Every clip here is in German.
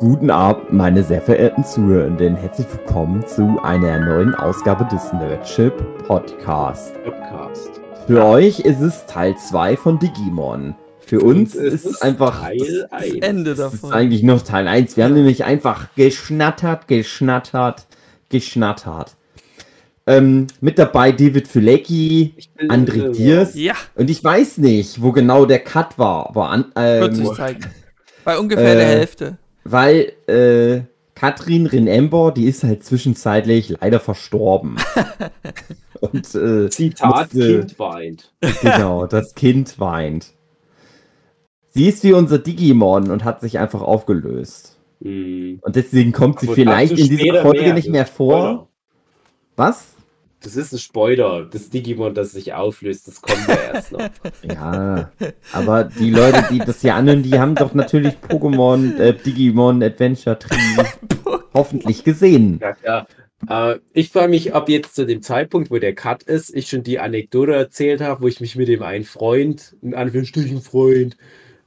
Guten Abend, meine sehr verehrten Zuhörenden. Herzlich willkommen zu einer neuen Ausgabe des Nerdship Podcast. Podcast. Für euch ist es Teil 2 von Digimon. Für uns ist es einfach Teil das, 1. Ende das ist davon. eigentlich noch Teil 1. Wir haben nämlich einfach geschnattert, geschnattert, geschnattert. Ähm, mit dabei David Fülecki, Ich bin, André äh, Diers Ja, und ich weiß nicht, wo genau der Cut war, aber an, wird sich ähm, zeigen. Bei ungefähr der äh, Hälfte. Weil äh, Katrin Renember, die ist halt zwischenzeitlich leider verstorben. Und äh, Zitat, musste- Kind weint. Genau, das Kind weint. Sie ist wie unser Digimon und hat sich einfach aufgelöst. Hm. Und deswegen kommt sie Aber vielleicht in dieser Folge mehr. nicht Das mehr vor. Spoiler. Was? Das ist ein Spoiler. Das Digimon, das sich auflöst, das kommt ja erst noch. Ja, aber die Leute, die das hier anhören, die haben doch natürlich Pokémon, äh, Digimon Adventure Tree hoffentlich gesehen. Ja, klar. Äh, ich frage mich, ob jetzt zu dem Zeitpunkt, wo der Cut ist, ich schon die Anekdote erzählt habe, wo ich mich mit dem einen Freund, in Anführungsstrichen Freund,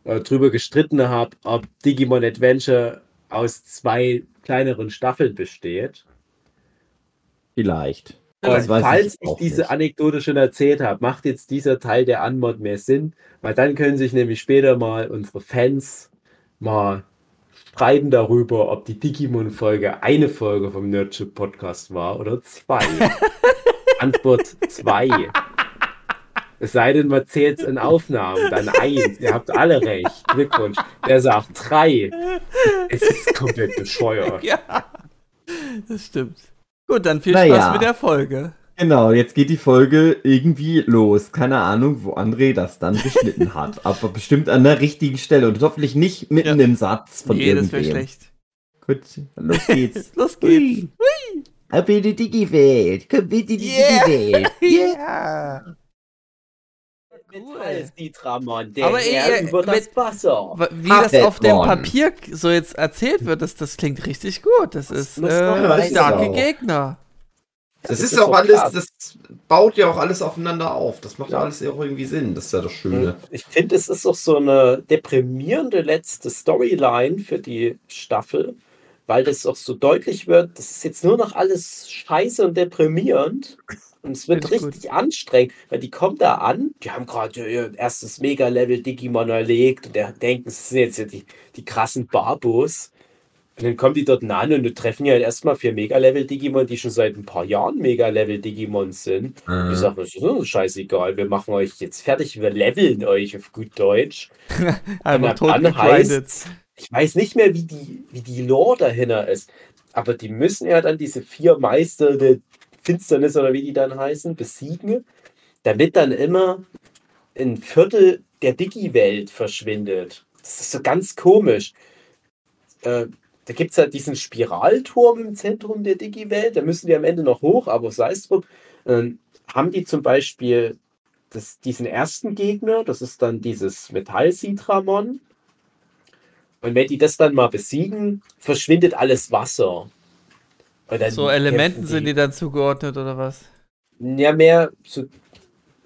äh, drüber gestritten habe, ob Digimon Adventure aus zwei kleineren Staffeln besteht. Vielleicht. Das falls ich ich, diese nicht. Anekdote schon erzählt habe, macht jetzt dieser Teil der Anmod mehr Sinn, weil dann können sich nämlich später mal unsere Fans mal streiten darüber, ob die Digimon-Folge eine Folge vom Nerdship Podcast war oder zwei. Antwort zwei. Es sei denn, man zählt es in Aufnahmen, dann eins. Ihr habt alle recht. Glückwunsch. Der sagt drei. Es ist komplett bescheuert. Ja, das stimmt. Gut, dann viel Naja. Spaß mit der Folge. Genau, jetzt geht die Folge irgendwie los. Keine Ahnung, wo André das dann geschnitten hat. Aber bestimmt an der richtigen Stelle und hoffentlich nicht mitten Ja. im Satz von Nee, das wäre irgendwem. schlecht. Gut, los geht's. Los geht's. Ab in die Digi-Welt. Komm mit in die Yeah. Digi-Welt. Ja. Metall-Citramon, der Aber ihr- über das mit- Wasser. Wa- Wie das auf dem. Papier so jetzt erzählt wird, das, das klingt richtig gut. Das ist muss äh, starke Auch. Gegner. Das, Das ist ist auch alles, krass. das baut ja auch alles aufeinander auf. Das macht ja Ja. alles auch irgendwie Sinn. Das ist ja das Schöne. Ich finde, es ist auch so eine deprimierende letzte Storyline für die Staffel, weil das auch so deutlich wird, das ist jetzt nur noch alles scheiße und deprimierend. Und es wird richtig anstrengend, weil die kommen da an, die haben gerade ihr erstes Mega-Level Digimon erlegt und der denken, es sind jetzt ja die, die krassen Barbos. Und dann kommen die dort an und treffen ja erstmal vier Mega-Level-Digimon, die schon seit ein paar Jahren Mega-Level-Digimon sind. Mhm. Ich sage, das ist uns scheißegal, wir machen euch jetzt fertig, wir leveln euch auf gut Deutsch. Und tot heißt, ich weiß nicht mehr, wie die, wie die Lore dahinter ist, aber die müssen ja dann diese vier Meister der Finsternis oder wie die dann heißen, besiegen, damit dann immer ein Viertel der Digi-Welt verschwindet. Das ist so ganz komisch. Äh, da gibt es halt diesen Spiralturm im Zentrum der Digi-Welt, da müssen die am Ende noch hoch, aber sei es drum. Dann haben die zum Beispiel das, diesen ersten Gegner, das ist dann dieses Metall-Citramon. Und wenn die das dann mal besiegen, verschwindet alles Wasser. Und dann So Elementen sind die dann zugeordnet oder was? Ja, mehr zu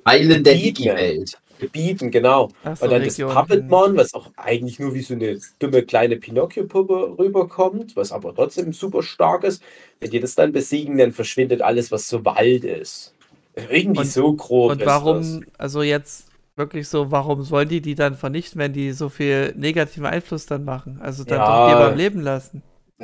Teilen der Gebieten. Digi-Welt. Gebieten, genau. Ach so, Und dann das Regionen. Puppetmon, was auch eigentlich nur wie so eine dumme kleine Pinocchio-Puppe rüberkommt, was aber trotzdem super stark ist. Wenn die das dann besiegen, dann verschwindet alles, was so Wald ist. Irgendwie Und- so grob Und ist warum, also jetzt wirklich so, warum sollen die die dann vernichten, wenn die so viel negativen Einfluss dann machen? Also dann Ja. doch lieber am Leben lassen.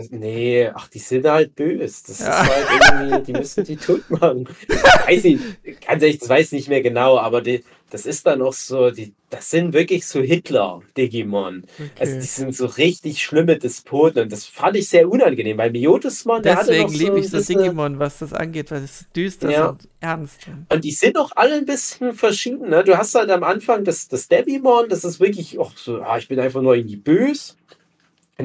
Nee, ach, die sind halt böse. Das Ja. ist halt irgendwie, die müssen die tot machen. Ich weiß nicht, ganz ehrlich, das weiß ich nicht mehr genau, aber die, das ist dann auch so, die, das sind wirklich so Hitler-Digimon. Also die Okay. sind so richtig schlimme Despoten und das fand ich sehr unangenehm, weil Miotismon, der hatte Deswegen noch so liebe ein ich das bisschen, Digimon, was das angeht, weil es düster ist Ja. und ernst. und die sind auch alle ein bisschen verschieden. Ne? Du hast halt am Anfang das, das Devimon, das ist wirklich auch so, ah, ich bin einfach nur irgendwie böse.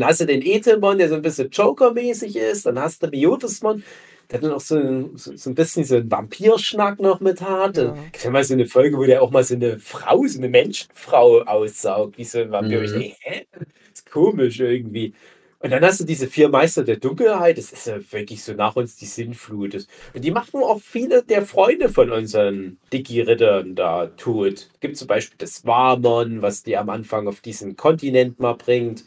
Dann hast du den Etemon, der so ein bisschen Joker-mäßig ist. Dann hast du Miotismon, der dann auch so ein, so, so ein bisschen so einen Vampirschnack noch mit hat. Ja. Ich habe mal so eine Folge, wo der auch mal so eine Frau, so eine Menschenfrau aussaugt, wie so ein Vampir. Mhm. Ich denke, hä? Das ist komisch irgendwie. Und dann hast du diese vier Meister der Dunkelheit, das ist ja wirklich so nach uns die Sinnflut. Und die machen auch viele der Freunde von unseren Digi-Rittern da tot. Gibt zum Beispiel das Warmon, was die am Anfang auf diesen Kontinent mal bringt.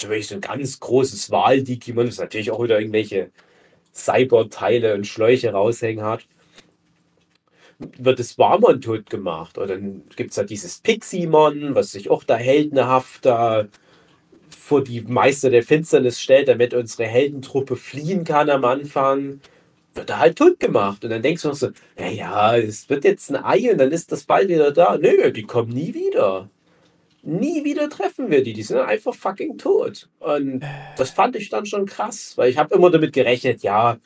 Schon wirklich so ein ganz großes Wahl-Digimon, das natürlich auch wieder irgendwelche Cyber-Teile und Schläuche raushängen hat. Wird das Warmon tot gemacht. Und dann gibt es da dieses Piximon, was sich auch da heldenhaft da vor die Meister der Finsternis stellt, damit unsere Heldentruppe fliehen kann am Anfang wird er halt tot gemacht. Und dann denkst du noch so, naja, es wird jetzt ein Ei und dann ist das bald wieder da. Nö, die kommen nie wieder. Nie wieder treffen wir die. Die sind einfach fucking tot. Und das fand ich dann schon krass, weil ich habe immer damit gerechnet, ja,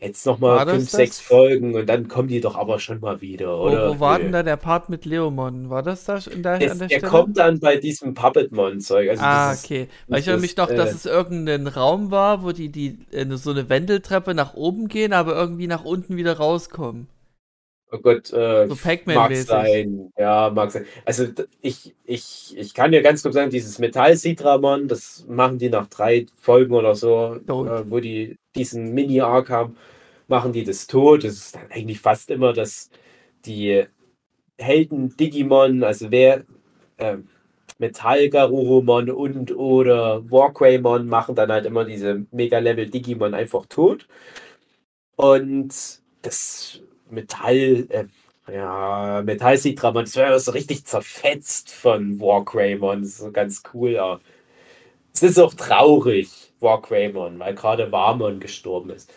jetzt nochmal fünf, das? sechs Folgen und dann kommen die doch aber schon mal wieder, oder? Wo, wo war denn da der Part mit Leomon? War das da in der, es, an der, der Stelle? kommt dann bei diesem Puppetmon-Zeug. Also ah, okay. Weil ich erinnere mich noch, äh, dass es irgendein Raum war, wo die, die äh, so eine Wendeltreppe nach oben gehen, aber irgendwie nach unten wieder rauskommen. Oh Gott, äh, so mag sein. Ja, mag sein. Also ich, ich, ich kann dir ganz kurz sagen, dieses Metall-Citramon, das machen die nach drei Folgen oder so, äh, wo die diesen Mini-Arc haben, machen die das tot. Das ist dann eigentlich fast immer, dass die Helden Digimon, also wer äh, Metall Garurumon und oder Warquaymon machen dann halt immer diese Mega-Level Digimon einfach tot. Und das Metall, äh, ja, Metall Citramon, das wäre so richtig zerfetzt von Warcraymon. Das ist so ganz cool. Ja. Es ist auch traurig, Warcraymon, weil gerade Warmon gestorben ist.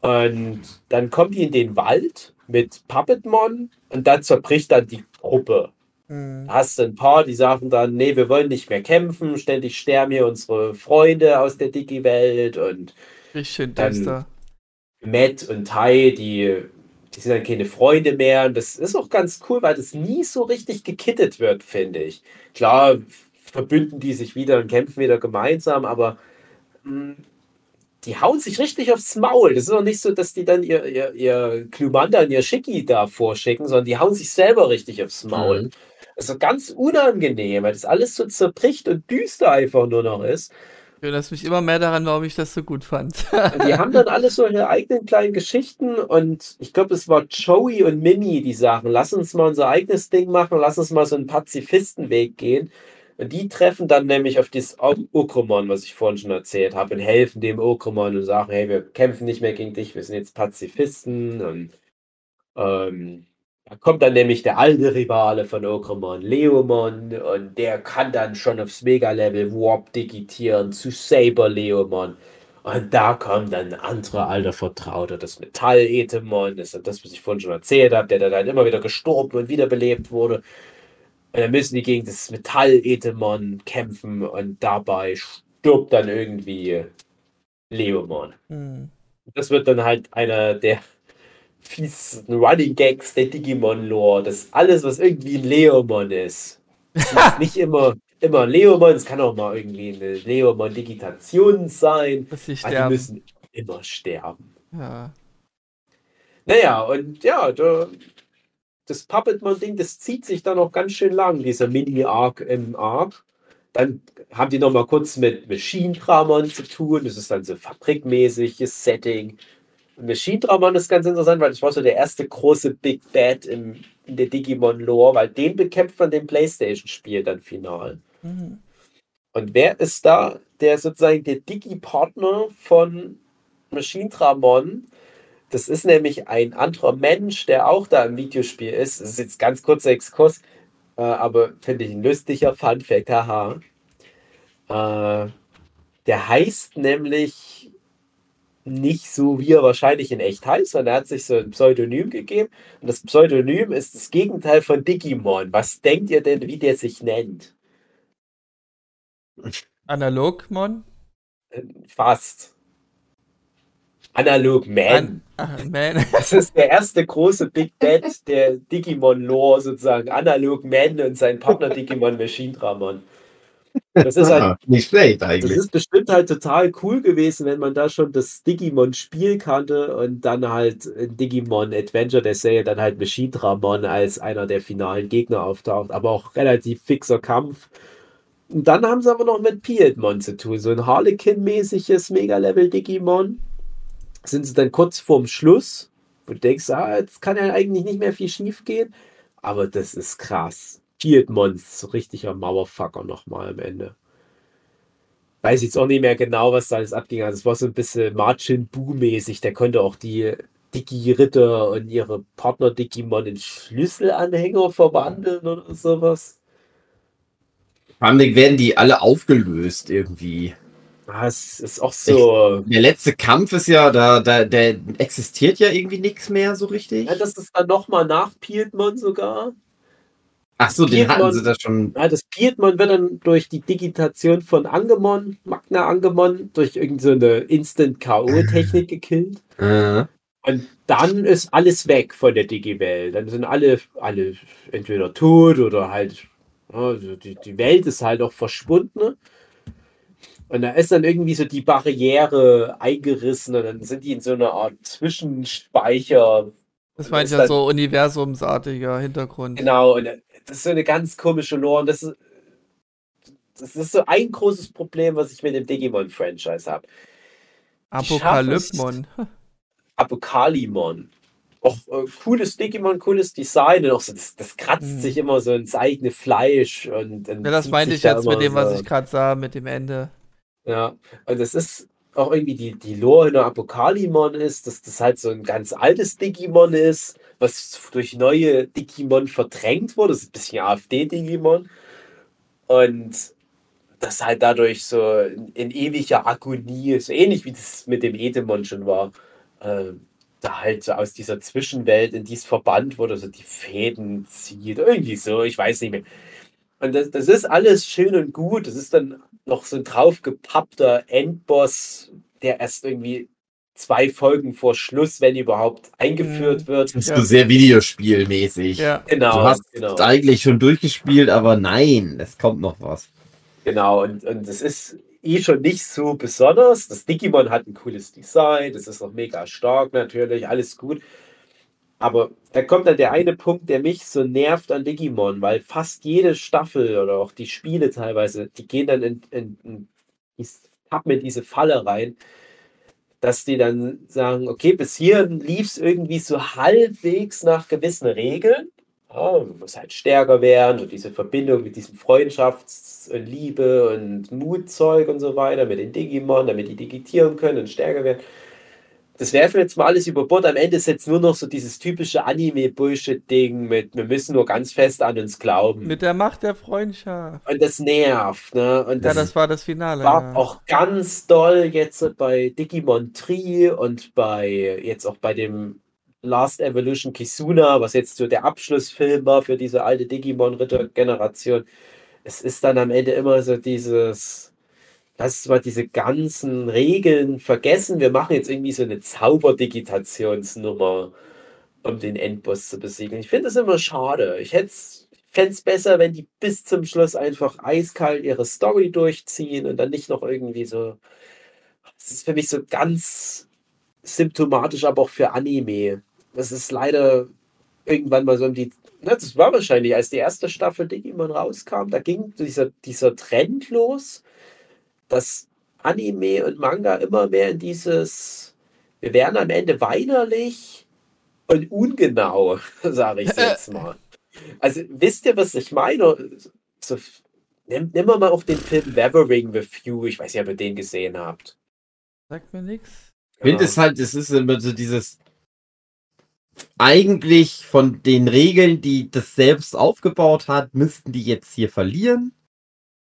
Und dann kommt die in den Wald mit Puppetmon und dann zerbricht dann die Gruppe. Mhm. Hast du ein paar, die sagen dann, nee, wir wollen nicht mehr kämpfen, ständig sterben hier unsere Freunde aus der Digi-Welt und ich dann Matt und Tai, die die sind dann keine Freunde mehr. Und das ist auch ganz cool, weil das nie so richtig gekittet wird, finde ich. Klar, verbünden die sich wieder und kämpfen wieder gemeinsam, aber mh, hm, die hauen sich richtig aufs Maul. Das ist auch nicht so, dass die dann ihr, ihr, ihr Klumanda und ihr Schicki da vorschicken, sondern die hauen sich selber richtig aufs Maul. Mhm. Das ist ganz unangenehm, weil das alles so zerbricht und düster einfach nur noch ist. Du erinnerst mich immer mehr daran, warum ich das so gut fand. die haben dann alles so ihre eigenen kleinen Geschichten und ich glaube, es war Joey und Mimi, die sagen, lass uns mal unser eigenes Ding machen, lass uns mal so einen Pazifistenweg gehen. Und die treffen dann nämlich auf das Okromon, was ich vorhin schon erzählt habe, und helfen dem Okromon und sagen, hey, wir kämpfen nicht mehr gegen dich, wir sind jetzt Pazifisten und ähm, da kommt dann nämlich der alte Rivale von Okromon, Leomon, und der kann dann schon aufs Mega-Level Warp digitieren zu Saber Leomon. Und da kommt dann ein anderer alter Vertrauter, das Metall-Etemon, das ist das, was ich vorhin schon erzählt habe, der dann immer wieder gestorben und wiederbelebt wurde. Und dann müssen die gegen das Metall-Etemon kämpfen und dabei stirbt dann irgendwie Leomon. Mhm. Das wird dann halt einer der fies Running Gags der Digimon-Lore, dass alles, was irgendwie ein Leomon ist, ist nicht immer, immer ein Leomon, es kann auch mal irgendwie eine Leomon-Digitation sein, aber die müssen immer sterben. Ja. Naja, und ja, da, das Puppetmon-Ding, das zieht sich dann auch ganz schön lang, dieser Mini-Arc im Arc. Dann haben die noch mal kurz mit Machine Dramon zu tun. Das ist dann so fabrikmäßiges Setting. Machine Dramon ist ganz interessant, weil das war so der erste große Big Bad im, in der Digimon-Lore, weil den bekämpft man dem Playstation-Spiel dann final. Mhm. Und wer ist da der sozusagen der Digi-Partner von Machine Dramon? Das ist nämlich ein anderer Mensch, der auch da im Videospiel ist. Das ist jetzt ganz kurzer Exkurs, äh, aber finde ich ein lustiger Fun-Fact, haha. Äh, der heißt nämlich nicht so, wie er wahrscheinlich in echt heißt, sondern er hat sich so ein Pseudonym gegeben. Und das Pseudonym ist das Gegenteil von Digimon. Was denkt ihr denn, wie der sich nennt? Analogmon? Fast. Analog Man. An Man. Das ist der erste große Big Bad der Digimon-Lore sozusagen. Analog Man und sein Partner Digimon Machine Dramon. Das ist halt nicht schlecht eigentlich. Das ist bestimmt halt total cool gewesen, wenn man da schon das Digimon-Spiel kannte und dann halt in Digimon Adventure der Serie dann halt Machine als einer der finalen Gegner auftaucht, aber auch relativ fixer Kampf. Und dann haben sie aber noch mit Piedmon zu tun, so ein Harlequin-mäßiges Mega-Level-Digimon. Sind sie dann kurz vorm Schluss, wo du denkst, ah, jetzt kann ja eigentlich nicht mehr viel schief gehen, aber das ist krass. Shield Mons, so richtiger Mauerfucker nochmal am Ende. weiß jetzt auch nicht mehr genau, was da alles abging. Also es war so ein bisschen Margin Buu-mäßig. Der konnte auch die Digi-Ritter und ihre Partner-Digimon in Schlüsselanhänger verwandeln oder sowas. Vor allem werden die alle aufgelöst irgendwie. Das ist auch so. Der letzte Kampf ist ja, da, da der existiert ja irgendwie nichts mehr so richtig. Ja, das ist dann nochmal nach Piedmon sogar. Ach so, den hatten sie da schon. Ja, das Piedmon wird dann durch die Digitation von Angemon, Magna Angemon, durch irgendeine so Instant-K.O.-Technik gekillt. Äh. Und dann ist alles weg von der Digi-Welt. Dann sind alle, alle entweder tot oder halt, also die, die Welt ist halt auch verschwunden. Und da ist dann irgendwie so die Barriere eingerissen und dann sind die in so einer Art Zwischenspeicher. Das meint ja so universumsartiger Hintergrund. Genau, und das ist so eine ganz komische Lore. Und das ist, das ist so ein großes Problem, was ich mit dem Digimon-Franchise habe. Apokalypmon. Apokalimon. Auch äh, cooles Digimon, cooles Design und auch so, das, das kratzt hm. sich immer so ins eigene Fleisch. Und, und ja, das meinte ich jetzt mit dem, so. was ich gerade sah, mit dem Ende. Ja, und das ist auch irgendwie die, die Lore in der Apokalimon ist, dass das halt so ein ganz altes Digimon ist, was durch neue Digimon verdrängt wurde. Das ist ein bisschen AfD-Digimon. Und das halt dadurch so in, in, ewiger Agonie, so ähnlich wie das mit dem Edemon schon war, äh, da halt so aus dieser Zwischenwelt in dies verbannt wurde, so die Fäden zieht, irgendwie so, ich weiß nicht mehr. Und das, das ist alles schön und gut. Das ist dann noch so ein draufgepappter Endboss, der erst irgendwie zwei Folgen vor Schluss, wenn überhaupt, eingeführt mhm. wird. Das ist so sehr Videospielmäßig. Ja, genau. Du hast genau. eigentlich schon durchgespielt, aber nein, es kommt noch was. Genau, und, und das ist eh schon nicht so besonders. Das Digimon hat ein cooles Design, das ist auch mega stark natürlich, alles gut. Aber da kommt dann der eine Punkt, der mich so nervt an Digimon, weil fast jede Staffel oder auch die Spiele teilweise, die gehen dann in, in, in ich hab mir diese Falle rein, dass die dann sagen, okay, bis hierhin lief es irgendwie so halbwegs nach gewissen Regeln. Ja, man muss halt stärker werden und diese Verbindung mit diesem Freundschafts- und Liebe und Mutzeug und so weiter mit den Digimon, damit die digitieren können und stärker werden das werfen wir jetzt mal alles über Bord. Am Ende ist jetzt nur noch so dieses typische Anime-Bullshit-Ding mit, wir müssen nur ganz fest an uns glauben. Mit der Macht der Freundschaft. Und das nervt, ne? Und das ja, das war das Finale. War ja. auch ganz doll jetzt bei Digimon Tree und bei, jetzt auch bei dem Last Evolution Kisuna, was jetzt so der Abschlussfilm war für diese alte Digimon-Ritter-Generation. Es ist dann am Ende immer so dieses lass mal diese ganzen Regeln vergessen. Wir machen jetzt irgendwie so eine Zauberdigitationsnummer, um den Endboss zu besiegen. Ich finde das immer schade. Ich fände es besser, wenn die bis zum Schluss einfach eiskalt ihre Story durchziehen und dann nicht noch irgendwie so. Das ist für mich so ganz symptomatisch, aber auch für Anime. Das ist leider irgendwann mal so um die. Ne, das war wahrscheinlich, als die erste Staffel Digimon rauskam, da ging dieser, dieser Trend los dass Anime und Manga immer mehr in dieses, wir werden am Ende weinerlich und ungenau, sage ich jetzt mal. Also wisst ihr, was ich meine? So, nimm, nimm mal auch den Film Weathering with You. Ich weiß nicht, ob ihr den gesehen habt. Sagt mir nichts. Ich finde es halt, es ist immer so dieses eigentlich von den Regeln, die das selbst aufgebaut hat, müssten die jetzt hier verlieren.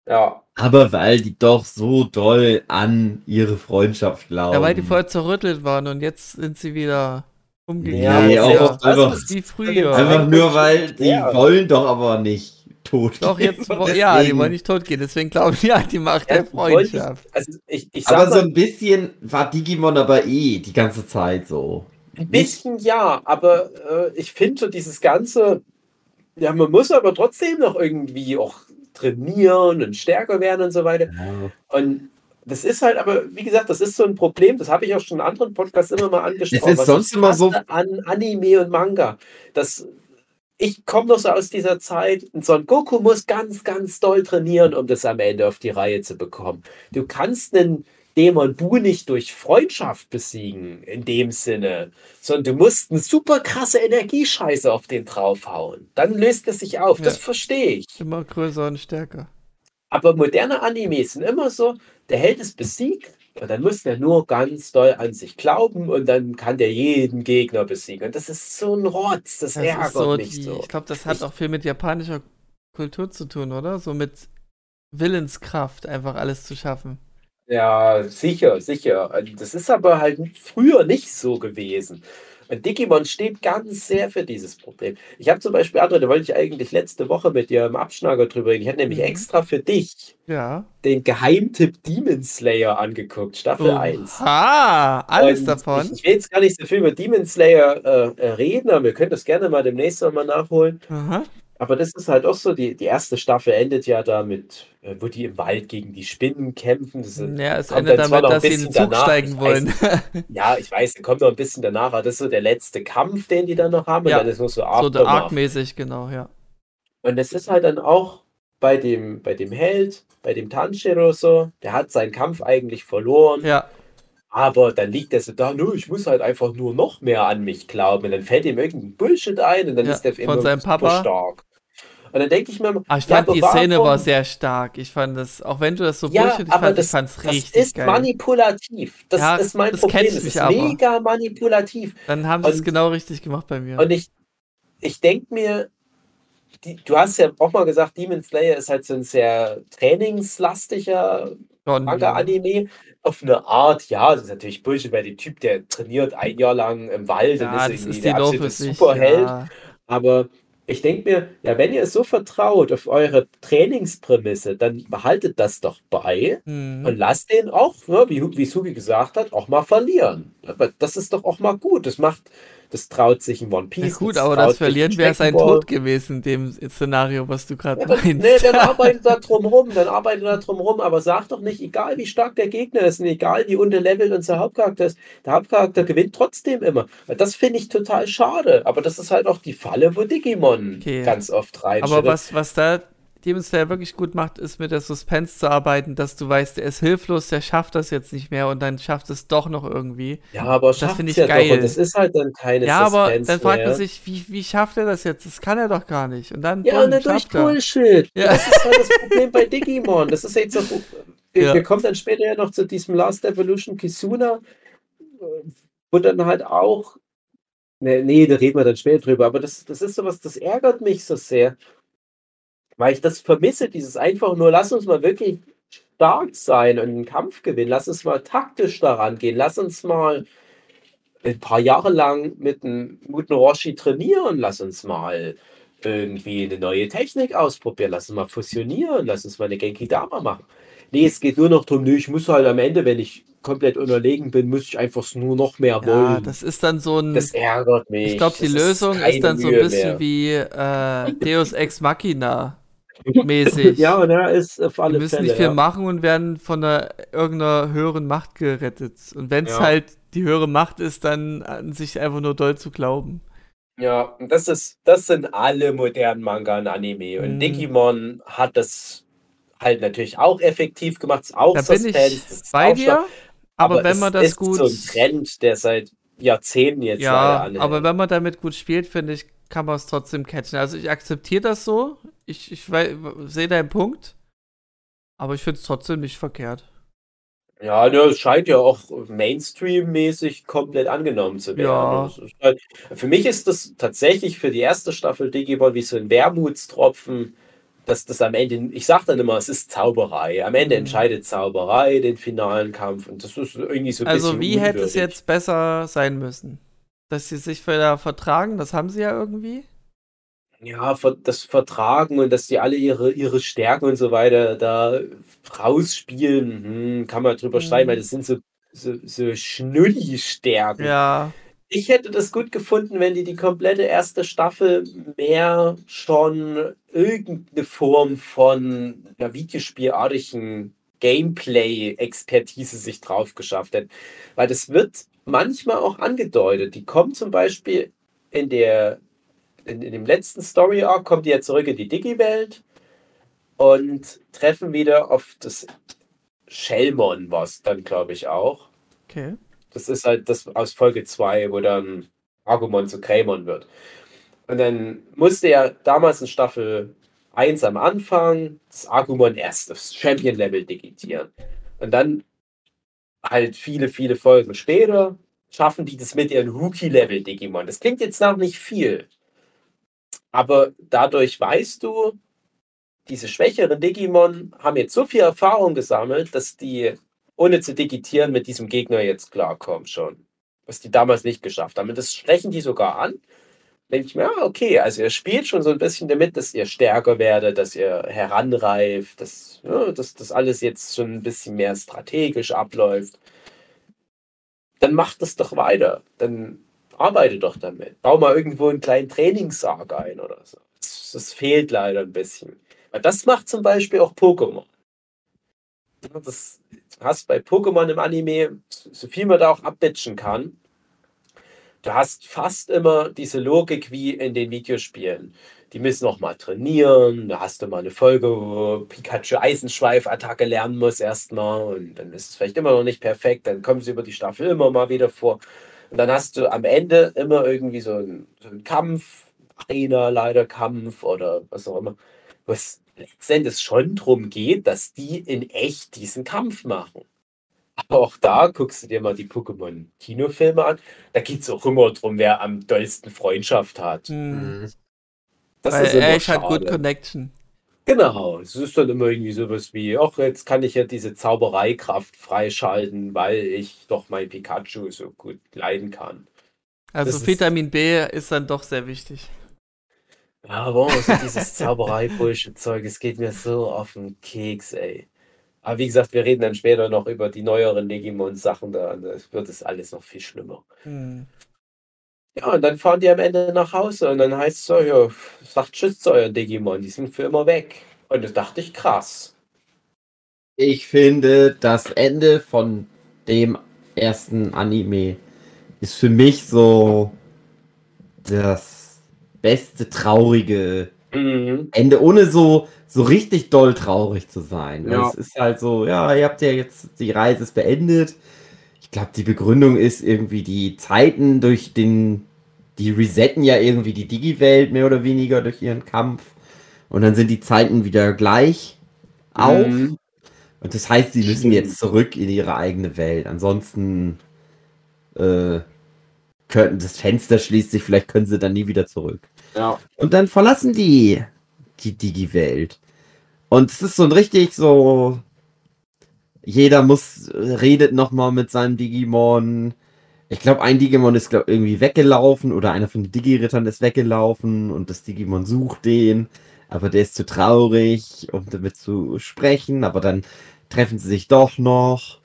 Ja. Aber weil die doch so doll an ihre Freundschaft glauben. Ja, weil die vorher zerrüttelt waren und jetzt sind sie wieder umgekehrt. Ja, nee, auch einfach, wie früher. Einfach nur, weil die ja. wollen doch aber nicht tot Doch, jetzt, ja, die wollen nicht tot gehen, deswegen glauben die ja, die Macht ja, der Freundschaft. Ich, also ich, ich aber so ein bisschen war Digimon aber eh die ganze Zeit so. Ein bisschen nicht? ja, aber äh, ich finde so dieses ganze, ja, man muss aber trotzdem noch irgendwie auch trainieren und stärker werden und so weiter. Ja. Und das ist halt aber, wie gesagt, das ist so ein Problem, das habe ich auch schon in anderen Podcasts immer mal angesprochen. Es ist sonst immer so. An Anime und Manga. Das, ich komme noch so aus dieser Zeit, so ein Goku muss ganz, ganz doll trainieren, um das am Ende auf die Reihe zu bekommen. Du kannst einen Dämon Bu nicht durch Freundschaft besiegen, in dem Sinne, sondern du musst eine super krasse Energiescheiße auf den draufhauen. Dann löst es sich auf. Ja. Das verstehe ich. Immer größer und stärker. Aber moderne Animes sind immer so, der Held ist besiegt und dann muss der nur ganz doll an sich glauben und dann kann der jeden Gegner besiegen. Und das ist so ein Rotz, das, das ärgert so mich die, so. Ich glaube, das hat ich, auch viel mit japanischer Kultur zu tun, oder? So mit Willenskraft, einfach alles zu schaffen. Ja, sicher, sicher. Das ist aber halt früher nicht so gewesen. Und Digimon steht ganz sehr für dieses Problem. Ich habe zum Beispiel, André, da wollte ich eigentlich letzte Woche mit dir im Abschnager drüber reden. Ich hatte nämlich mhm. extra für dich ja. den Geheimtipp Demon Slayer angeguckt, Staffel oh. 1. Ah, alles Und davon. Ich, ich, will jetzt gar nicht so viel über Demon Slayer äh, reden, aber wir können das gerne mal demnächst mal nachholen. Aha. Aber das ist halt auch so, die, die erste Staffel endet ja damit, äh, wo die im Wald gegen die Spinnen kämpfen. Das ja, es endet damit, dass sie in den Zug danach. steigen wollen. Weiß, ja, ich weiß, kommt noch ein bisschen danach, aber das ist so der letzte Kampf, den die dann noch haben. Ja, und dann ist nur so So arc-mäßig, genau, ja. Und es ist halt dann auch bei dem, bei dem Held, bei dem Tanjiro so, der hat seinen Kampf eigentlich verloren. Ja. Aber dann liegt er so da, nö, ich muss halt einfach nur noch mehr an mich glauben. Und dann fällt ihm irgendein Bullshit ein und dann ja, ist der von seinem Papa stark. Und dann denke ich mir, ah, ich fand ja, die Szene war sehr stark. Ich fand das, auch wenn du das so ja, Bullshit, ich fand, das, ich richtig das ist geil. manipulativ. Das ja, ist mein das Problem. Das ist aber. mega manipulativ. Dann haben sie es genau richtig gemacht bei mir. Und ich, ich denke mir, die, du hast ja auch mal gesagt, Demon Slayer ist halt so ein sehr trainingslastiger Manga-Anime. Auf eine Art, ja, das ist natürlich Bullshit, weil der Typ, der trainiert ein Jahr lang im Wald, ja, dann ist er irgendwie der absolute Superheld. Ja. Aber ich denke mir, ja, wenn ihr so vertraut auf eure Trainingsprämisse, dann behaltet das doch bei mhm. und lasst den auch, ne, wie, wie Sugi gesagt hat, auch mal verlieren. Aber das ist doch auch mal gut. Das macht, das traut sich ein One Piece. Ja gut, aber das Verlieren wäre sein Tod gewesen in dem Szenario, was du gerade ja, meinst. Nee, dann arbeitet da drum rum, dann arbeitet da drum rum, aber sag doch nicht, egal wie stark der Gegner ist und egal wie unterlevelt unser Hauptcharakter ist, der Hauptcharakter gewinnt trotzdem immer. Das finde ich total schade, aber das ist halt auch die Falle, wo Digimon okay. ganz oft rein. Aber was, was da Demon Slayer wirklich gut macht, ist mit der Suspense zu arbeiten, dass du weißt, der ist hilflos, der schafft das jetzt nicht mehr und dann schafft es doch noch irgendwie. Ja, aber das finde ich ja geil. Doch, und das ist halt dann keine ja, Suspense. Ja, aber dann fragt man sich, wie, wie schafft er das jetzt? Das kann er doch gar nicht. Und dann ja, boom, durch Bullshit. Ja. Das ist halt das Problem bei Digimon. Das ist jetzt so. Wir, ja. wir kommen dann später ja noch zu diesem Last Evolution Kisuna, wo dann halt auch. Nee, nee, da reden wir dann später drüber, aber das, das ist sowas, das ärgert mich so sehr weil ich das vermisse, dieses einfach nur, lass uns mal wirklich stark sein und einen Kampf gewinnen, lass uns mal taktisch daran gehen, lass uns mal ein paar Jahre lang mit einem guten Roshi trainieren, lass uns mal irgendwie eine neue Technik ausprobieren, lass uns mal fusionieren, lass uns mal eine Genki Dama machen. Nee, es geht nur noch darum, nee, ich muss halt am Ende, wenn ich komplett unterlegen bin, muss ich einfach nur noch mehr wollen. Ja, das ist dann so ein. Das ärgert mich. Ich glaube, die das Lösung ist, ist dann so ein bisschen mehr. wie äh, Deus Ex Machina mäßig. ja, und er ist auf alle Die müssen Fälle, nicht viel ja. machen und werden von einer, irgendeiner höheren Macht gerettet. Und wenn es ja. halt die höhere Macht ist, dann an sich einfach nur doll zu glauben. Ja, das ist, das sind alle modernen Manga und Anime. Und mm. Digimon hat das halt natürlich auch effektiv gemacht, ist auch da Suspense, bin ich bei dir, aber, aber wenn man das ist gut. so ein Trend, der seit Jahrzehnten jetzt ja, aber wenn man damit gut spielt, finde ich, kann man es trotzdem catchen. Also ich akzeptiere das so. Ich, ich sehe deinen Punkt. Aber ich finde es trotzdem nicht verkehrt. Ja, ne, es scheint ja auch Mainstream-mäßig komplett angenommen zu werden. Ja. Halt, für mich ist das tatsächlich für die erste Staffel Digimon wie so ein Wermutstropfen, dass das am Ende, ich sage dann immer, es ist Zauberei. Am Ende mhm. entscheidet Zauberei den finalen Kampf und das ist irgendwie so ein also bisschen. Also, wie unwürdig. hätte es jetzt besser sein müssen? Dass sie sich wieder vertragen, das haben sie ja irgendwie. Ja, das Vertragen und dass die alle ihre, ihre Stärken und so weiter da rausspielen, hm, kann man drüber streiten, weil mhm. das sind so, so, so Schnulli-Stärken. Ja. Ich hätte das gut gefunden, wenn die die komplette erste Staffel mehr schon irgendeine Form von ja, Videospielartigen Gameplay-Expertise sich drauf geschafft hätten. Weil das wird manchmal auch angedeutet. Die kommt zum Beispiel in der in, in dem letzten Story Arc kommt die ja zurück in die Digi-Welt und treffen wieder auf das Shellmon, was dann, glaube ich, auch. Okay. Das ist halt das aus Folge 2, wo dann Argumon zu Greymon wird. Und dann musste ja damals in Staffel eins am Anfang, das Agumon erst aufs Champion-Level digitieren. Und dann halt viele, viele Folgen später schaffen die das mit ihren Rookie-Level Digimon. Das klingt jetzt noch nicht viel. Aber dadurch weißt du, diese schwächeren Digimon haben jetzt so viel Erfahrung gesammelt, dass die ohne zu digitieren mit diesem Gegner jetzt klarkommen schon. Was die damals nicht geschafft haben. Das sprechen die sogar an. Denke ich mir, ja, okay, also ihr spielt schon so ein bisschen damit, dass ihr stärker werdet, dass ihr heranreift, dass, ja, dass das alles jetzt schon ein bisschen mehr strategisch abläuft. Dann macht das doch weiter. Dann arbeite doch damit. Bau mal irgendwo einen kleinen Trainingssarg ein oder so. Das, das fehlt leider ein bisschen. Weil das macht zum Beispiel auch Pokémon. Das hast bei Pokémon im Anime, so viel man da auch abbitchen kann, du hast fast immer diese Logik wie in den Videospielen. Die müssen noch mal trainieren, da hast du mal eine Folge, wo Pikachu Eisenschweif-Attacke lernen muss erstmal und dann ist es vielleicht immer noch nicht perfekt, dann kommen sie über die Staffel immer mal wieder vor. Und dann hast du am Ende immer irgendwie so einen, so einen Kampf, Arena-Leiterkampf oder was auch immer, wo es letztendlich schon darum geht, dass die in echt diesen Kampf machen. Aber auch da guckst du dir mal die Pokémon-Kinofilme an. Da geht es auch immer darum, wer am dollsten Freundschaft hat. Hm. Das Weil ist immer Ash hat gut. Connection. Genau, es ist dann immer irgendwie sowas wie, ach, jetzt kann ich ja diese Zaubereikraft freischalten, weil ich doch mein Pikachu so gut leiden kann. Also Das ist- Vitamin B ist dann doch sehr wichtig. Ja, aber auch so dieses Zauberei-Bullshit-Zeug, es geht mir so auf den Keks, ey. Aber wie gesagt, wir reden dann später noch über die neueren Digimon-Sachen, da da wird es alles noch viel schlimmer. Hm. Ja, und dann fahren die am Ende nach Hause und dann heißt es so, ja, sagt Tschüss zu euren Digimon, die sind für immer weg. Und das dachte ich krass. Ich finde, das Ende von dem ersten Anime ist für mich so das beste traurige Mhm. Ende, ohne so, so richtig doll traurig zu sein. Ja. Es ist halt so, ja, ihr habt ja jetzt, die Reise ist beendet. Ich glaube, die Begründung ist irgendwie die Zeiten durch den, die resetten ja irgendwie die Digi-Welt mehr oder weniger durch ihren Kampf. Und dann sind die Zeiten wieder gleich auf. Mhm. Und das heißt, sie müssen jetzt zurück in ihre eigene Welt. Ansonsten äh, könnten das Fenster schließt sich, vielleicht können sie dann nie wieder zurück. Ja. Und dann verlassen die die Digi-Welt. Und es ist so ein richtig so. Jeder muss, redet nochmal mit seinem Digimon. Ich glaube, ein Digimon ist glaub, irgendwie weggelaufen oder einer von den Digi-Rittern ist weggelaufen und das Digimon sucht den. Aber der ist zu traurig, um damit zu sprechen. Aber dann treffen sie sich doch noch.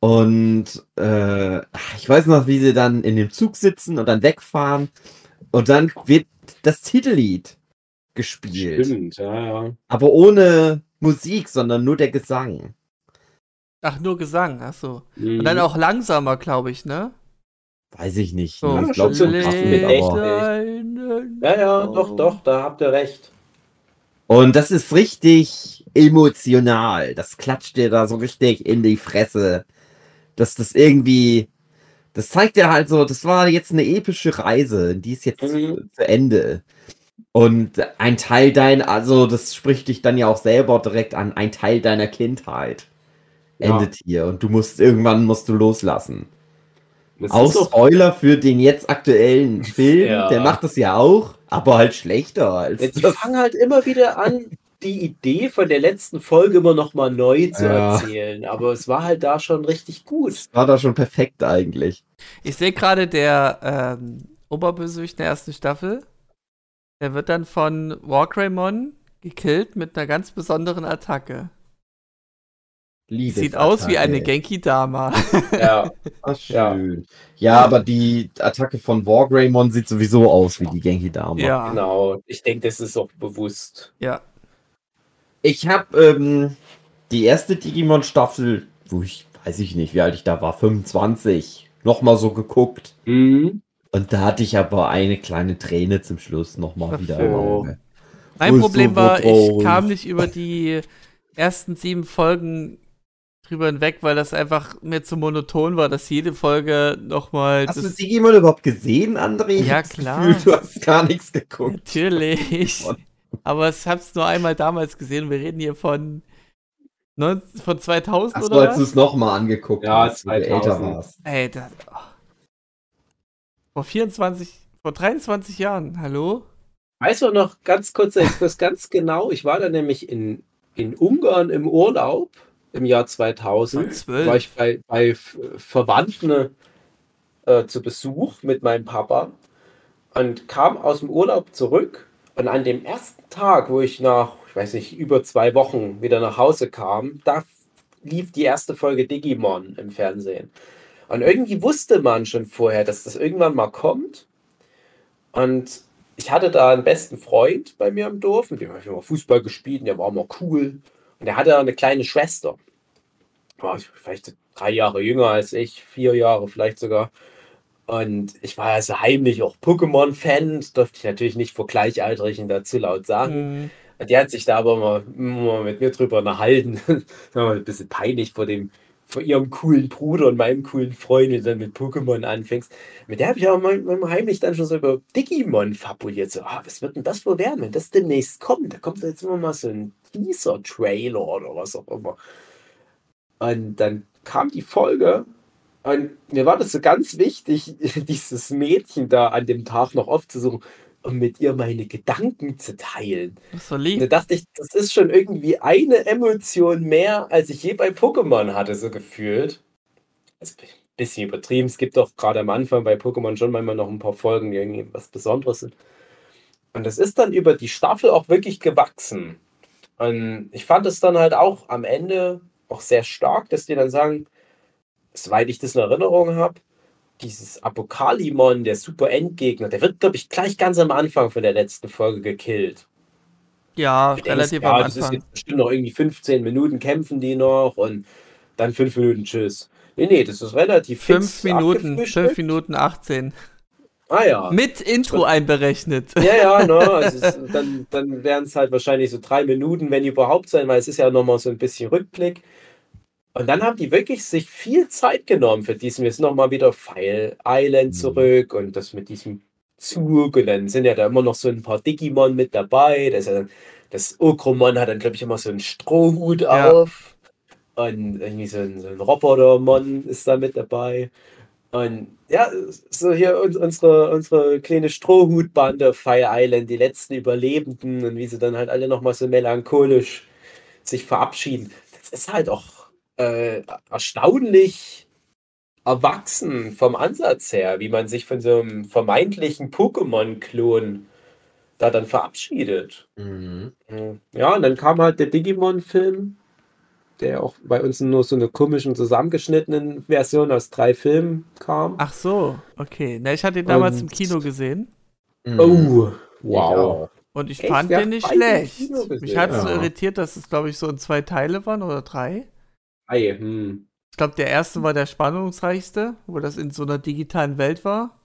Und äh, ich weiß noch, wie sie dann in dem Zug sitzen und dann wegfahren. Und dann wird das Titellied gespielt. Stimmt, ja, ja. Aber ohne Musik, sondern nur der Gesang. Ach, nur Gesang, ach so. Mhm. Und dann auch langsamer, glaube ich, ne? Weiß ich nicht. So, ich glaube krass mit echt. Ja, ja, doch, doch, da habt ihr recht. Und das ist richtig emotional. Das klatscht dir da so richtig in die Fresse. Dass das irgendwie. Das zeigt dir halt so, das war jetzt eine epische Reise. Die ist jetzt Mhm. zu Ende. Und ein Teil dein, also das spricht dich dann ja auch selber direkt an, ein Teil deiner Kindheit Ja. endet hier. Und du musst, irgendwann musst du loslassen. Das Auch ist doch, Spoiler für den jetzt aktuellen Film, Ja. der macht das ja auch, aber halt schlechter als die das. fangen halt immer wieder an, die Idee von der letzten Folge immer noch mal neu zu Ja. erzählen. Aber es war halt da schon richtig gut. War da schon perfekt eigentlich. Ich sehe gerade der ähm, Oberbösewicht der ersten Staffel. Der wird dann von Wargreymon gekillt mit einer ganz besonderen Attacke. Sieht aus wie eine Genki-Dama. Ja, Ach, schön. Ja. aber die Attacke von Wargreymon sieht sowieso aus wie die Genki Dama. ja, genau. Ich denke, das ist auch bewusst. ja. Ich habe ähm, die erste Digimon-Staffel, wo ich, weiß ich nicht, wie alt ich da war, 25, nochmal so geguckt. Mhm. Und da hatte ich aber eine kleine Träne zum Schluss nochmal Ach wieder so. im Auge. Mein Problem so war, ich kam nicht über die ersten sieben Folgen drüber hinweg, weil das einfach mir zu monoton war, dass jede Folge nochmal. Hast du das- Digimon überhaupt gesehen, André? Ja, klar. Gefühl, du hast gar nichts geguckt. Natürlich. Aber ich hab's nur einmal damals gesehen. Wir reden hier von, 19, von 2000 Achso, oder als du es nochmal angeguckt Ja, hast, wo du älter 2000. warst. Ey, das, oh. Vor 24, vor 23 Jahren, hallo? Weißt du noch, ganz kurz, Exkurs, ganz genau, ich war da nämlich in, in Ungarn im Urlaub im Jahr 2000. 12. War ich bei, bei Verwandten äh, zu Besuch mit meinem Papa und kam aus dem Urlaub zurück. Und an dem ersten Tag, wo ich nach, ich weiß nicht, über zwei Wochen wieder nach Hause kam, da lief die erste Folge Digimon im Fernsehen. Und irgendwie wusste man schon vorher, dass das irgendwann mal kommt. Und ich hatte da einen besten Freund bei mir im Dorf, mit dem habe ich immer Fußball gespielt und der war immer cool. Und der hatte eine kleine Schwester. War vielleicht drei Jahre jünger als ich, vier Jahre vielleicht sogar. Und ich war also heimlich auch Pokémon-Fan, das durfte ich natürlich nicht vor Gleichaltrigen dazu laut sagen. Hm, Und Die hat sich da aber mal, mal mit mir drüber unterhalten. Das war ein bisschen peinlich vor dem, vor ihrem coolen Bruder und meinem coolen Freund, du dann mit Pokémon anfängst. Mit der habe ich auch mal, mal heimlich dann schon so über Digimon fabuliert. So, ah, was wird denn das wohl werden, wenn das demnächst kommt? Da kommt jetzt immer mal so ein Teaser-Trailer oder was auch immer. Und dann kam die Folge und mir war das so ganz wichtig, dieses Mädchen da an dem Tag noch aufzusuchen und mit ihr meine Gedanken zu teilen. das war Und da lieb. dachte ich, das ist schon irgendwie eine Emotion mehr, als ich je bei Pokémon hatte, so gefühlt. Ist ein bisschen übertrieben. Es gibt doch gerade am Anfang bei Pokémon schon manchmal noch ein paar Folgen, die irgendwie was Besonderes sind. Und das ist dann über die Staffel auch wirklich gewachsen. Und ich fand es dann halt auch am Ende auch sehr stark, dass die dann sagen, soweit ich das in Erinnerung habe, dieses Apokalimon, der super Endgegner, der wird, glaube ich, gleich ganz am Anfang von der letzten Folge gekillt. Ja, Du denkst, relativ ja, am das ist Anfang. jetzt bestimmt noch irgendwie 15 Minuten kämpfen die noch und dann 5 Minuten Tschüss. Nee, nee, das ist relativ Fünf fix Minuten, abgefrühstückt. fünf Minuten 18. Ah ja. Mit Intro einberechnet. Ja, ja, ne, also dann, dann wären es halt wahrscheinlich so drei Minuten, wenn überhaupt sein, weil es ist ja nochmal so ein bisschen Rückblick. Und dann haben die wirklich sich viel Zeit genommen für diesen. Wir sind nochmal wieder File Island Mhm. zurück und das mit diesem Zug. Und dann sind ja da immer noch so ein paar Digimon mit dabei. Das, ja das Okromon hat dann, glaube ich, immer so einen Strohhut Ja. auf. Und irgendwie so ein, so ein Robotermon ist da mit dabei. Und ja, so hier uns, unsere, unsere kleine Strohhutbande Fire Island, die letzten Überlebenden und wie sie dann halt alle nochmal so melancholisch sich verabschieden. Das ist halt auch äh, erstaunlich erwachsen vom Ansatz her, wie man sich von so einem vermeintlichen Pokémon-Klon da dann verabschiedet. Mhm. Ja, und dann kam halt der Digimon-Film, der auch bei uns nur so eine komischen zusammengeschnittenen Version aus drei Filmen kam. Ach so, okay. Na, ich hatte ihn damals Und- im Kino gesehen Mhm. Oh, wow. und ich Echt? fand den nicht schlecht. Mich hat es so Ja. irritiert, dass es, glaube ich, so in zwei Teile waren oder drei. Ei, hm. Ich glaube, der erste war der spannungsreichste, wo das in so einer digitalen Welt war.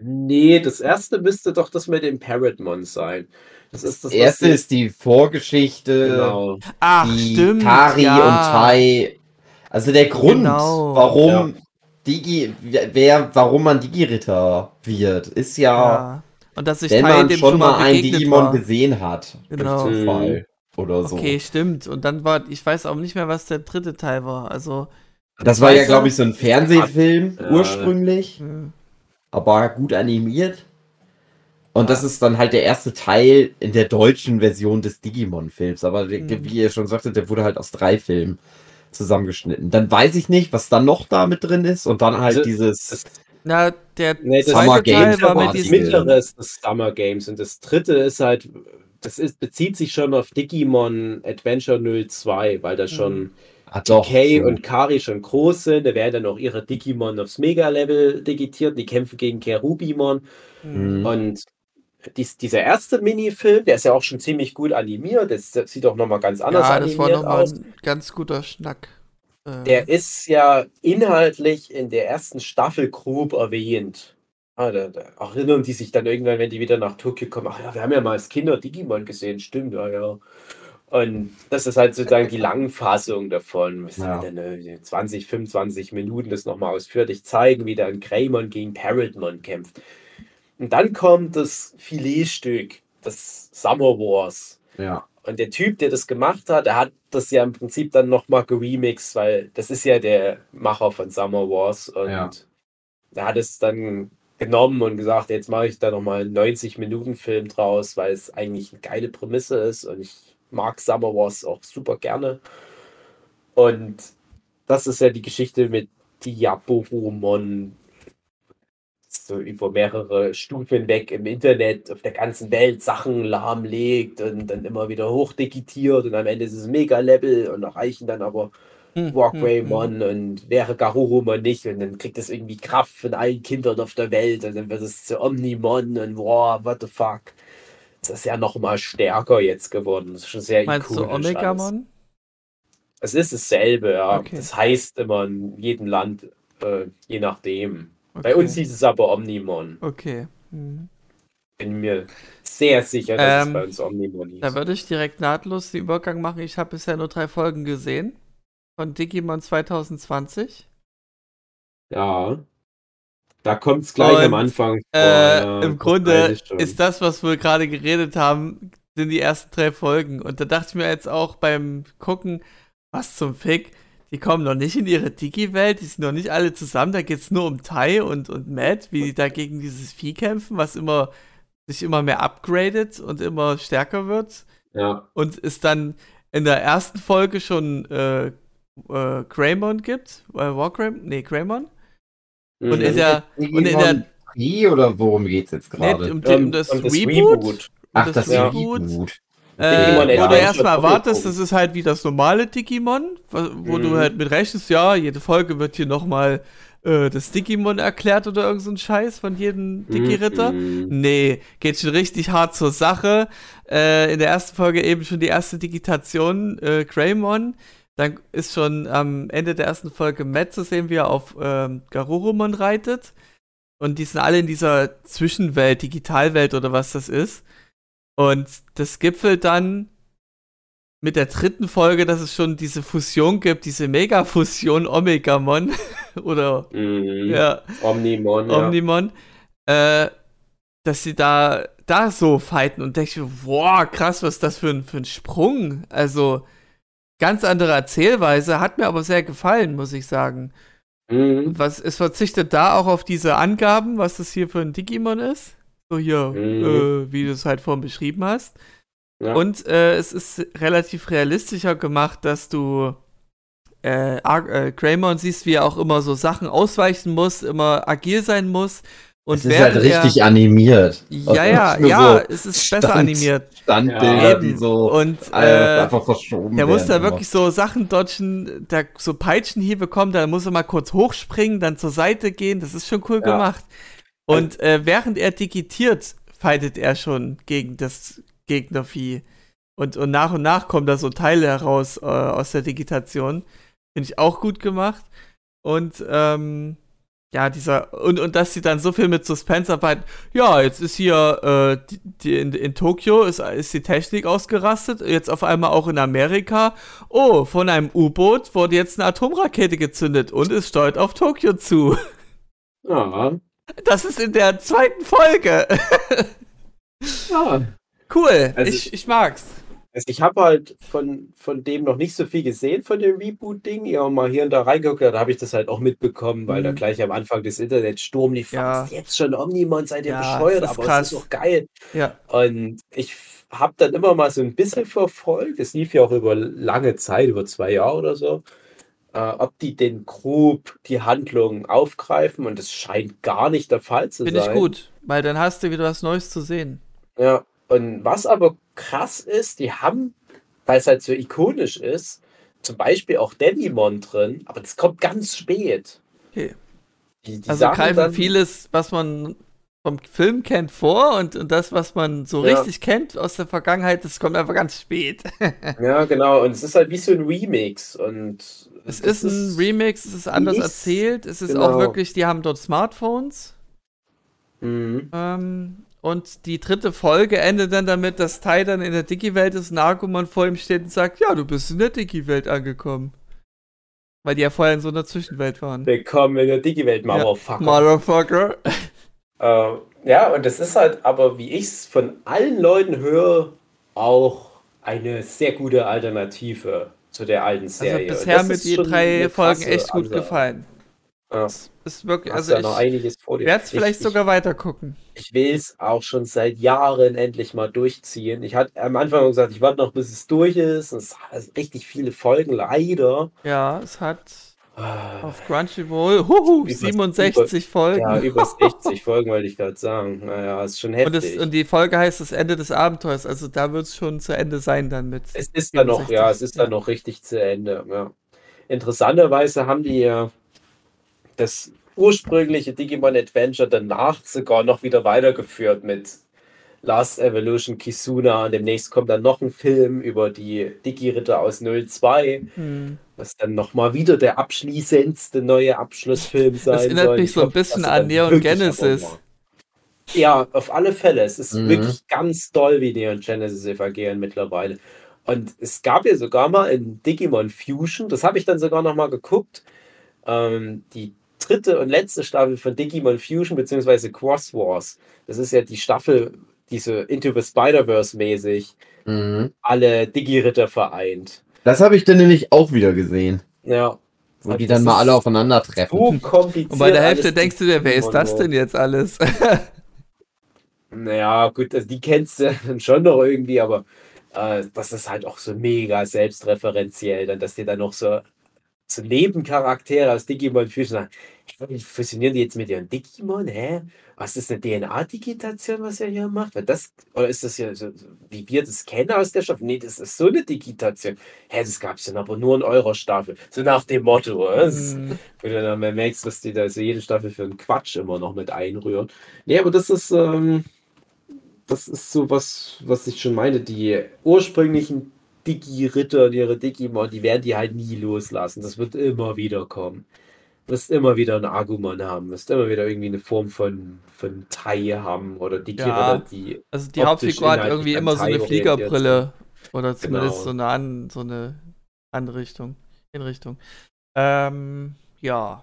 Nee, das erste müsste doch das mit dem Parrotmon sein. Das ist das, erste ist die Vorgeschichte, Genau. Ach, die stimmt. Kari ja. und Tai. Also der Grund, Genau. warum Digi, wer, warum man Digi-Ritter wird, ist ja, Ja. Und dass sich wenn Tai man dem schon mal ein begegnet Digimon war. gesehen hat. Genau. Durch Zufall oder so. Okay, stimmt. Und dann war, ich weiß auch nicht mehr, was der dritte Teil war. Also, Das war ja, glaube ich, so ein Fernsehfilm Ja. ursprünglich, hm, aber gut animiert. Und das ist dann halt der erste Teil in der deutschen Version des Digimon-Films. Aber Mhm. wie ihr schon sagtet, der wurde halt aus drei Filmen zusammengeschnitten. Dann weiß ich nicht, was dann noch da mit drin ist. Und dann halt Also, dieses. das- na, der Nee, das Summer zweite Games Teil war mit die das diesem. mittlere- mittlere ist das Summer Games und das dritte ist halt, das ist, bezieht sich schon auf Digimon Adventure 02, weil da schon Ah, doch. Kay so. und Kari schon groß sind. Da werden dann auch ihre Digimon aufs Mega-Level digitiert. Die kämpfen gegen Kerubimon. hm, Mhm. Und dies, dieser erste Minifilm, der ist ja auch schon ziemlich gut animiert. Das sieht auch nochmal ganz anders Ja, das war nochmal aus. ein ganz guter Schnack. Äh, Der ist ja inhaltlich in der ersten Staffel grob erwähnt. Ah, da, da erinnern die sich dann irgendwann, wenn die wieder nach Tokio kommen. Ach ja, wir haben ja mal als Kinder Digimon gesehen, stimmt, ja, ja. Und das ist halt sozusagen die Langfassung davon. Was Ja. sind denn, äh, 20, 25 Minuten das nochmal ausführlich zeigen, wie dann Greymon gegen Parrotmon kämpft. Und dann kommt das Filetstück, das Summer Wars. Ja. Und der Typ, der das gemacht hat, der hat das ja im Prinzip dann nochmal geremixed, weil das ist ja der Macher von Summer Wars. Und Ja. der hat es dann genommen und gesagt, jetzt mache ich da nochmal einen 90-Minuten-Film draus, weil es eigentlich eine geile Prämisse ist und ich mag Summer Wars auch super gerne. Und das ist ja die Geschichte mit Diaboromon, so über mehrere Stufen weg im Internet auf der ganzen Welt Sachen lahmlegt und dann immer wieder hochdigitiert und am Ende ist es Mega-Level und erreichen dann aber Hm, Walkwaymon und wäre Garurumon nicht und dann kriegt es irgendwie Kraft von allen Kindern auf der Welt und dann wird es zu Omnimon und wow, what the fuck. Das ist ja noch mal stärker jetzt geworden. Das ist schon sehr Meinst du ikonisch alles. Omegamon? Es ist dasselbe, ja. Okay. Das heißt immer in jedem Land, äh, je nachdem. Okay. Bei uns hieß es aber Omnimon. Okay. Hm. Bin mir sehr sicher, dass Ähm, es bei uns Omnimon hieß. Da würde ich direkt nahtlos den Übergang machen. Ich habe bisher nur drei Folgen gesehen. Von Digimon 2020. ja. Da kommt es gleich Und, am Anfang. vor, Äh, ja, Im Grunde ist das, was wir gerade geredet haben, sind die ersten drei Folgen. Und da dachte ich mir jetzt auch beim Gucken, was zum Fick, die kommen noch nicht in ihre Digi-Welt, die sind noch nicht alle zusammen, da geht es nur um Tai und, und Matt, wie die da gegen dieses Vieh kämpfen, was immer sich immer mehr upgradet und immer stärker wird. Ja. Und es dann in der ersten Folge schon äh, äh, Greymon gibt. Äh, Wargreymon? Nee, Greymon. Und in Mhm. der, und in der Wie oder worum geht's jetzt nee, gerade? um, die, um Ähm, das, und Reboot. Ach, das das. Reboot. Reboot. Äh, wo du erstmal erwartest, das ist halt wie das normale Digimon, wo, wo du Mhm. halt mit rechnest, ja, jede Folge wird hier nochmal äh, das Digimon erklärt oder irgend so ein Scheiß von jedem Digi-Ritter. Mhm. Nee, geht schon richtig hart zur Sache. Äh, in der ersten Folge eben schon die erste Digitation, äh, Greymon. Dann ist schon am Ende der ersten Folge Matt zu sehen, wie er auf ähm, Garurumon reitet. Und die sind alle in dieser Zwischenwelt, Digitalwelt oder was das ist. Und das gipfelt dann mit der dritten Folge, dass es schon diese Fusion gibt, diese Mega-Fusion Omegamon. oder Mhm. ja, Omnimon. ja. Omnimon, äh, dass sie da, da so fighten und denke ich boah, krass, was ist das für ein, für ein Sprung. Also, ganz andere Erzählweise, hat mir aber sehr gefallen, muss ich sagen. Mhm. Was, es verzichtet da auch auf diese Angaben, was das hier für ein Digimon ist. So hier, Mhm. äh, wie du es halt vorhin beschrieben hast. Ja. Und äh, es ist relativ realistischer gemacht, dass du äh, Ar- äh, Greymon siehst, wie er auch immer so Sachen ausweichen muss, immer agil sein muss. Und es ist halt während er- richtig animiert. Ja, ja, ja, so es ist Stand- besser animiert. Standbilder, Ja, die so Und äh, äh, einfach verschoben der muss da wirklich so Sachen dodgen, da so Peitschenhiebe kommen, dann muss er mal kurz hochspringen, dann zur Seite gehen, das ist schon cool Ja. gemacht. Und äh, während er digitiert, fightet er schon gegen das Gegnervieh. Und, und nach und nach kommen da so Teile heraus äh, aus der Digitation. Finde ich auch gut gemacht. Und ähm, ja, dieser, und, und dass sie dann so viel mit Suspense arbeiten. Ja, jetzt ist hier äh, die, die in, in Tokio ist, ist die Technik ausgerastet, jetzt auf einmal auch in Amerika. Oh, von einem U-Boot wurde jetzt eine Atomrakete gezündet und es steuert auf Tokio zu. ja. Das ist in der zweiten Folge. ja. cool, Also- ich, ich mag's. Also ich habe halt von, von dem noch nicht so viel gesehen, von dem Reboot-Ding. Ja, mal hier und da reingeguckt, da habe ich das halt auch mitbekommen, weil da Mhm. gleich am Anfang des Internetsturm lief. Ja. Was, jetzt schon Omnimon, seid ihr Ja, bescheuert, das ist aber krass. es ist doch geil. Ja. Und ich habe dann immer mal so ein bisschen verfolgt, es lief ja auch über lange Zeit, über zwei Jahre oder so, äh, ob die den grob die Handlung aufgreifen und es scheint gar nicht der Fall zu Finde sein. ich gut, weil dann hast du wieder was Neues zu sehen. Ja, und was aber krass ist, die haben, weil es halt so ikonisch ist, zum Beispiel auch Devimon drin, aber das kommt ganz spät. Okay. Die, die Also greifen dann, vieles, was man vom Film kennt, vor und, und das, was man so Ja. richtig kennt aus der Vergangenheit, das kommt einfach ganz spät. Ja, genau, und es ist halt wie so ein Remix. Und Es ist ein Remix, es ist anders nicht- erzählt, es ist genau. auch wirklich, die haben dort Smartphones. Mhm. Ähm, und die dritte Folge endet dann damit, dass Tai dann in der Digi-Welt ist und Argumon vor ihm steht und sagt, ja, du bist in der Digi-Welt angekommen. Weil die ja vorher in so einer Zwischenwelt waren. Willkommen in der Digi-Welt, Ja, Motherfucker. Motherfucker. Äh, ja, und das ist halt, aber wie ich es von allen Leuten höre, auch eine sehr gute Alternative zu der alten Also Serie. Und bisher mit die drei Folgen echt gut Ansage. gefallen. Ja, Das ist wirklich, hast also ja noch ich einiges vor dir. werde es vielleicht ich, sogar weiter gucken. Ich, will es auch schon seit Jahren endlich mal durchziehen. Ich hatte am Anfang gesagt, ich warte noch, bis es durch ist. Und es hat richtig viele Folgen, leider. Ja, es hat Ah, auf Crunchyroll huhu, Über- 67 Folgen. Ja, über 60 Folgen wollte ich gerade sagen. Naja, ist schon und, heftig. das, und die Folge heißt das Ende des Abenteuers, also da wird es schon zu Ende sein dann mit. Es ist dann noch, ja, es 67, ist dann ja. noch richtig zu Ende. Ja. Interessanterweise haben die ja das ursprüngliche Digimon Adventure danach sogar noch wieder weitergeführt mit Last Evolution Kisuna und demnächst kommt dann noch ein Film über die Digi-Ritter aus 02, Hm. was dann nochmal wieder der abschließendste neue Abschlussfilm sein Das erinnert soll. mich Ich so ein bisschen an Neon Genesis. Ja, auf alle Fälle. Es ist Mhm. wirklich ganz toll, wie Neon Genesis agieren mittlerweile. Und es gab ja sogar mal in Digimon Fusion, das habe ich dann sogar noch mal geguckt, ähm, die dritte und letzte Staffel von Digimon Fusion beziehungsweise Cross Wars. Das ist ja die Staffel, die so Into the Spider-Verse mäßig Mhm. alle Digi-Ritter vereint. Das habe ich dann nämlich auch wieder gesehen. Ja. Wo Also die dann mal alle aufeinandertreffen. So kompliziert. Und bei der Hälfte denkst du dir, wer ist das Digimon, denn jetzt alles? Naja, gut, also die kennst du dann schon noch irgendwie, aber äh, das ist halt auch so mega selbstreferenziell, dann, dass dir dann noch so, so Nebencharaktere aus Digimon Fusion fusionieren die jetzt mit ihren Digimon? Hä? Was ist eine DNA-Digitation, was er hier macht? Weil das, oder ist das ja so, wie wir das kennen aus der Staffel? Nee, das ist so eine Digitation. Hä, das gab es dann aber nur in eurer Staffel. So nach dem Motto. äh, Das ist, Hm. wo du dann merkst, was die da so jede Staffel für einen Quatsch immer noch mit einrühren. Nee, aber das ist, ähm, das ist so was, was ich schon meine. Die ursprünglichen Digi-Ritter und ihre Digimon, die werden die halt nie loslassen. Das wird immer wieder kommen. Du wirst immer wieder einen Agumon haben, wirst immer wieder irgendwie eine Form von, von Tai haben oder Digi-Ritter, Ja. die. Also die Hauptfigur hat irgendwie immer so eine Fliegerbrille. Oder zumindest Genau. so eine, an, so eine andere Richtung. In Richtung. Ähm, ja.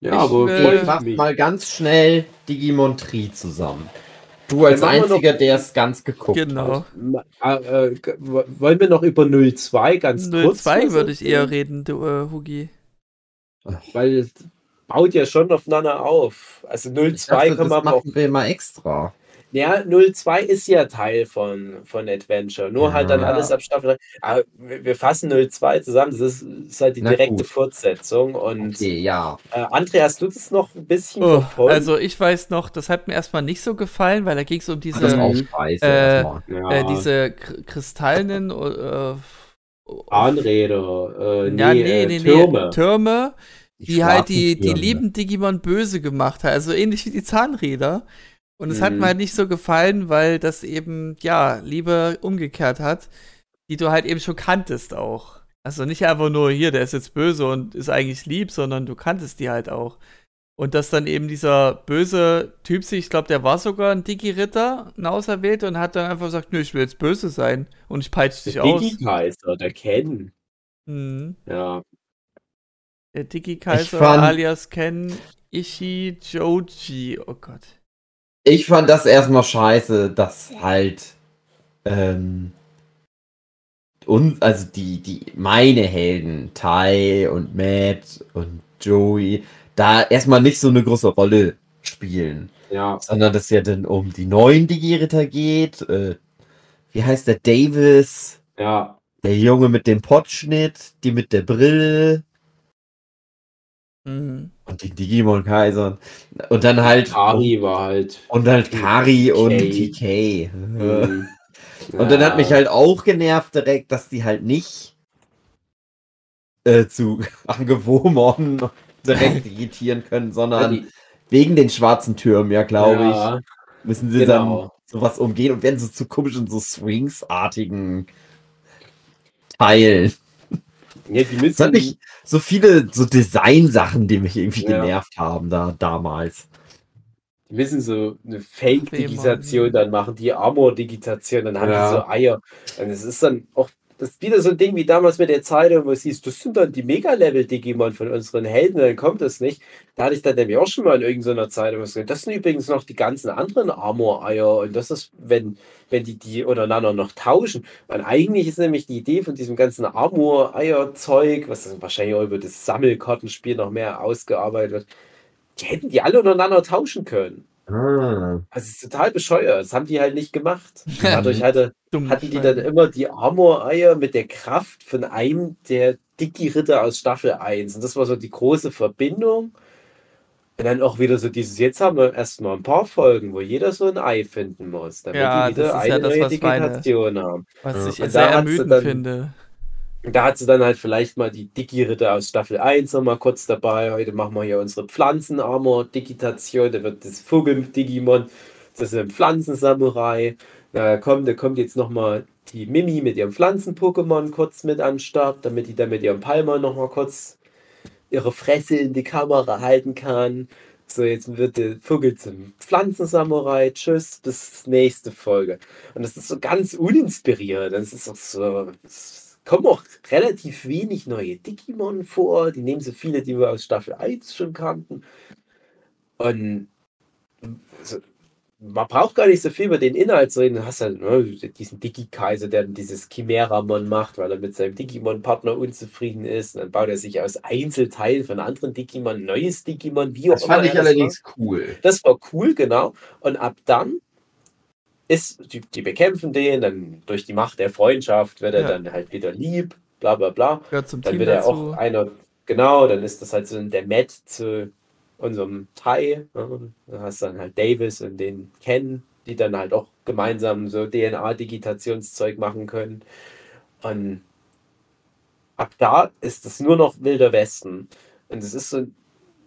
Ja, Ich aber will- Ich mach mal ganz schnell Digimon Tree zusammen. Du als einziger, der es ganz geguckt Genau. Äh, äh, g- wollen wir noch über 02 ganz kurz 02 was würde ich eher reden, du, äh, Hugi. Weil es baut ja schon aufeinander auf. Also hat. Ich 02 dachte, kann das man auch. machen wir mal extra. Ja, 02 ist ja Teil von, von Adventure. Nur halt dann Ja. alles ab Staffel. drei. Aber wir fassen 02 zusammen. Das ist, ist halt die Na direkte gut. Fortsetzung. Und Okay, ja. äh, André, hast du das noch ein bisschen Oh, verfolgt? also ich weiß noch, das hat mir erstmal nicht so gefallen, weil da ging es um diese, äh, erstmal. ja, äh, diese kr- kristallenen äh, Zahnräder. Äh, nee, ja, nee, äh, nee, Türme. nee, Türme, die halt die, die lieben Digimon böse gemacht hat. Also ähnlich wie die Zahnräder. Und es hat Mhm. mir halt nicht so gefallen, weil das eben, ja, Liebe umgekehrt hat, die du halt eben schon kanntest auch. Also nicht einfach nur hier, der ist jetzt böse und ist eigentlich lieb, sondern du kanntest die halt auch. Und dass dann eben dieser böse Typ sich, ich glaube, der war sogar ein Digi-Ritter, ein Auserwählter, und hat dann einfach gesagt, nö, ich will jetzt böse sein und ich peitsche dich Der aus. Digi-Kaiser, der Ken. Mhm. Ja. Der Digi-Kaiser alias Ken Ishi Joji. Oh Gott. Ich fand das erstmal scheiße, dass halt ähm, und also die die meine Helden Tai und Matt und Joey da erstmal nicht so eine große Rolle spielen, Ja. sondern dass ja dann um die neuen Digi-Ritter geht. Äh, wie heißt der Davis? Ja. Der Junge mit dem Potschnitt, die mit der Brille Mhm. Und die Digimon-Kaisern. Und dann halt Ari war halt. und halt Kari und TK. TK. ähm, Und dann hat mich ja. halt auch genervt direkt, dass die halt nicht äh, zu Angewomon direkt digitieren können, Ja, sondern die- wegen den schwarzen Türmen, ja, glaube ja, ich, müssen sie Genau. dann sowas umgehen und werden so zu komischen, so Swings-artigen Teilen. Ja, die müssen, hat mich so viele so Design-Sachen, die mich irgendwie Ja. genervt haben da damals. die müssen so eine Fake-Digitation dann machen, die Armor-Digitation, dann haben Ja. die so Eier. Und es ist dann auch das ist wieder so ein Ding wie damals mit der Zeitung, wo es hieß, das sind dann die Mega-Level-Digimon von unseren Helden, dann kommt das nicht. Da hatte ich dann nämlich auch schon mal in irgendeiner Zeitung was gesagt. Das sind übrigens noch die ganzen anderen Armor-Eier und das ist, wenn, wenn die die untereinander noch tauschen. Weil eigentlich ist nämlich die Idee von diesem ganzen Armor-Eier-Zeug, was dann wahrscheinlich auch über das Sammelkartenspiel noch mehr ausgearbeitet wird, die hätten die alle untereinander tauschen können. Ah. Also es ist total bescheuert. Das haben die halt nicht gemacht. Dadurch hatte, Dumm hatten die dann immer die Armor-Eier mit der Kraft von einem der Dicky-Ritter aus Staffel 1. Und das war so die große Verbindung. Und dann auch wieder so dieses, jetzt haben wir erstmal ein paar Folgen, wo jeder so ein Ei finden muss, damit Ja, die wieder das ist ja eine das, neue was meine- Digitation haben. Was Ja. ich Und sehr da hat sie ermüdend dann- finde. Und da hat sie dann halt vielleicht mal die Dicky-Ritter aus Staffel 1 nochmal kurz dabei. Heute machen wir hier unsere Pflanzenarmor-Digitation. Da wird das Vogel-Digimon, das ist ein Pflanzensamurai. Da kommt, da kommt jetzt nochmal die Mimi mit ihrem Pflanzen-Pokémon kurz mit an den Start, damit die dann mit ihrem Palmer nochmal kurz ihre Fresse in die Kamera halten kann. So, jetzt wird der Vogel zum Pflanzensamurai. Tschüss, bis nächste Folge. Und das ist so ganz uninspiriert. Das ist auch so. Es kommen auch relativ wenig neue Digimon vor. Die nehmen so viele, die wir aus Staffel 1 schon kannten. Und so, man braucht gar nicht so viel über den Inhalt zu reden. Du hast halt ne, diesen Digi-Kaiser, der dann dieses Chimera-Mon macht, weil er mit seinem Digimon-Partner unzufrieden ist. Und dann baut er sich aus Einzelteilen von anderen Digimon ein neues Digimon. Wie Das auch fand immer ich er das allerdings cool. das war cool, genau. Und ab dann ist, die, die bekämpfen den, dann durch die Macht der Freundschaft wird er Ja. dann halt wieder lieb, bla bla bla. Gehört zum Dann Team wird er dazu. auch einer, genau, dann ist das halt so der Matt zu unserem Tai. Ne? Da hast dann halt Davis und den Ken, die dann halt auch gemeinsam so DNA-Digitationszeug machen können. Und ab da ist es nur noch Wilder Westen. Und es ist so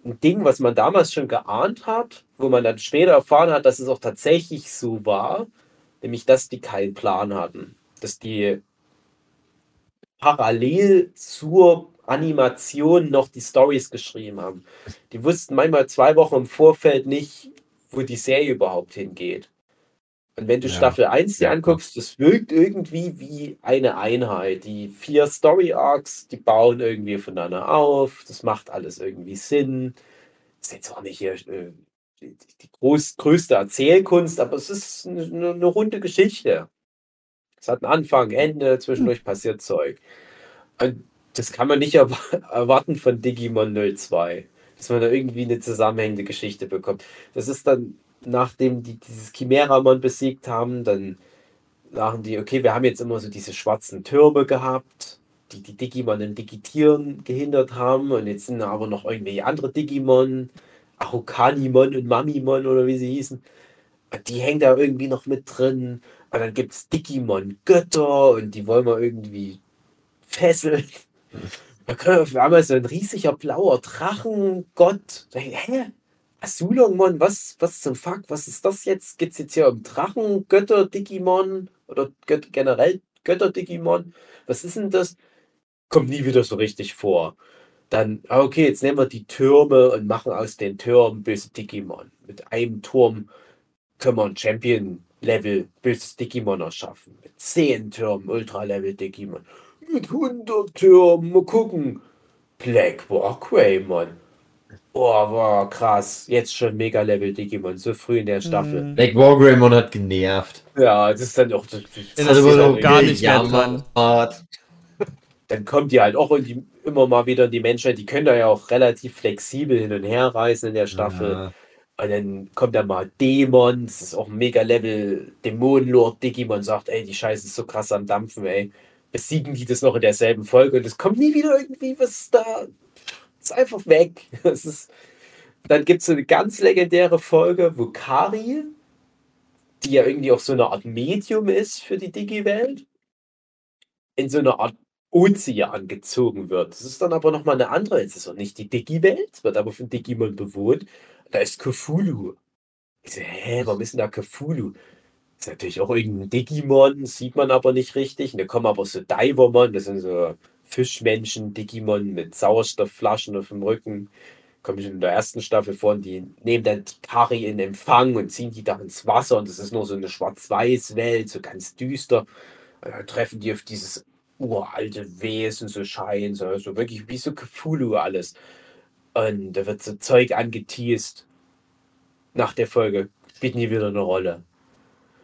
ein Ding, was man damals schon geahnt hat, wo man dann später erfahren hat, dass es auch tatsächlich so war, nämlich dass die keinen Plan hatten. Dass die parallel zur Animation noch die Stories geschrieben haben. Die wussten manchmal zwei Wochen im Vorfeld nicht, wo die Serie überhaupt hingeht. Und wenn du Ja. Staffel 1 dir anguckst, das wirkt irgendwie wie eine Einheit. Die vier Story Arcs, die bauen irgendwie aufeinander auf. Das macht alles irgendwie Sinn. Ist jetzt auch nicht hier äh, die, die groß, größte Erzählkunst, aber es ist eine, eine, eine runde Geschichte. Es hat einen Anfang, Ende, zwischendurch passiert Zeug. Und das kann man nicht erwa- erwarten von Digimon 02, dass man da irgendwie eine zusammenhängende Geschichte bekommt. Das ist dann, nachdem die dieses Chimeramon besiegt haben, dann sagen die, okay, wir haben jetzt immer so diese schwarzen Türme gehabt, die die Digimon im Digitieren gehindert haben und jetzt sind aber noch irgendwelche andere Digimon, Arukanimon und Mamimon oder wie sie hießen. Die hängen da irgendwie noch mit drin. Und dann gibt es Digimon-Götter und die wollen wir irgendwie fesseln. Da wir auf einmal so ein riesiger blauer Drachengott. Hä? Asulongmon, was, was zum Fuck? Was ist das jetzt? Geht es jetzt hier um Drachengötter, Digimon oder Gött generell Götter-Digimon? Was ist denn das? Kommt nie wieder so richtig vor. Dann, ah, okay, jetzt nehmen wir die Türme und machen aus den Türmen böse Digimon. Mit einem Turm können wir ein Champion-Level böses Digimon erschaffen. Mit 10 Türmen Ultra-Level-Digimon. Mit 100 Türmen, mal gucken. Black Walkway-Mon. Boah, war krass. Jetzt schon Mega-Level-Digimon, so früh in der Staffel. Mhm. Black Wargreymon hat genervt. Ja, das ist dann auch. Das, das, ist ist auch gar nicht mehr dran. dann kommt die halt auch in die, immer mal wieder in die Menschheit. Die können da ja auch relativ flexibel hin und her reisen in der Staffel. Ja. Und dann kommt da mal Dämon, das ist auch ein Mega-Level Dämonenlord Digimon, sagt, ey, die Scheiße ist so krass am Dampfen, ey. Besiegen die das noch in derselben Folge und es kommt nie wieder irgendwie was da. Ist einfach weg. Das ist, dann gibt es so eine ganz legendäre Folge, wo Kari, die ja irgendwie auch so eine Art Medium ist für die Digi-Welt, in so eine Art Ozean gezogen wird. Das ist dann aber nochmal eine andere. Es ist auch nicht die Digi-Welt, wird aber von Digimon bewohnt. Da ist Cthulhu. Ich so, hä, warum ist denn da Cthulhu? Ist natürlich auch irgendein Digimon, sieht man aber nicht richtig. Und da kommen aber so Divermon, das sind so Fischmenschen, Digimon mit Sauerstoffflaschen auf dem Rücken. Kommen schon in der ersten Staffel vor und die nehmen dann die Kari in Empfang und ziehen die da ins Wasser und das ist nur so eine Schwarz-Weiß-Welt, so ganz düster. Und dann treffen die auf dieses uralte Wesen so scheinen, so also wirklich wie so Cthulhu alles. Und da wird so Zeug angeteased nach der Folge. Spielt nie wieder eine Rolle.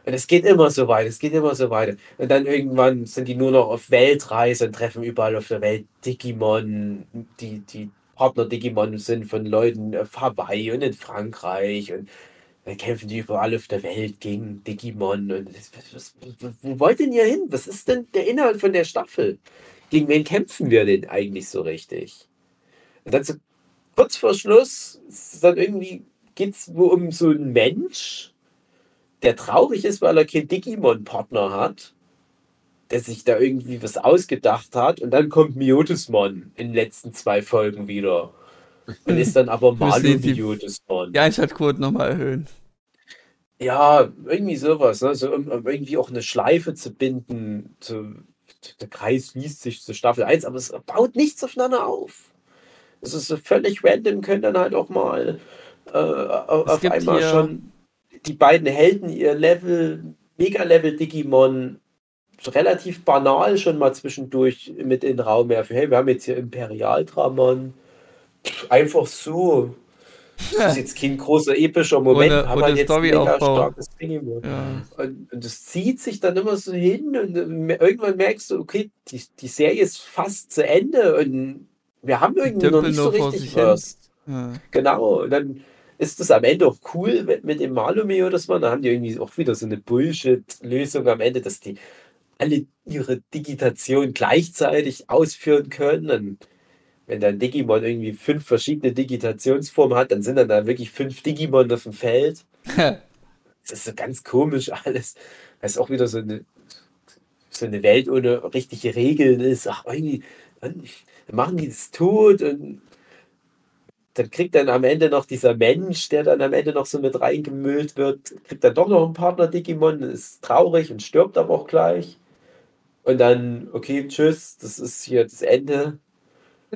Und es geht immer so weiter, es geht immer so weiter. Und dann irgendwann sind die nur noch auf Weltreise und treffen überall auf der Welt Digimon, die, die Partner-Digimon sind von Leuten auf Hawaii und in Frankreich und dann kämpfen die überall auf der Welt gegen Digimon. Und was, was, wo wollt denn ihr hin? Was ist denn der Inhalt von der Staffel? Gegen wen kämpfen wir denn eigentlich so richtig? Und dann so kurz vor Schluss, dann irgendwie geht es um so einen Mensch, der traurig ist, weil er keinen Digimon-Partner hat, der sich da irgendwie was ausgedacht hat. Und dann kommt Miotismon in den letzten zwei Folgen wieder. Und ist dann aber Malu Miotismon. Die Einschaltquote nochmal erhöhen. Ja, irgendwie sowas. Ne? So, um, um, irgendwie auch eine Schleife zu binden. Zu, der Kreis liest sich zur Staffel 1, aber es baut nichts aufeinander auf. Es ist so völlig random, können dann halt auch mal äh, auf einmal schon die beiden Helden ihr Level, Mega-Level Digimon relativ banal schon mal zwischendurch mit in den Raum werfen. Hey, wir haben jetzt hier Imperial-Dramon. Einfach so. Das ist jetzt kein großer epischer Moment, ohne, aber ohne jetzt ein mega starkes Digimon. Ja. Und, und, das zieht sich dann immer so hin und irgendwann merkst du, okay, die, die Serie ist fast zu Ende und wir haben irgendwie noch nicht so richtig was. Ja. Genau, und dann ist das am Ende auch cool mit, mit dem Malumeo, dass man, da haben die irgendwie auch wieder so eine Bullshit-Lösung am Ende, dass die alle ihre Digitation gleichzeitig ausführen können. Und wenn dann Digimon irgendwie fünf verschiedene Digitationsformen hat, dann sind dann da wirklich fünf Digimon auf dem Feld. das ist so ganz komisch alles. Das ist auch wieder so eine, so eine Welt ohne richtige Regeln ist. Ach, irgendwie, dann machen die das tot und dann kriegt dann am Ende noch dieser Mensch, der dann am Ende noch so mit reingemüllt wird, kriegt dann doch noch einen Partner Digimon, ist traurig und stirbt aber auch gleich. Und dann, okay, tschüss, das ist hier das Ende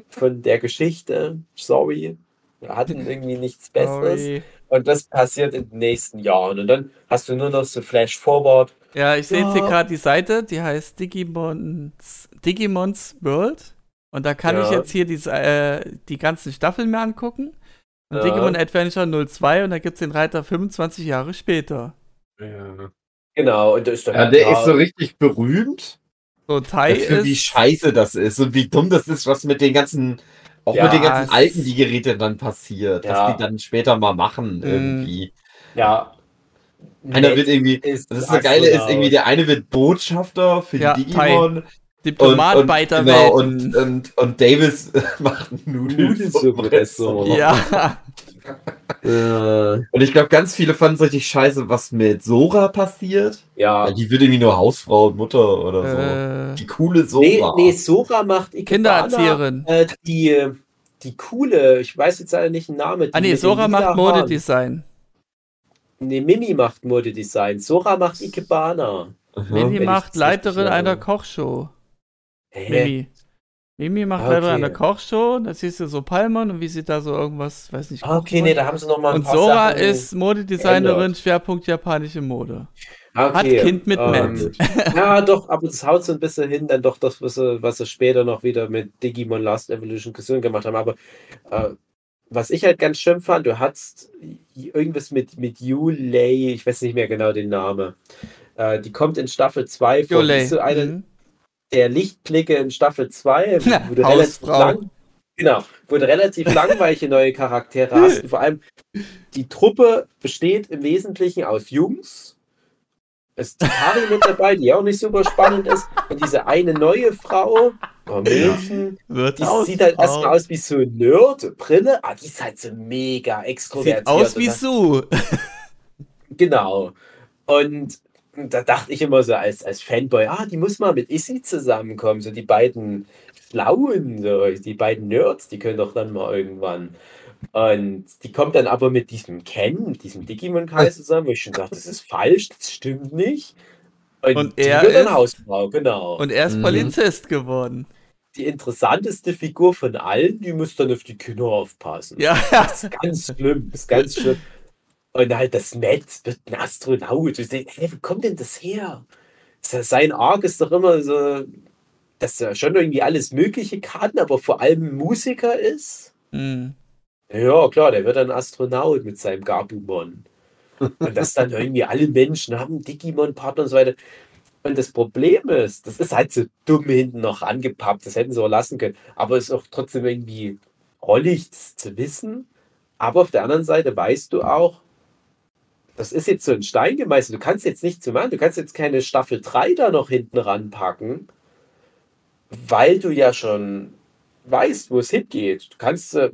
von der Geschichte. Sorry. Wir hatten irgendwie nichts Besseres. Sorry. Und das passiert in den nächsten Jahren. Und dann hast du nur noch so Flash Forward. Ja, ich sehe jetzt hier gerade die Seite, die heißt Digimons, Digimons World. Und da kann ja. ich jetzt hier die, äh, die ganzen Staffeln mir angucken. Und ja. Digimon Adventure 02 und da gibt es den Reiter 25 Jahre später. Ja. Genau, und ist ja, der ist so richtig berühmt. So Tai dafür, ist. Wie scheiße das ist und wie dumm das ist, was mit den ganzen, auch ja, mit den ganzen alten die Geräte dann passiert, ja. was die dann später mal machen mhm. irgendwie. Ja. Einer wird irgendwie, ist das ist das Geile ist irgendwie, der eine wird Botschafter für die Digimon. Tai. Diplomat und, und, genau, und, und, und Davis macht Nudelsuppe. Ja. und ich glaube, ganz viele fanden es richtig scheiße, was mit Sora passiert. Ja. die wird irgendwie nur Hausfrau und Mutter oder so. Äh, die coole Sora. Nee, nee Sora macht Ikebana, Kindererzieherin. Äh, die, die coole, ich weiß jetzt leider nicht den Namen. Ah nee, Sora macht Modedesign. Nee, Mimi macht Modedesign. Sora macht Ikebana. Mimi macht Leiterin einer Kochshow. Mimi. Mimi macht okay. leider eine Kochshow, da siehst du so Palmen und wie sie da so irgendwas, weiß nicht. Ah, okay, nee, da haben sie nochmal Und Sora Sachen ist Modedesignerin, Schwerpunkt japanische Mode. Ah, okay. Hat Kind mit ähm, Matt. ja, doch, aber das haut so ein bisschen hin, dann doch das, was sie, was sie später noch wieder mit Digimon Last Evolution Gesund gemacht haben. Aber äh, was ich halt ganz schön fand, du hattest irgendwas mit, mit Yulei, ich weiß nicht mehr genau den Namen. Äh, die kommt in Staffel 2 vor. Yulei. So eine, mhm der Lichtblicke in Staffel 2 wurde relativ lang. Genau, wurde relativ langweilige neue Charaktere hast. Vor allem die Truppe besteht im Wesentlichen aus Jungs. Es ist Kari mit dabei, die auch nicht super spannend ist. Und diese eine neue Frau, oh Mädchen, Wird die sieht halt erstmal aus wie so ein Nerd, Brille, aber die ist halt so mega extrovertiert. Sieht aus wie Sue. Genau. Und da dachte ich immer so als, als Fanboy, ah, die muss mal mit Issy zusammenkommen, so die beiden Schlauen, so, die beiden Nerds, die können doch dann mal irgendwann. Und die kommt dann aber mit diesem Ken, diesem Digimon-Kai zusammen, wo ich schon dachte, das ist falsch, das stimmt nicht. Und, und er wird dann Hausfrau, genau. Und er ist mhm. Polizist geworden. Die interessanteste Figur von allen, die muss dann auf die Kinder aufpassen. Ja. Das ist ganz schlimm, das ist ganz schlimm. Und halt das Matt wird ein Astronaut. Du denkst, hey, wo kommt denn das her? Sein Arc ist doch immer so dass er schon irgendwie alles Mögliche kann, aber vor allem Musiker ist. Mhm. Ja, klar, der wird dann Astronaut mit seinem Gabumon. Und dass dann irgendwie alle Menschen haben Digimon-Partner und so weiter. Und das Problem ist, das ist halt so dumm hinten noch angepappt, das hätten sie auch lassen können. Aber es ist auch trotzdem irgendwie rollig zu wissen. Aber auf der anderen Seite weißt du auch, das ist jetzt so ein Stein gemeißelt. Du kannst jetzt nicht zu machen, du kannst jetzt keine Staffel 3 da noch hinten ranpacken, weil du ja schon weißt, wo es hingeht. Du kannst, äh,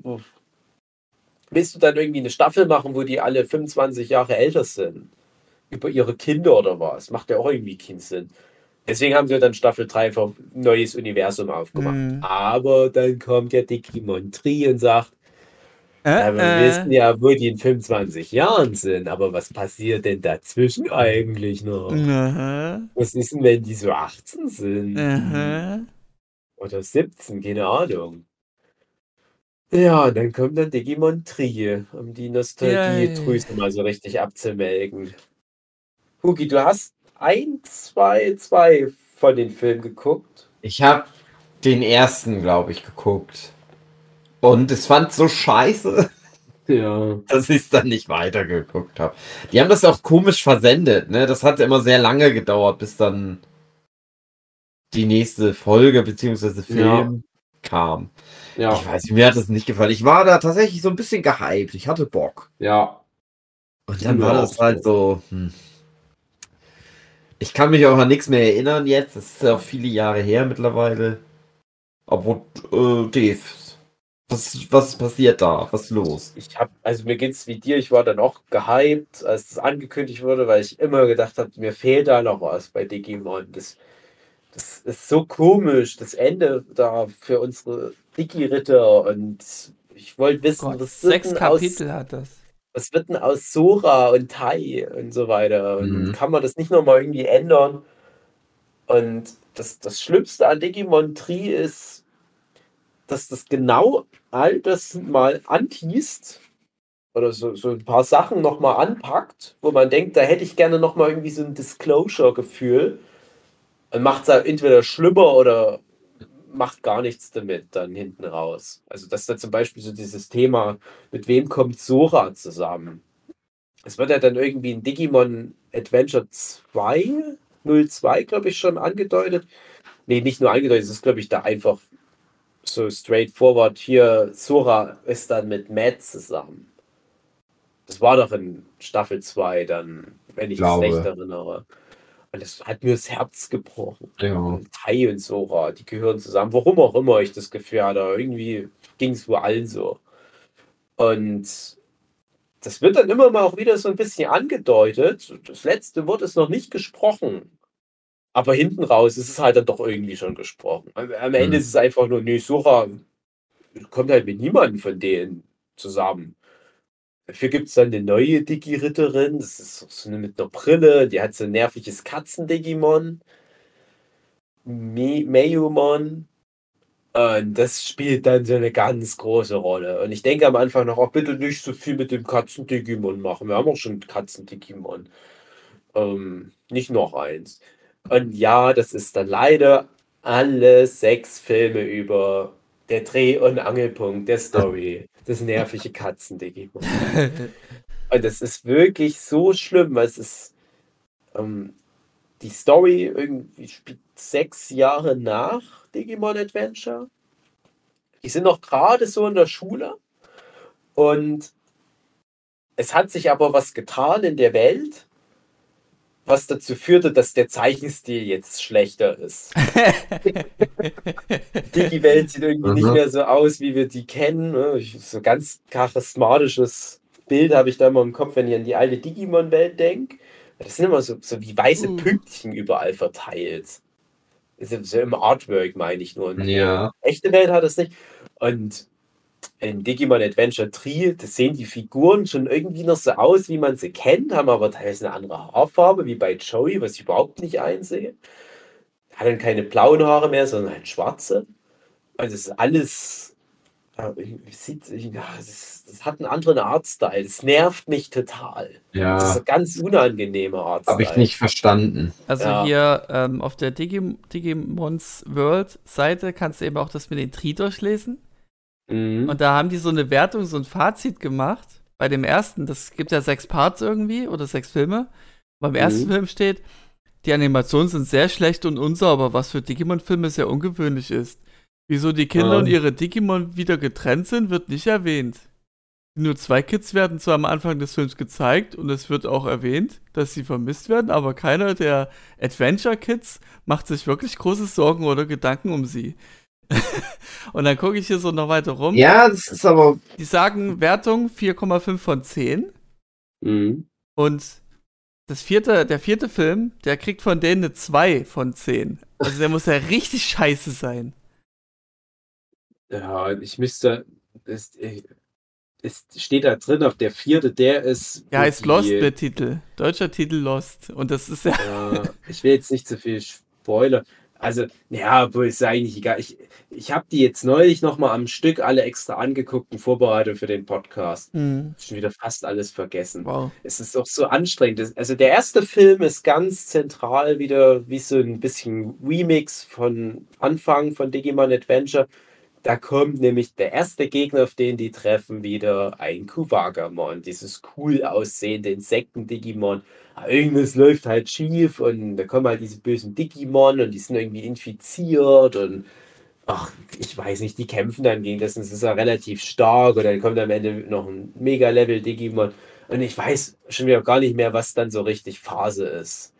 willst du dann irgendwie eine Staffel machen, wo die alle 25 Jahre älter sind? Über ihre Kinder oder was? Macht ja auch irgendwie keinen Sinn. Deswegen haben sie dann Staffel 3 für ein neues Universum aufgemacht. Mhm. Aber dann kommt ja Digimon Tree und sagt, Äh, ja, wir äh, wissen ja, wo die in 25 Jahren sind, aber was passiert denn dazwischen eigentlich noch? aha, Was ist denn, wenn die so 18 sind? aha. Oder 17, keine Ahnung. Ja, und dann kommt dann Digimon Trie, um die Nostalgie-Drüse mal so richtig abzumelken. Hugi, du hast ein, zwei, zwei von den Filmen geguckt. Ich habe den ersten, glaube ich, geguckt. Und es fand so scheiße, Ja. dass ich es dann nicht weitergeguckt habe. Die haben das auch komisch versendet, ne? Das hat immer sehr lange gedauert, bis dann die nächste Folge bzw. Film kam. Ja. Ich weiß nicht, mir hat das nicht gefallen. Ich war da tatsächlich so ein bisschen gehypt. Ich hatte Bock. Ja. Und dann Ja, war das halt so. Hm. Ich kann mich auch an nichts mehr erinnern jetzt. Das ist ja auch viele Jahre her mittlerweile. Obwohl, äh, Dave, was, was passiert da? Was ist los? Ich habe, also mir geht's wie dir, ich war dann auch gehypt, als das angekündigt wurde, weil ich immer gedacht habe, mir fehlt da noch was bei Digimon. Das, das ist so komisch, das Ende da für unsere Digi-Ritter und ich wollte wissen, Gott, was, wird sechs denn aus, Kapitel hat das. was wird denn aus Sora und Tai und so weiter? Und Mhm. kann man das nicht nochmal irgendwie ändern? Und das, das Schlimmste an Digimon Tree ist, dass das genau all das mal anteast oder so, so ein paar Sachen nochmal anpackt, wo man denkt, da hätte ich gerne nochmal irgendwie so ein Disclosure-Gefühl und macht es entweder schlimmer oder macht gar nichts damit dann hinten raus. Also dass da zum Beispiel so dieses Thema, mit wem kommt Sora zusammen? Es wird ja dann irgendwie in Digimon Adventure 2, 02, glaube ich, schon angedeutet. Nee, nicht nur angedeutet, es ist, glaube ich, da einfach so straightforward. Hier, Sora ist dann mit Matt zusammen. Das war doch in Staffel 2 dann, wenn ich Glaube. es recht erinnere. Und das hat mir das Herz gebrochen. Ja. Und Tai und Sora, die gehören zusammen. Warum auch immer ich das Gefühl hatte. Irgendwie ging es wohl allen so. Und das wird dann immer mal auch wieder so ein bisschen angedeutet. Das letzte Wort ist noch nicht gesprochen. Aber hinten raus ist es halt dann doch irgendwie schon gesprochen. Am, am Ende Mhm. ist es einfach nur, nee, Sora kommt halt mit niemandem von denen zusammen. Dafür gibt es dann eine neue Digi-Ritterin. Das ist so eine mit einer Brille. Die hat so ein nerviges Katzen-Digimon. Me- Mayumon. Und das spielt dann so eine ganz große Rolle. Und ich denke am Anfang noch, auch bitte nicht so viel mit dem Katzen-Digimon machen. Wir haben auch schon Katzen-Digimon. Ähm, nicht noch eins. Und ja, das ist dann leider alle sechs Filme über der Dreh- und Angelpunkt der Story. Das nervige Katzen-Digimon. Und das ist wirklich so schlimm, weil es ist ähm, die Story irgendwie spielt sechs Jahre nach Digimon Adventure. Die sind noch gerade so in der Schule und es hat sich aber was getan in der Welt, was dazu führte, dass der Zeichenstil jetzt schlechter ist. Die Welt sieht irgendwie nicht Mhm. mehr so aus, wie wir die kennen. ne? Ich- So ganz charismatisches Bild habe ich da immer im Kopf, wenn ich an die alte Digimon-Welt denke. Das sind immer so, so wie weiße Mhm. Pünktchen überall verteilt. So, so im Artwork meine ich nur. Und die Ja. echte Welt hat das nicht. Und in Digimon Adventure 3, das sehen die Figuren schon irgendwie noch so aus, wie man sie kennt, haben aber teilweise eine andere Haarfarbe, wie bei Joey, was ich überhaupt nicht einsehe. Hat dann keine blauen Haare mehr, sondern halt schwarze. Und es ist alles sieht, das, das, hat einen anderen Artstyle. Das nervt mich total. Ja. Das ist ein ganz unangenehmer Artstyle. Habe ich nicht verstanden. Also ja. hier ähm, auf der Digi Digimons World Seite kannst du eben auch das mit den Tri durchlesen. Mhm. Und da haben die so eine Wertung, so ein Fazit gemacht. Bei dem ersten, das gibt ja sechs Parts irgendwie oder sechs Filme. Beim mhm. ersten Film steht, die Animationen sind sehr schlecht und unsauber, was für Digimon-Filme sehr ungewöhnlich ist. Wieso die Kinder ähm. und ihre Digimon wieder getrennt sind, wird nicht erwähnt. Nur zwei Kids werden zwar am Anfang des Films gezeigt und es wird auch erwähnt, dass sie vermisst werden, aber keiner der Adventure Kids macht sich wirklich große Sorgen oder Gedanken um sie. und dann gucke ich hier so noch weiter rum. Ja, das ist aber. Die sagen Wertung 4,5 von 10. Mhm. Und das vierte, der vierte Film, der kriegt von denen eine 2 von 10. Also der muss ja richtig scheiße sein. Ja, ich müsste. Es, es steht da drin, auf der vierte, der ist. Ja, heißt Lost der Titel. Deutscher Titel Lost. Und das ist ja. ja ich will jetzt nicht zu viel Spoiler. Also, ja, obwohl ist eigentlich egal. Ich, ich habe die jetzt neulich nochmal am Stück alle extra angeguckt und vorbereitet für den Podcast. Mhm. Schon wieder fast alles vergessen. Wow. Es ist auch so anstrengend. Also, der erste Film ist ganz zentral wieder wie so ein bisschen Remix von Anfang von Digimon Adventure. Da kommt nämlich der erste Gegner, auf den die treffen, wieder ein Kuwagamon, dieses cool aussehende Insekten-Digimon. Irgendwas läuft halt schief und da kommen halt diese bösen Digimon und die sind irgendwie infiziert und ach, ich weiß nicht, die kämpfen dann gegen das und es ist ja relativ stark und dann kommt am Ende noch ein Mega-Level-Digimon und ich weiß schon wieder gar nicht mehr, was dann so richtig Phase ist.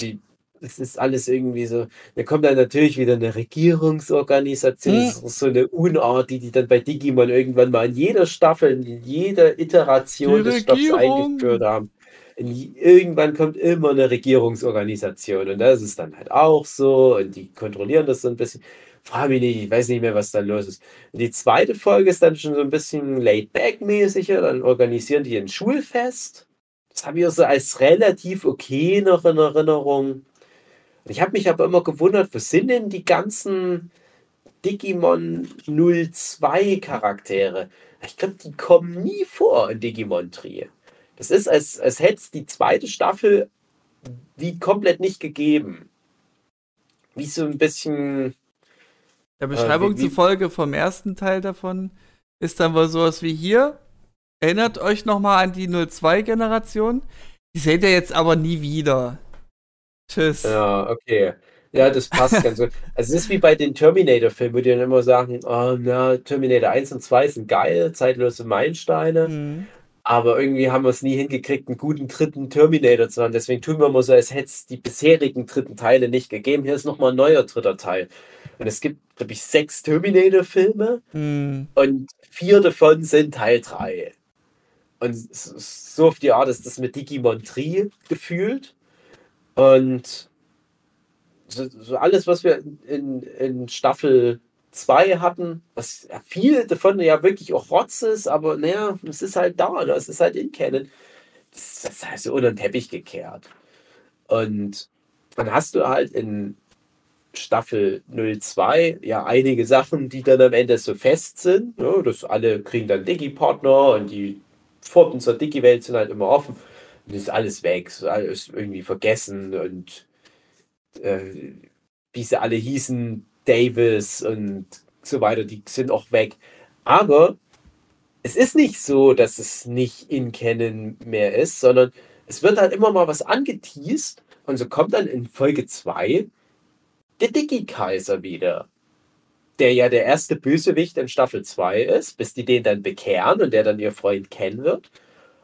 Die es ist alles irgendwie so. Da kommt dann natürlich wieder eine Regierungsorganisation. Hm. Das ist so eine Unart, die die dann bei Digimon irgendwann mal in jeder Staffel, in jeder Iteration des Stoffs eingeführt haben irgendwann kommt immer eine Regierungsorganisation und das ist dann halt auch so und die kontrollieren das so ein bisschen. Frag mich nicht, ich weiß nicht mehr, was da los ist. Und die zweite Folge ist dann schon so ein bisschen laid-back-mäßiger, dann organisieren die ein Schulfest. Das habe ich auch so als relativ okay noch in Erinnerung. Und ich habe mich aber immer gewundert, wo sind denn die ganzen Digimon 02 Charaktere? Ich glaube, die kommen nie vor in Digimon 3. Es ist, als, als hätte es die zweite Staffel wie komplett nicht gegeben. Wie so ein bisschen. Der äh, Beschreibung äh, zufolge vom ersten Teil davon ist dann wohl sowas wie hier. Erinnert euch nochmal an die 02-Generation. Die seht ihr jetzt aber nie wieder. Tschüss. Ja, okay. Ja, das passt ganz gut. Also es ist wie bei den Terminator-Filmen, wo die dann immer sagen, oh, na, Terminator 1 und 2 sind geil, zeitlose Meilensteine. Mhm. Aber irgendwie haben wir es nie hingekriegt, einen guten dritten Terminator zu haben. Deswegen tun wir mal so, als hätte es die bisherigen dritten Teile nicht gegeben. Hier ist nochmal ein neuer dritter Teil. Und es gibt, glaube ich, sechs Terminator-Filme mhm. und vier davon sind Teil 3. Und so auf die Art ist das mit Digimon Tree gefühlt. Und so, so alles, was wir in, in Staffel 2 hatten, was ja, viel davon ja wirklich auch Rotz ist, aber naja, es ist halt da, es ist halt in Canon. Das, das ist halt so unter den Teppich gekehrt. Und dann hast du halt in Staffel 02 ja einige Sachen, die dann am Ende so fest sind. Ne? dass alle kriegen dann Digi-Partner und die Pforten zur Digi-Welt sind halt immer offen. Und ist alles weg, ist alles irgendwie vergessen und äh, wie sie alle hießen, Davis und so weiter, die sind auch weg. Aber es ist nicht so, dass es nicht in Canon mehr ist, sondern es wird halt immer mal was angeteased und so kommt dann in Folge 2 der Digi-Kaiser wieder. Der ja der erste Bösewicht in Staffel 2 ist, bis die den dann bekehren und der dann ihr Freund kennen wird.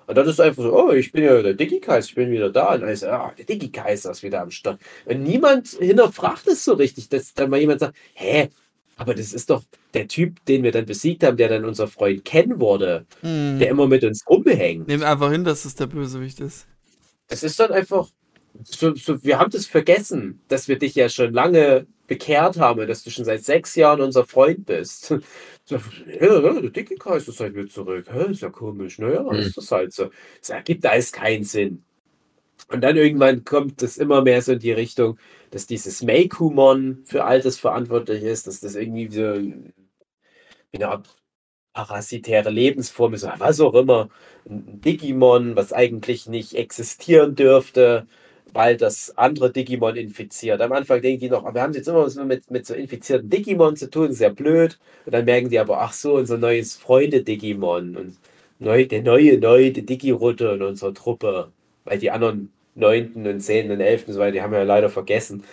Und dann ist einfach so, oh, ich bin ja der Digi-Kaiser, ich bin wieder da. Und dann ist ah, der Digi-Kaiser ist wieder am Start. Und niemand hinterfragt es so richtig, dass dann mal jemand sagt, hä, aber das ist doch der Typ, den wir dann besiegt haben, der dann unser Freund Ken wurde, hm. der immer mit uns rumhängt. Nehmen einfach hin, dass es der Bösewicht ist. Es ist dann einfach, so, so, wir haben das vergessen, dass wir dich ja schon lange bekehrt haben, dass du schon seit sechs Jahren unser Freund bist. So, ja, der dicke Kreis ist halt wieder zurück. Hä, ist ja komisch. Naja, mhm. ist das halt so. Es ergibt alles keinen Sinn. Und dann irgendwann kommt das immer mehr so in die Richtung, dass dieses Meikumon für Altes verantwortlich ist, dass das irgendwie so wie eine Art parasitäre Lebensform ist, was auch immer, ein Digimon, was eigentlich nicht existieren dürfte, weil das andere Digimon infiziert. Am Anfang denken die noch, wir haben jetzt immer was mit, mit so infizierten Digimon zu tun, sehr blöd. Und dann merken die aber, ach so, unser neues Freunde-Digimon und neu, der neue, neue Digi-Rutte in unserer Truppe, weil die anderen neunten und zehnten und elften und so weiter, die haben wir ja leider vergessen.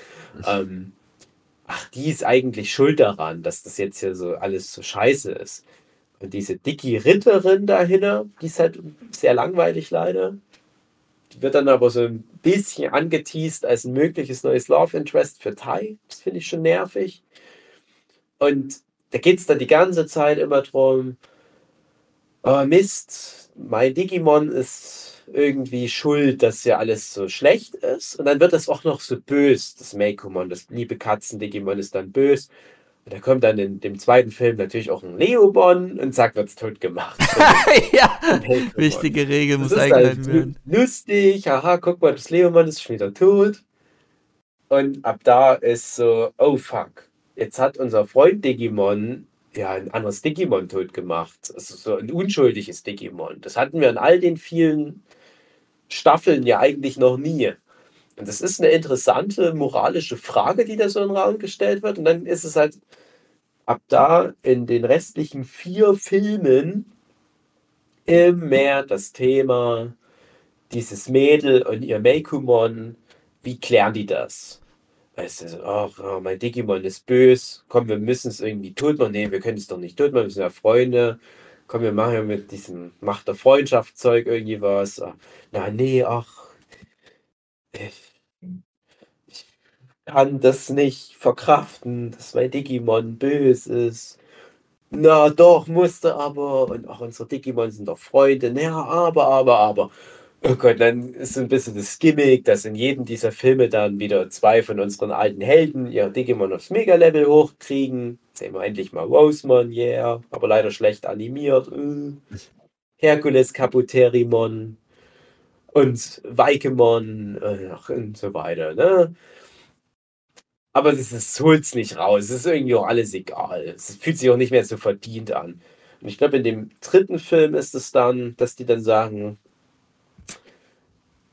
Ähm, ach, die ist eigentlich schuld daran, dass das jetzt hier so alles so scheiße ist. Und diese Digi-Ritterin dahinter, die ist halt sehr langweilig leider. Wird dann aber so ein bisschen angeteased als ein mögliches neues Love Interest für Tai. Das finde ich schon nervig. Und da geht es dann die ganze Zeit immer drum, oh Mist, mein Digimon ist irgendwie schuld, dass ja alles so schlecht ist. Und dann wird das auch noch so bös, das Meikumon, das liebe Katzen-Digimon ist dann bös. Und da kommt dann in dem zweiten Film natürlich auch ein Leobon und zack, wird's tot gemacht. ja, wichtige Regel muss eingehalten halt werden. Lustig, haha, guck mal, das Leobon ist schon wieder tot. Und ab da ist so, oh fuck, jetzt hat unser Freund Digimon ja ein anderes Digimon tot gemacht. Also so ein unschuldiges Digimon. Das hatten wir in all den vielen Staffeln ja eigentlich noch nie. Und das ist eine interessante moralische Frage, die da so in den Raum gestellt wird. Und dann ist es halt ab da in den restlichen vier Filmen immer das Thema, dieses Mädel und ihr Meikumon, wie klären die das? Weißt du, ach, oh, mein Digimon ist böse, komm, wir müssen es irgendwie tot machen. Nee, wir können es doch nicht tot machen, wir sind ja Freunde. Komm, wir machen ja mit diesem Macht der Freundschaftszeug irgendwie was. Na, nee, ach, ich, ich kann das nicht verkraften, dass mein Digimon böse ist. Na doch, musste aber. Und auch unsere Digimon sind doch Freunde. Naja, aber, aber, aber. Oh Gott, dann ist ein bisschen das Gimmick, dass in jedem dieser Filme dann wieder zwei von unseren alten Helden ihre Digimon aufs Mega-Level hochkriegen. Sehen wir endlich mal Rosemon, yeah, aber leider schlecht animiert. Äh. Herkules Kaputerimon und Weikemon äh, und so weiter. Ne? Aber es holt nicht raus. Es ist irgendwie auch alles egal. Es fühlt sich auch nicht mehr so verdient an. Und ich glaube, in dem dritten Film ist es dann, dass die dann sagen,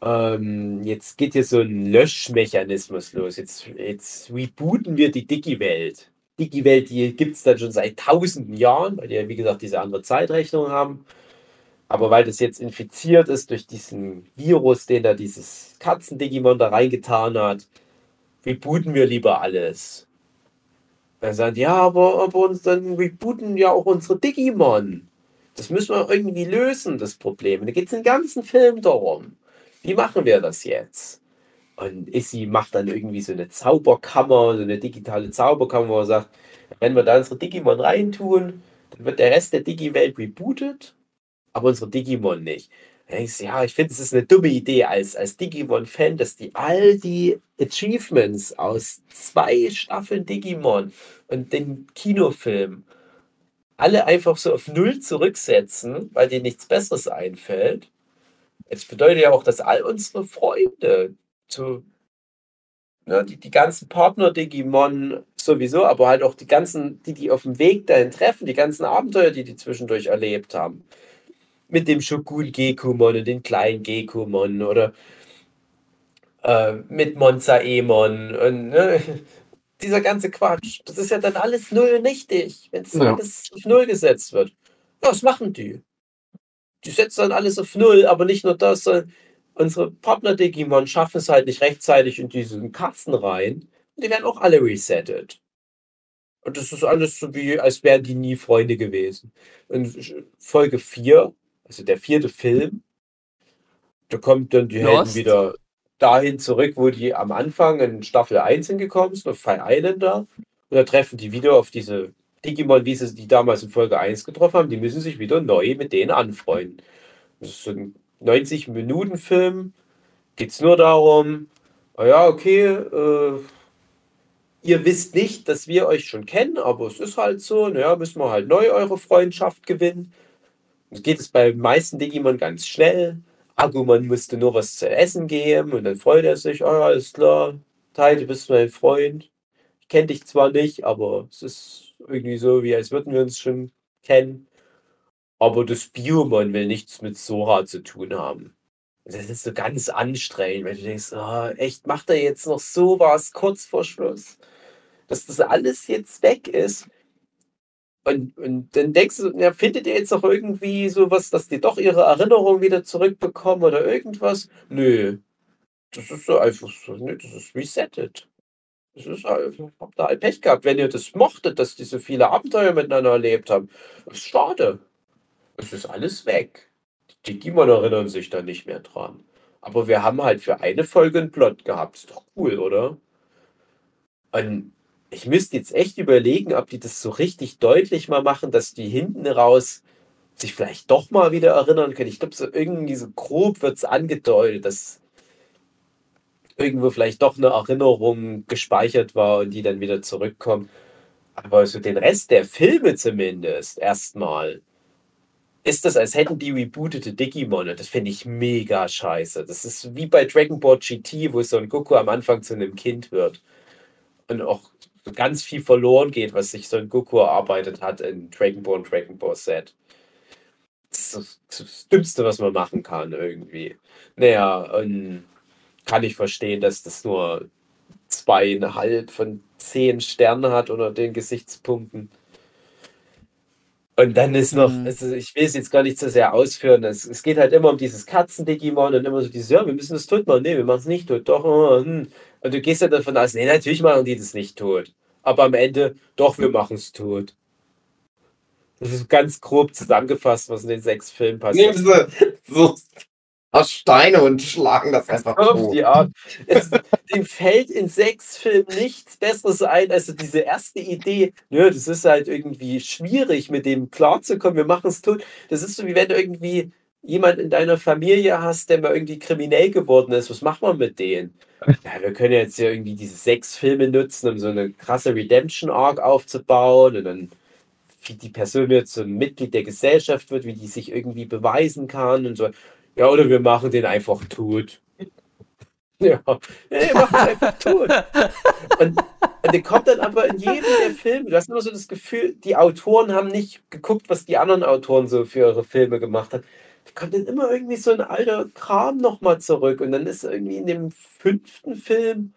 ähm, jetzt geht hier so ein Löschmechanismus los. Jetzt, jetzt rebooten wir die Digi-Welt. Digi-Welt, die gibt es dann schon seit tausenden Jahren, weil die ja, wie gesagt, diese andere Zeitrechnung haben. Aber weil das jetzt infiziert ist durch diesen Virus, den da dieses Katzen-Digimon da reingetan hat, rebooten wir lieber alles. Sagen die, ja, aber, aber uns dann rebooten ja auch unsere Digimon. Das müssen wir irgendwie lösen, das Problem. Und da geht es den ganzen Film darum. Wie machen wir das jetzt? Und Issy macht dann irgendwie so eine Zauberkammer, so eine digitale Zauberkammer, wo er sagt, wenn wir da unsere Digimon reintun, dann wird der Rest der Digi-Welt rebootet aber unsere Digimon nicht. Denkst ja, ich finde, es ist eine dumme Idee als, als Digimon-Fan, dass die all die Achievements aus zwei Staffeln Digimon und dem Kinofilm alle einfach so auf Null zurücksetzen, weil dir nichts Besseres einfällt. Es bedeutet ja auch, dass all unsere Freunde zu ne, die, die ganzen Partner Digimon sowieso, aber halt auch die ganzen, die die auf dem Weg dahin treffen, die ganzen Abenteuer, die die zwischendurch erlebt haben, mit dem Shogun Gekumon und den kleinen Gekumon oder äh, mit Monza Emon und ne, dieser ganze Quatsch. Das ist ja dann alles null nichtig, wenn es ja. alles auf null gesetzt wird. Ja, was machen die? Die setzen dann alles auf null, aber nicht nur das, sondern unsere Partner-Digimon schaffen es halt nicht rechtzeitig in diesen Katzen rein. Und die werden auch alle resettet. Und das ist alles so wie, als wären die nie Freunde gewesen. In Folge 4 also der vierte Film, da kommt dann die Lost. Helden wieder dahin zurück, wo die am Anfang in Staffel 1 hingekommen sind, auf Fire Islander. Und da treffen die wieder auf diese Digimon, wie sie die damals in Folge 1 getroffen haben. Die müssen sich wieder neu mit denen anfreunden. Das ist so ein 90-Minuten-Film. Geht es nur darum, oh ja, okay, äh, ihr wisst nicht, dass wir euch schon kennen, aber es ist halt so, naja, müssen wir halt neu eure Freundschaft gewinnen geht es bei meisten Digimon ganz schnell. Agumon musste nur was zu essen geben und dann freut er sich, oh, alles klar, Tai, du bist mein Freund. Ich kenne dich zwar nicht, aber es ist irgendwie so, wie als würden wir uns schon kennen. aber das Biomon will nichts mit Sora zu tun haben. Das ist so ganz anstrengend, wenn du denkst, oh, echt, macht er jetzt noch sowas kurz vor Schluss? Dass das alles jetzt weg ist. Und, und dann denkst du, ja, findet ihr jetzt noch irgendwie sowas, dass die doch ihre Erinnerung wieder zurückbekommen oder irgendwas? Nö. Das ist so einfach so, nö, das ist resettet. Das ist einfach, habt ihr halt Pech gehabt, wenn ihr das mochtet, dass die so viele Abenteuer miteinander erlebt haben. Das ist schade. Es ist alles weg. Die Digimon erinnern sich da nicht mehr dran. Aber wir haben halt für eine Folge einen Plot gehabt. Ist doch cool, oder? Und ich müsste jetzt echt überlegen, ob die das so richtig deutlich mal machen, dass die hinten raus sich vielleicht doch mal wieder erinnern können. Ich glaube, so irgendwie so grob wird es angedeutet, dass irgendwo vielleicht doch eine Erinnerung gespeichert war und die dann wieder zurückkommt. Aber so den Rest der Filme zumindest erstmal ist das, als hätten die rebootete Digimon. Das finde ich mega scheiße. Das ist wie bei Dragon Ball GT, wo so ein Goku am Anfang zu einem Kind wird. Und auch ganz viel verloren geht, was sich so ein Goku erarbeitet hat in Dragon Ball und Dragon Ball Z. Das ist das Dümmste, was man machen kann, irgendwie. Naja, und kann ich verstehen, dass das nur zweieinhalb von zehn Sternen hat unter den Gesichtspunkten. Und dann ist noch, mhm. also ich will es jetzt gar nicht so sehr ausführen, es, es geht halt immer um dieses Katzen-Digimon und immer so dieses, ja, wir müssen das tot machen. Nee, wir machen es nicht tot. Doch, oh, hm. Und du gehst ja davon aus, nee, natürlich machen die das nicht tot. Aber am Ende, doch, wir machen es tot. Das ist ganz grob zusammengefasst, was in den sechs Filmen passiert. Nehmen Sie so aus Steine und schlagen das einfach auf die Art. Es, dem fällt in sechs Filmen nichts Besseres ein, als diese erste Idee. Nö, das ist halt irgendwie schwierig, mit dem klarzukommen. Wir machen es tot. Das ist so, wie wenn du irgendwie jemand in deiner Familie hast, der mal irgendwie kriminell geworden ist. Was macht man mit denen? Ja, wir können jetzt ja irgendwie diese sechs Filme nutzen, um so eine krasse Redemption-Arc aufzubauen und dann wie die Person jetzt so ein Mitglied der Gesellschaft wird, wie die sich irgendwie beweisen kann und so. Ja, oder wir machen den einfach tot. Ja, wir machen ihn einfach tot. Und, und der kommt dann aber in jedem der Filme, du hast immer so das Gefühl, die Autoren haben nicht geguckt, was die anderen Autoren so für ihre Filme gemacht haben. Da kommt dann immer irgendwie so ein alter Kram nochmal zurück. Und dann ist irgendwie in dem fünften Film,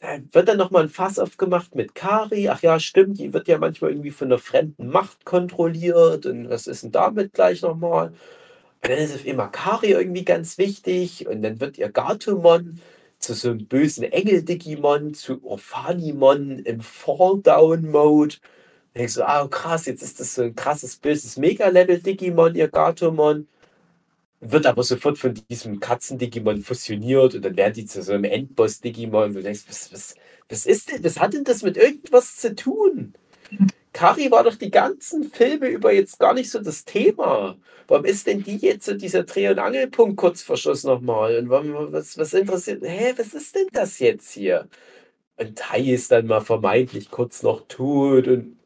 da wird dann nochmal ein Fass aufgemacht mit Kari. Ach ja, stimmt, die wird ja manchmal irgendwie von einer fremden Macht kontrolliert. Und was ist denn damit gleich nochmal? Dann ist auf immer Kari irgendwie ganz wichtig und dann wird ihr Gatomon zu so einem bösen Engel-Digimon, zu Orphanimon im Fall-Down-Mode. Da denkst du, ah krass, jetzt ist das so ein krasses, böses Mega-Level-Digimon, ihr Gatomon. Wird aber sofort von diesem Katzen-Digimon fusioniert und dann werden die zu so einem Endboss-Digimon. Du denkst, was, was, was ist denn, was hat denn das mit irgendwas zu tun? Kari war doch die ganzen Filme über jetzt gar nicht so das Thema. Warum ist denn die jetzt so dieser Dreh- und Angelpunkt kurz vor Schluss nochmal? Und warum, was, was interessiert, hä, was ist denn das jetzt hier? Und Tai ist dann mal vermeintlich kurz noch tot und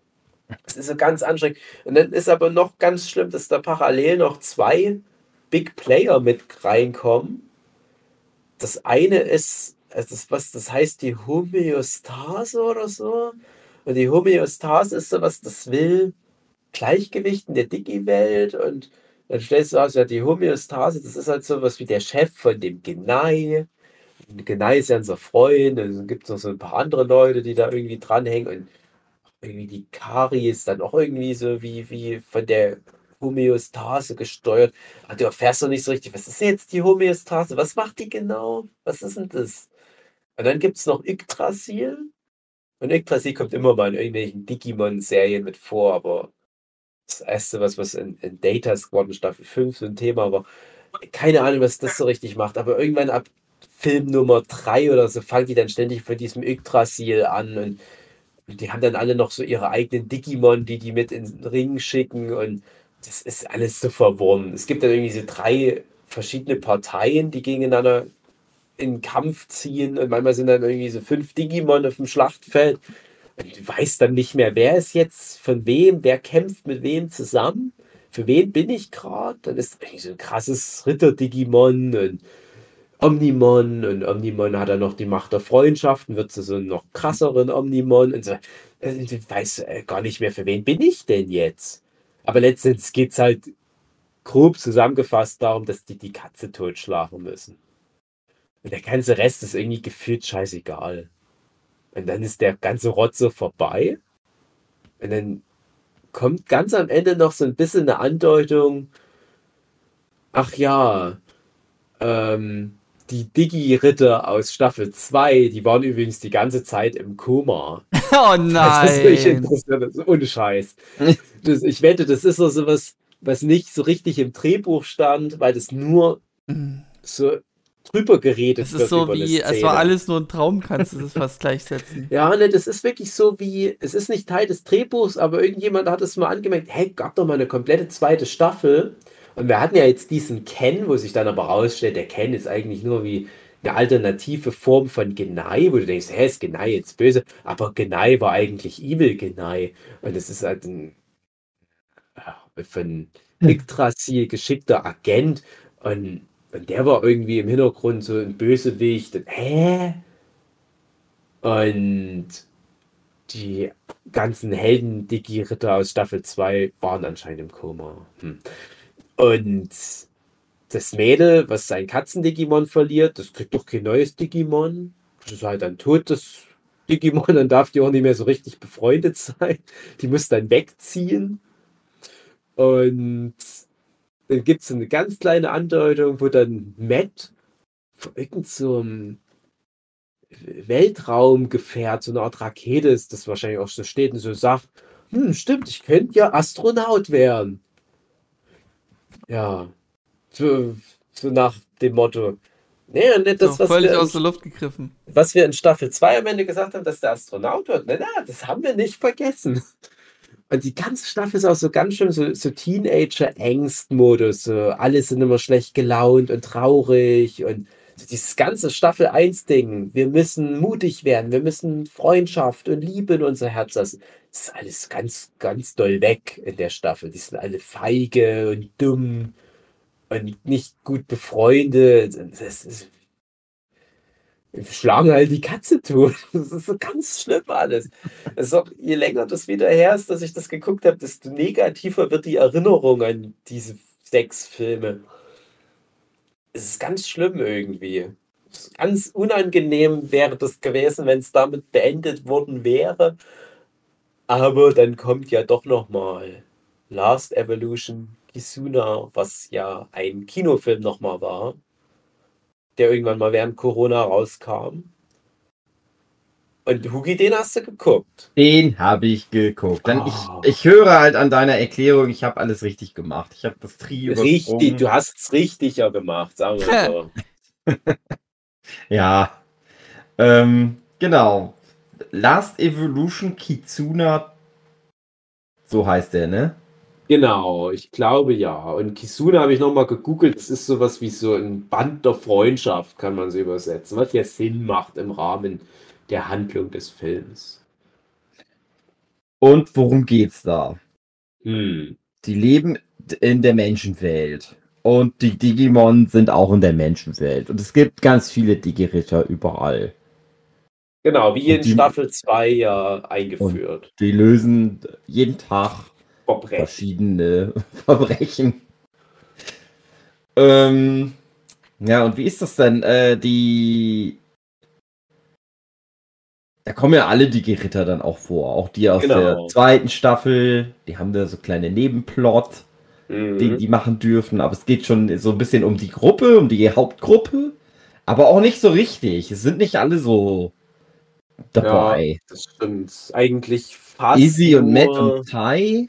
es ist so ganz anstrengend. Und dann ist aber noch ganz schlimm, dass da parallel noch zwei Big Player mit reinkommen. Das eine ist, also das, was das heißt, die Homöostase oder so. Und die Homöostase ist sowas, das will Gleichgewicht in der Digi-Welt und dann stellst du aus, ja, die Homöostase, das ist halt sowas wie der Chef von dem Genei. Genei ist ja unser Freund, und dann gibt es noch so ein paar andere Leute, die da irgendwie dranhängen und irgendwie die Kari ist dann auch irgendwie so wie, wie von der Homöostase gesteuert. Aber du erfährst doch nicht so richtig, was ist jetzt die Homöostase? Was macht die genau? Was ist denn das? Und dann gibt es noch Yggdrasil. Und Yggdrasil kommt immer mal in irgendwelchen Digimon-Serien mit vor, aber das erste, was, was in, in Data Squad Staffel 5 so ein Thema war, keine Ahnung, was das so richtig macht, aber irgendwann ab Film Nummer 3 oder so fangen die dann ständig von diesem Yggdrasil an und, und die haben dann alle noch so ihre eigenen Digimon, die die mit in den Ring schicken und das ist alles so verworren. Es gibt dann irgendwie so drei verschiedene Parteien, die gegeneinander in Kampf ziehen und manchmal sind dann irgendwie so fünf Digimon auf dem Schlachtfeld. Und du weißt dann nicht mehr, wer ist jetzt von wem, wer kämpft mit wem zusammen, für wen bin ich gerade. Dann ist irgendwie so ein krasses Ritter-Digimon und Omnimon und Omnimon hat dann noch die Macht der Freundschaften, wird zu so einem noch krasseren Omnimon und so. Also, du weißt äh, gar nicht mehr, für wen bin ich denn jetzt? Aber letztendlich geht es halt grob zusammengefasst darum, dass die die Katze totschlagen müssen. Und der ganze Rest ist irgendwie gefühlt scheißegal. Und dann ist der ganze Rotze vorbei. Und dann kommt ganz am Ende noch so ein bisschen eine Andeutung. Ach ja, ähm, die Digi-Ritter aus Staffel 2, die waren übrigens die ganze Zeit im Koma. Oh Das ist wirklich nein. interessant, ohne Scheiß. Das, ich wette, das ist so was, was nicht so richtig im Drehbuch stand, weil das nur Mhm. so drüber geredet Es wird. ist so über eine wie, es war alles nur ein Traum, kannst du das fast gleichsetzen. Ja, ne, das ist wirklich so wie, es ist nicht Teil des Drehbuchs, aber irgendjemand hat es mal angemerkt, hey, gab doch mal eine komplette zweite Staffel. Und wir hatten ja jetzt diesen Ken, wo sich dann aber rausstellt, der Ken ist eigentlich nur wie eine alternative Form von Genai, wo du denkst, hä, ist Genai jetzt böse? Aber Genai war eigentlich Evil Genai. Und es ist halt ein ja, von Yggdrasil geschickter Agent. Und, und der war irgendwie im Hintergrund so ein Bösewicht. Und, hä? Und die ganzen Helden-Digi-Ritter aus Staffel 2 waren anscheinend im Koma. Hm. Und das Mädel, was sein Katzen-Digimon verliert, das kriegt doch kein neues Digimon. Das ist halt dann tot, das Digimon, dann darf die auch nicht mehr so richtig befreundet sein. Die muss dann wegziehen. Und dann gibt es eine ganz kleine Andeutung, wo dann Matt von irgend so Weltraumgefährt, so eine Art Rakete ist, das wahrscheinlich auch so steht und so sagt, hm, stimmt, ich könnte ja Astronaut werden. Ja, so, so nach dem Motto. Nee, und nicht das, so, was völlig wir, aus der Luft gegriffen. was wir in Staffel 2 am Ende gesagt haben, dass der Astronaut wird. Na, na, das haben wir nicht vergessen. Und die ganze Staffel ist auch so ganz schön so, so Teenager-Angst-Modus. So, alle sind immer schlecht gelaunt und traurig. Und so dieses ganze Staffel 1-Ding. Wir müssen mutig werden. Wir müssen Freundschaft und Liebe in unser Herz lassen. Das ist alles ganz, ganz doll weg in der Staffel. Die sind alle feige und dumm und nicht gut befreundet. Und Das ist schlagen halt die Katze tot. Das ist so ganz schlimm alles. Auch, je länger das wieder her ist, dass ich das geguckt habe, desto negativer wird die Erinnerung an diese sechs Filme. Es ist ganz schlimm irgendwie. Ganz unangenehm wäre das gewesen, wenn es damit beendet worden wäre. Aber dann kommt ja doch noch mal Last Evolution Kisuna, was ja ein Kinofilm noch mal war der irgendwann mal während Corona rauskam. Und Hugi, den hast du geguckt. Den habe ich geguckt. Dann Oh. ich, ich höre halt an deiner Erklärung, ich habe alles richtig gemacht. Ich habe das Tri Richtig, du hast es richtiger gemacht, sagen wir so. Ja. Ähm, genau. Last Evolution Kitsuna. So heißt der, ne? Genau, ich glaube ja. Und Kisuna habe ich nochmal gegoogelt. Das ist sowas wie so ein Band der Freundschaft, kann man so übersetzen. Was ja Sinn macht im Rahmen der Handlung des Films. Und worum geht's da? Hm. Die leben in der Menschenwelt. Und die Digimon sind auch in der Menschenwelt. Und es gibt ganz viele Digi-Ritter überall. Genau, wie in die- Staffel 2 ja eingeführt. Die lösen jeden Tag Verbrechen. verschiedene Verbrechen. Ähm, ja, und wie ist das denn? Äh, die. Da kommen ja alle die Ritter dann auch vor. Auch die aus Genau. der zweiten Staffel. Die haben da so kleine Nebenplot, Mhm. die die machen dürfen. Aber es geht schon so ein bisschen um die Gruppe, um die Hauptgruppe. Aber auch nicht so richtig. Es sind nicht alle so dabei. Das stimmt. Eigentlich fast. Easy und Matt und Tai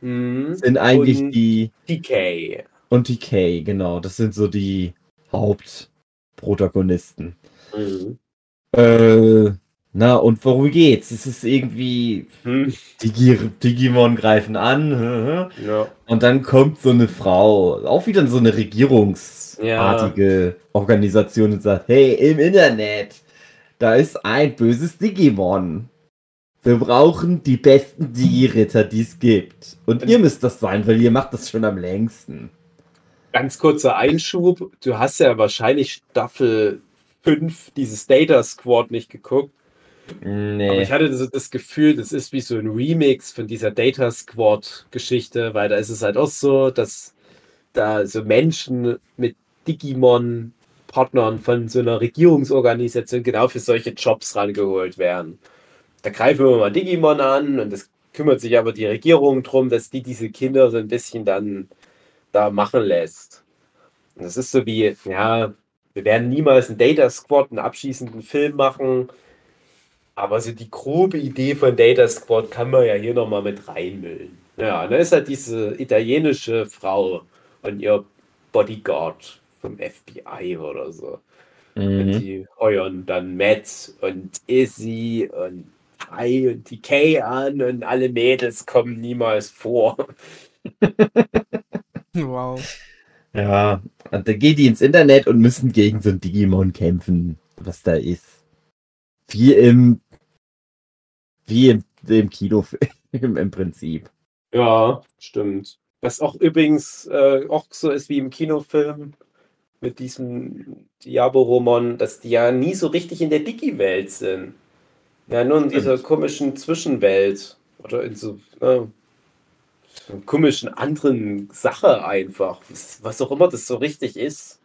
Mhm. sind eigentlich Und die. TK. Und die Kay, genau. Das sind so die Hauptprotagonisten. Mhm. Äh, na, und worum geht's? Es ist irgendwie, Hm. Digi Digimon greifen an, Ja. und dann kommt so eine Frau, auch wieder so eine regierungsartige Organisation und sagt, hey, im Internet, da ist ein böses Digimon. Wir brauchen die besten Digi-Ritter, die es gibt. Und ihr müsst das sein, weil ihr macht das schon am längsten. Ganz kurzer Einschub. Du hast ja wahrscheinlich Staffel 5 dieses Data Squad nicht geguckt. Nee. Aber ich hatte so das Gefühl, das ist wie so ein Remix von dieser Data Squad-Geschichte, weil da ist es halt auch so, dass da so Menschen mit Digimon-Partnern von so einer Regierungsorganisation genau für solche Jobs rangeholt werden. Da greifen wir mal Digimon an und es kümmert sich aber die Regierung darum, dass die diese Kinder so ein bisschen dann da machen lässt. Und das ist so wie, ja, wir werden niemals einen Data Squad, einen abschließenden Film machen, aber so die grobe Idee von Data Squad kann man ja hier nochmal mit reinmüllen. Ja, und da ist halt diese italienische Frau und ihr Bodyguard vom FBI oder so. Und Mhm. die heuern dann Matt und Izzy und Kai und TK an und alle Mädels kommen niemals vor. Wow. Ja, und dann gehen die ins Internet und müssen gegen so ein Digimon kämpfen, was da ist. Wie im, wie im, im Kinofilm im Prinzip. Ja, stimmt. Was auch übrigens äh, auch so ist wie im Kinofilm mit diesem Diaboromon, dass die ja nie so richtig in der Digi-Welt sind. Ja, nur in dieser komischen Zwischenwelt. Oder in so, äh, so einer komischen anderen Sache einfach. Was, was auch immer das so richtig ist.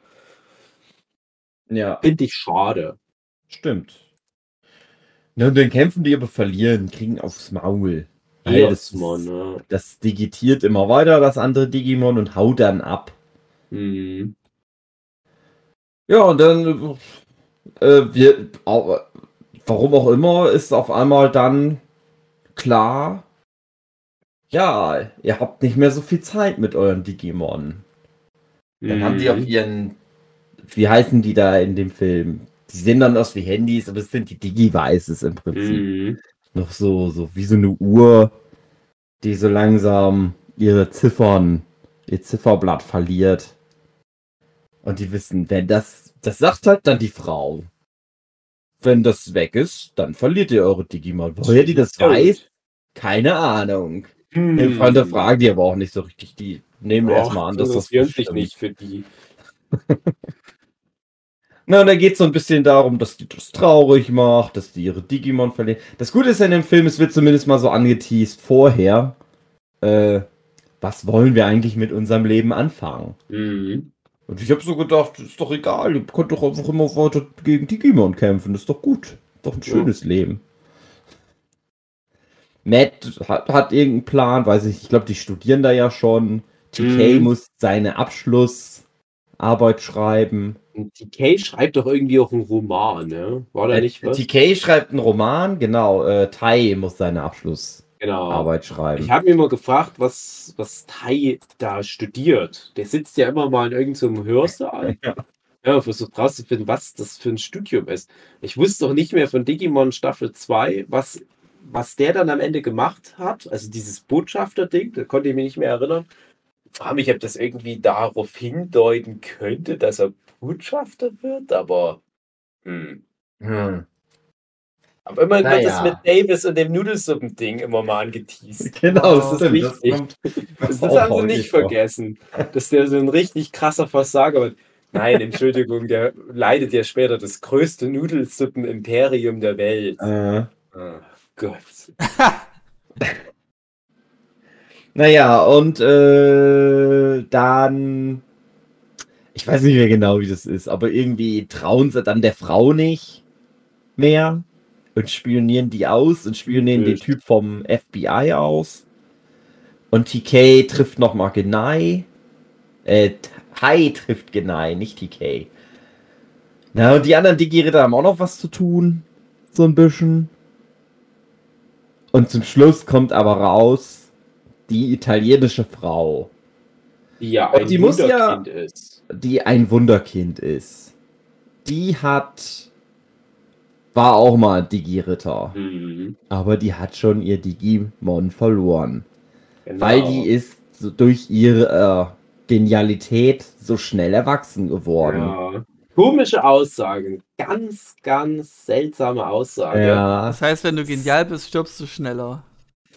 Ja, Finde ich schade. stimmt. Na, und dann kämpfen die aber verlieren, kriegen aufs Maul. Jedes das, ne? das digitiert immer weiter, das andere Digimon, und haut dann ab. Hm. Ja, und dann, äh, wir, warum auch immer, ist auf einmal dann klar, ja, ihr habt nicht mehr so viel Zeit mit euren Digimon. Dann haben die auf Mhm. ihren, wie heißen die da in dem Film? Die sehen dann aus wie Handys, aber es sind die Digi-Weißes im Prinzip. Mhm. Noch so, so wie so eine Uhr, die so langsam ihre Ziffern, ihr Zifferblatt verliert. Und die wissen, wenn das, das sagt halt dann die Frau. Wenn das weg ist, dann verliert ihr eure Digimon. Woher die das weiß, keine Ahnung. Hm. Freunde fragen die aber auch nicht so richtig. Die nehmen Ach, erstmal an, dass das sich bestimmt. nicht für die. Na, und da geht es so ein bisschen darum, dass die das traurig macht, dass die ihre Digimon verlieren. Das Gute ist ja in dem Film, es wird zumindest mal so angeteased vorher. Äh, was wollen wir eigentlich mit unserem Leben anfangen? Mhm. Und ich habe so gedacht, ist doch egal, ihr könnt doch einfach immer weiter gegen Digimon kämpfen, ist doch gut. Doch ein Ja. schönes Leben. Matt hat, hat irgendeinen Plan, weiß ich, ich glaube, die studieren da ja schon. TK Mhm. muss seine Abschlussarbeit schreiben. TK schreibt doch irgendwie auch einen Roman, ne? War da Äh, nicht was? TK schreibt einen Roman, genau. Äh, Tai muss seine Abschlussarbeit Genau. schreiben. Ich habe mir mal gefragt, was, was Tai da studiert. Der sitzt ja immer mal in irgendeinem Hörsaal. Ja. Ja, versucht rauszufinden, was das für ein Studium ist. Ich wusste doch nicht mehr von Digimon Staffel 2, was, was der dann am Ende gemacht hat. Also dieses Botschafter-Ding, da konnte ich mich nicht mehr erinnern. Ich frage mich, ob das irgendwie darauf hindeuten könnte, dass er Botschafter wird, aber. Hm. Hm. Aber immerhin wird Naja. es mit Davis und dem Nudelsuppen-Ding immer mal angeteased. Genau, das ist. Das wichtig. kommt, Das, auch haben sie nicht vor. vergessen, dass der so ein richtig krasser Versager wird. Nein, Entschuldigung, der leidet ja später das größte Nudelsuppen-Imperium der Welt. Äh, Oh Gott. naja, und äh, dann. Ich weiß nicht mehr genau, wie das ist, aber irgendwie trauen sie dann der Frau nicht mehr und spionieren die aus und spionieren den. Typ vom FBI aus. Und TK trifft nochmal Genai. Äh, Tai trifft Genai, nicht TK. Na, und die anderen Digi-Ritter haben auch noch was zu tun. So ein bisschen. Und zum Schluss kommt aber raus, die italienische Frau, Die ja Und ein die muss ja- Wunderkind ist. die ein Wunderkind ist. Die hat. War auch mal Digi-Ritter. Mhm. Aber die hat schon ihr Digimon verloren. Genau. Weil die ist so durch ihre äh, Genialität so schnell erwachsen geworden. ja. Komische Aussagen. Ganz, ganz seltsame Aussage. Ja. Das heißt, wenn du genial bist, stirbst du schneller.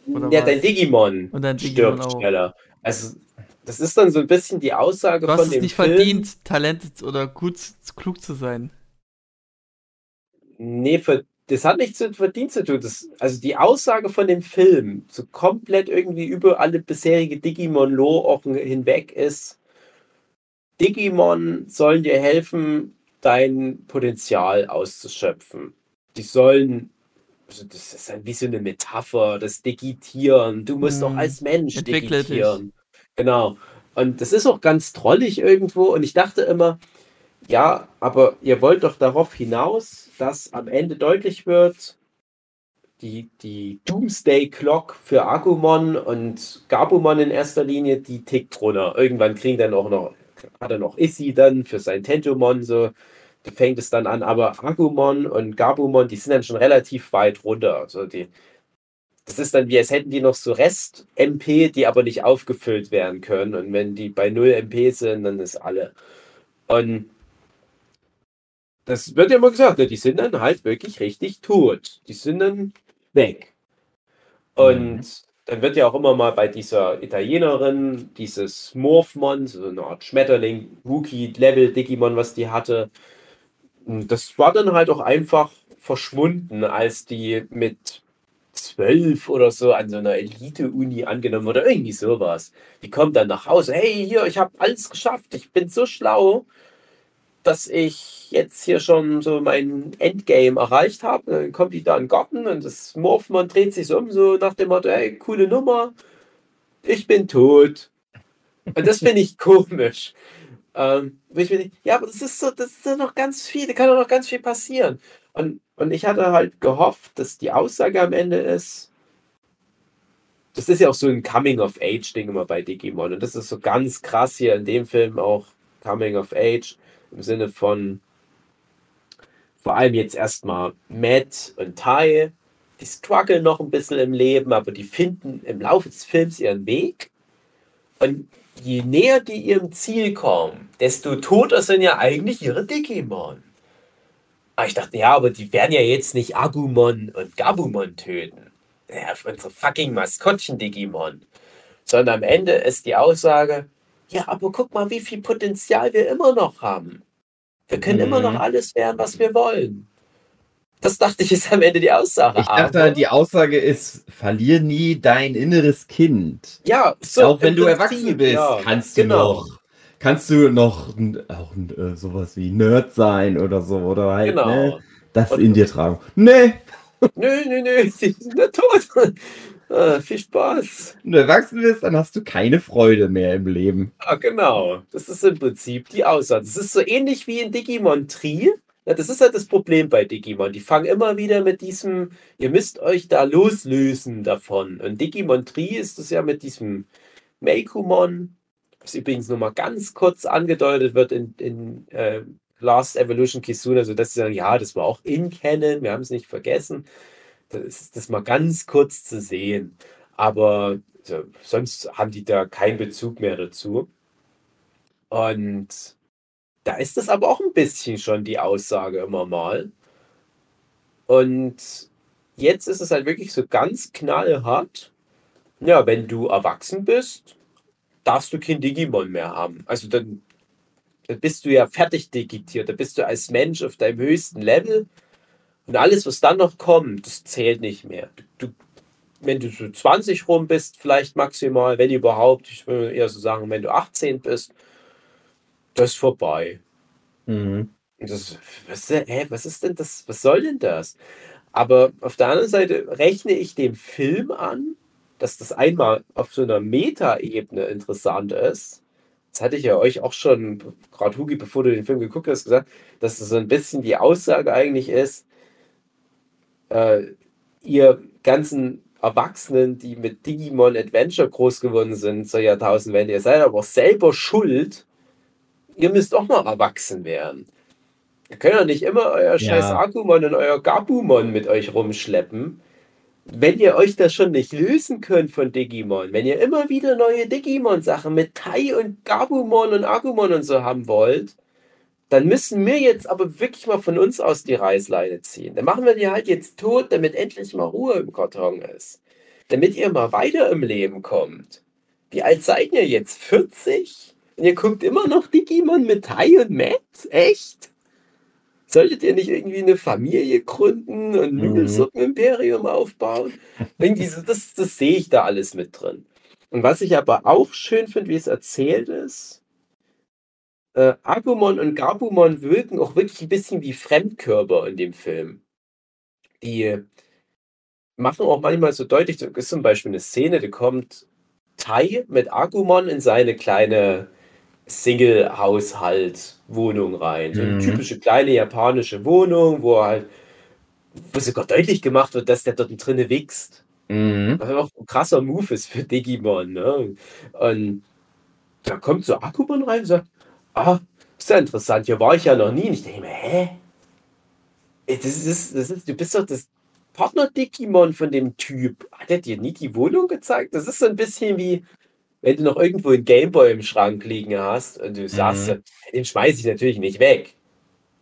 Oder ja, was? dein Digimon, Und dein Digimon stirbt auch. schneller. Also, das ist dann so ein bisschen die Aussage Du hast von es dem nicht Film. verdient, talented oder gut, klug zu sein. Nee, ver das hat nichts mit Verdienst zu tun. Das, also die Aussage von dem Film, so komplett irgendwie über alle bisherige Digimon-Lore hinweg ist, Digimon sollen dir helfen, dein Potenzial auszuschöpfen. Die sollen, also das ist wie so eine Metapher, das Digitieren. Du musst hm. doch als Mensch digitieren. Dich. Genau. Und das ist auch ganz trollig irgendwo. Und ich dachte immer, ja, aber ihr wollt doch darauf hinaus, dass am Ende deutlich wird, die, die Doomsday Clock für Agumon und Gabumon in erster Linie, die tickt runter. Irgendwann kriegen dann auch noch, hat er noch Issy dann für sein Tentomon, so da fängt es dann an, aber Agumon und Gabumon, die sind dann schon relativ weit runter. Also die, das ist dann wie, als hätten die noch so Rest-MP, die aber nicht aufgefüllt werden können. Und wenn die bei 0 MP sind, dann ist alle. Und das wird ja immer gesagt, ne? die sind dann halt wirklich richtig tot. Die sind dann weg. Und mhm. dann wird ja auch immer mal bei dieser Italienerin dieses Morphmon, so eine Art Schmetterling, Wookie-Level Digimon, was die hatte, das war dann halt auch einfach verschwunden, als die mit zwölf oder so an so einer Elite-Uni angenommen oder irgendwie sowas. Die kommt dann nach Hause, hey, hier, ich habe alles geschafft, ich bin so schlau dass ich jetzt hier schon so mein Endgame erreicht habe. Dann kommt die da in den Garten und das Morphmon dreht sich so um, so nach dem Motto, ey, coole Nummer, ich bin tot. Und das finde ich komisch. Ähm, ich bin, ja, aber das ist so, das ist noch ganz viel, da kann doch noch ganz viel passieren. Und, und ich hatte halt gehofft, dass die Aussage am Ende ist, das ist ja auch so ein Coming-of-Age-Ding immer bei Digimon. Und das ist so ganz krass hier in dem Film auch Coming-of-Age im Sinne von vor allem jetzt erstmal Matt und Ty, die strugglen noch ein bisschen im Leben, aber die finden im Laufe des Films ihren Weg. Und je näher die ihrem Ziel kommen, desto toter sind ja eigentlich ihre Digimon. Aber ich dachte, ja, aber die werden ja jetzt nicht Agumon und Gabumon töten. Ja, unsere fucking Maskottchen-Digimon. Sondern am Ende ist die Aussage, ja, aber guck mal, wie viel Potenzial wir immer noch haben. Wir können mhm. immer noch mhm. alles werden, was wir wollen. Das dachte ich, ist am Ende die Aussage. Ich dachte, aber, die Aussage ist, verlier nie dein inneres Kind. Ja, so. Auch wenn du erwachsen bist, ja, kannst du genau. noch kannst du noch auch äh, sowas wie Nerd sein oder so oder halt genau. ne, das Und, in dir tragen. Nee. Nö, nö, nö, sie sind tot. Ah, viel Spaß. Wenn du erwachsen bist, dann hast du keine Freude mehr im Leben. Ah, genau. Das ist im Prinzip die Aussage. Das ist so ähnlich wie in Digimon Tree. Ja, das ist halt das Problem bei Digimon. Die fangen immer wieder mit diesem, ihr müsst euch da loslösen davon. Und Digimon Tree ist es ja mit diesem Meikumon, was übrigens nur mal ganz kurz angedeutet wird in, in äh, Last Evolution Kisuna, also dass sie sagen, ja, das war auch in Canon, wir haben es nicht vergessen. Ist das mal ganz kurz zu sehen. Aber also, sonst haben die da keinen Bezug mehr dazu. Und da ist das aber auch ein bisschen schon die Aussage immer mal. Und jetzt ist es halt wirklich so ganz knallhart. Ja, wenn du erwachsen bist, darfst du kein Digimon mehr haben. Also dann, dann bist du ja fertig digitiert. Da bist du als Mensch auf deinem höchsten Level und alles, was dann noch kommt, das zählt nicht mehr. Du, wenn du so 20 rum bist, vielleicht maximal, wenn überhaupt, ich würde eher so sagen, wenn du 18 bist, das ist vorbei. Mhm. Das, was, hä, was ist denn das? Was soll denn das? Aber auf der anderen Seite rechne ich dem Film an, dass das einmal auf so einer Meta-Ebene interessant ist. Das hatte ich ja euch auch schon, gerade Hugi, bevor du den Film geguckt hast, gesagt, dass das so ein bisschen die Aussage eigentlich ist, äh, ihr ganzen Erwachsenen, die mit Digimon Adventure groß geworden sind zur Jahrtausendwende, ihr seid aber selber schuld. Ihr müsst auch mal erwachsen werden. Ihr könnt ja nicht immer euer ja. scheiß Agumon und euer Gabumon mit euch rumschleppen. Wenn ihr euch das schon nicht lösen könnt von Digimon, wenn ihr immer wieder neue Digimon-Sachen mit Tai und Gabumon und Agumon und so haben wollt, dann müssen wir jetzt aber wirklich mal von uns aus die Reißleine ziehen. Dann machen wir die halt jetzt tot, damit endlich mal Ruhe im Karton ist. Damit ihr mal weiter im Leben kommt. Wie alt seid ihr jetzt? 40? Und ihr guckt immer noch Digimon mit Tai und Matt? Echt? solltet ihr nicht irgendwie eine Familie gründen und ein Mhm. Nudelsuppen-Imperium aufbauen? Irgendwie so, das, das sehe ich da alles mit drin. Und was ich aber auch schön finde, wie es erzählt ist, äh, Agumon und Gabumon wirken auch wirklich ein bisschen wie Fremdkörper in dem Film. Die machen auch manchmal so deutlich, so ist zum Beispiel eine Szene, da kommt Tai mit Agumon in seine kleine Single-Haushalt-Wohnung rein. So eine Mhm. typische kleine japanische Wohnung, wo halt, wo sogar deutlich gemacht wird, dass der dort drinnen wächst. Mhm. Was auch ein krasser Move ist für Digimon. Ne? Und da kommt so Agumon rein und sagt, ah, ist ja interessant, hier war ich ja noch nie. Und ich denke mir, hä? Das ist, das ist, du bist doch das Partner-Digimon von dem Typ. Hat er dir nie die Wohnung gezeigt? Das ist so ein bisschen wie, wenn du noch irgendwo einen Gameboy im Schrank liegen hast und du sagst, Mhm. den schmeiß ich natürlich nicht weg.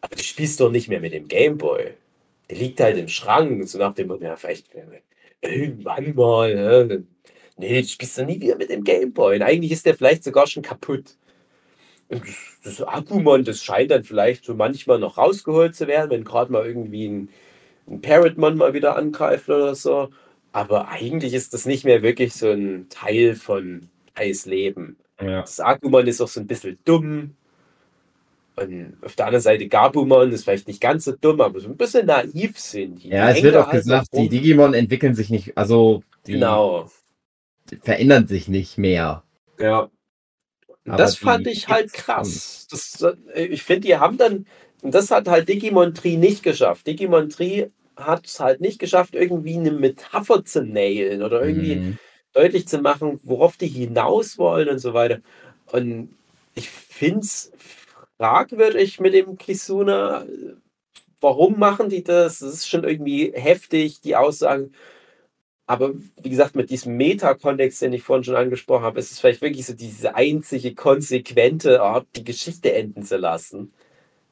Aber du spielst doch nicht mehr mit dem Gameboy. Der liegt halt im Schrank, so nach dem Motto, ja, vielleicht irgendwann mal. Ne? Nee, du spielst doch nie wieder mit dem Gameboy. Und eigentlich ist der vielleicht sogar schon kaputt. Das, Agumon, das scheint dann vielleicht so manchmal noch rausgeholt zu werden, wenn gerade mal irgendwie ein, ein Parrotmon mal wieder angreift oder so. Aber eigentlich ist das nicht mehr wirklich so ein Teil von Eis Leben. Ja. Das Agumon ist auch so ein bisschen dumm. Und auf der anderen Seite Gabumon ist vielleicht nicht ganz so dumm, aber so ein bisschen naiv sind die. Ja, Die es wird auch halt gesagt, die Digimon entwickeln sich nicht, also die Genau. verändern sich nicht mehr. Ja. Aber das fand ich halt krass. Das, äh, ich finde, die haben dann, das hat halt Digimon Tree nicht geschafft. Digimon Tree hat es halt nicht geschafft, irgendwie eine Metapher zu nailen oder irgendwie Mhm. deutlich zu machen, worauf die hinaus wollen und so weiter. Und ich finde es fragwürdig mit dem Kisuna. Warum machen die das? Das ist schon irgendwie heftig, die Aussagen. Aber wie gesagt, mit diesem Meta-Kontext, den ich vorhin schon angesprochen habe, ist es vielleicht wirklich so diese einzige konsequente Art, die Geschichte enden zu lassen.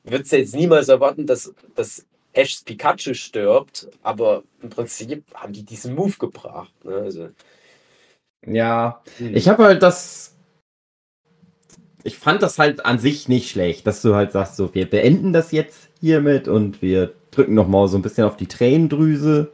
Ich würde es jetzt niemals erwarten, dass, dass Ashs Pikachu stirbt, aber im Prinzip haben die diesen Move gebracht. Ne? Also, Ja, ich habe halt das. Ich fand das halt an sich nicht schlecht, dass du halt sagst, so, wir beenden das jetzt hiermit und wir drücken nochmal so ein bisschen auf die Tränendrüse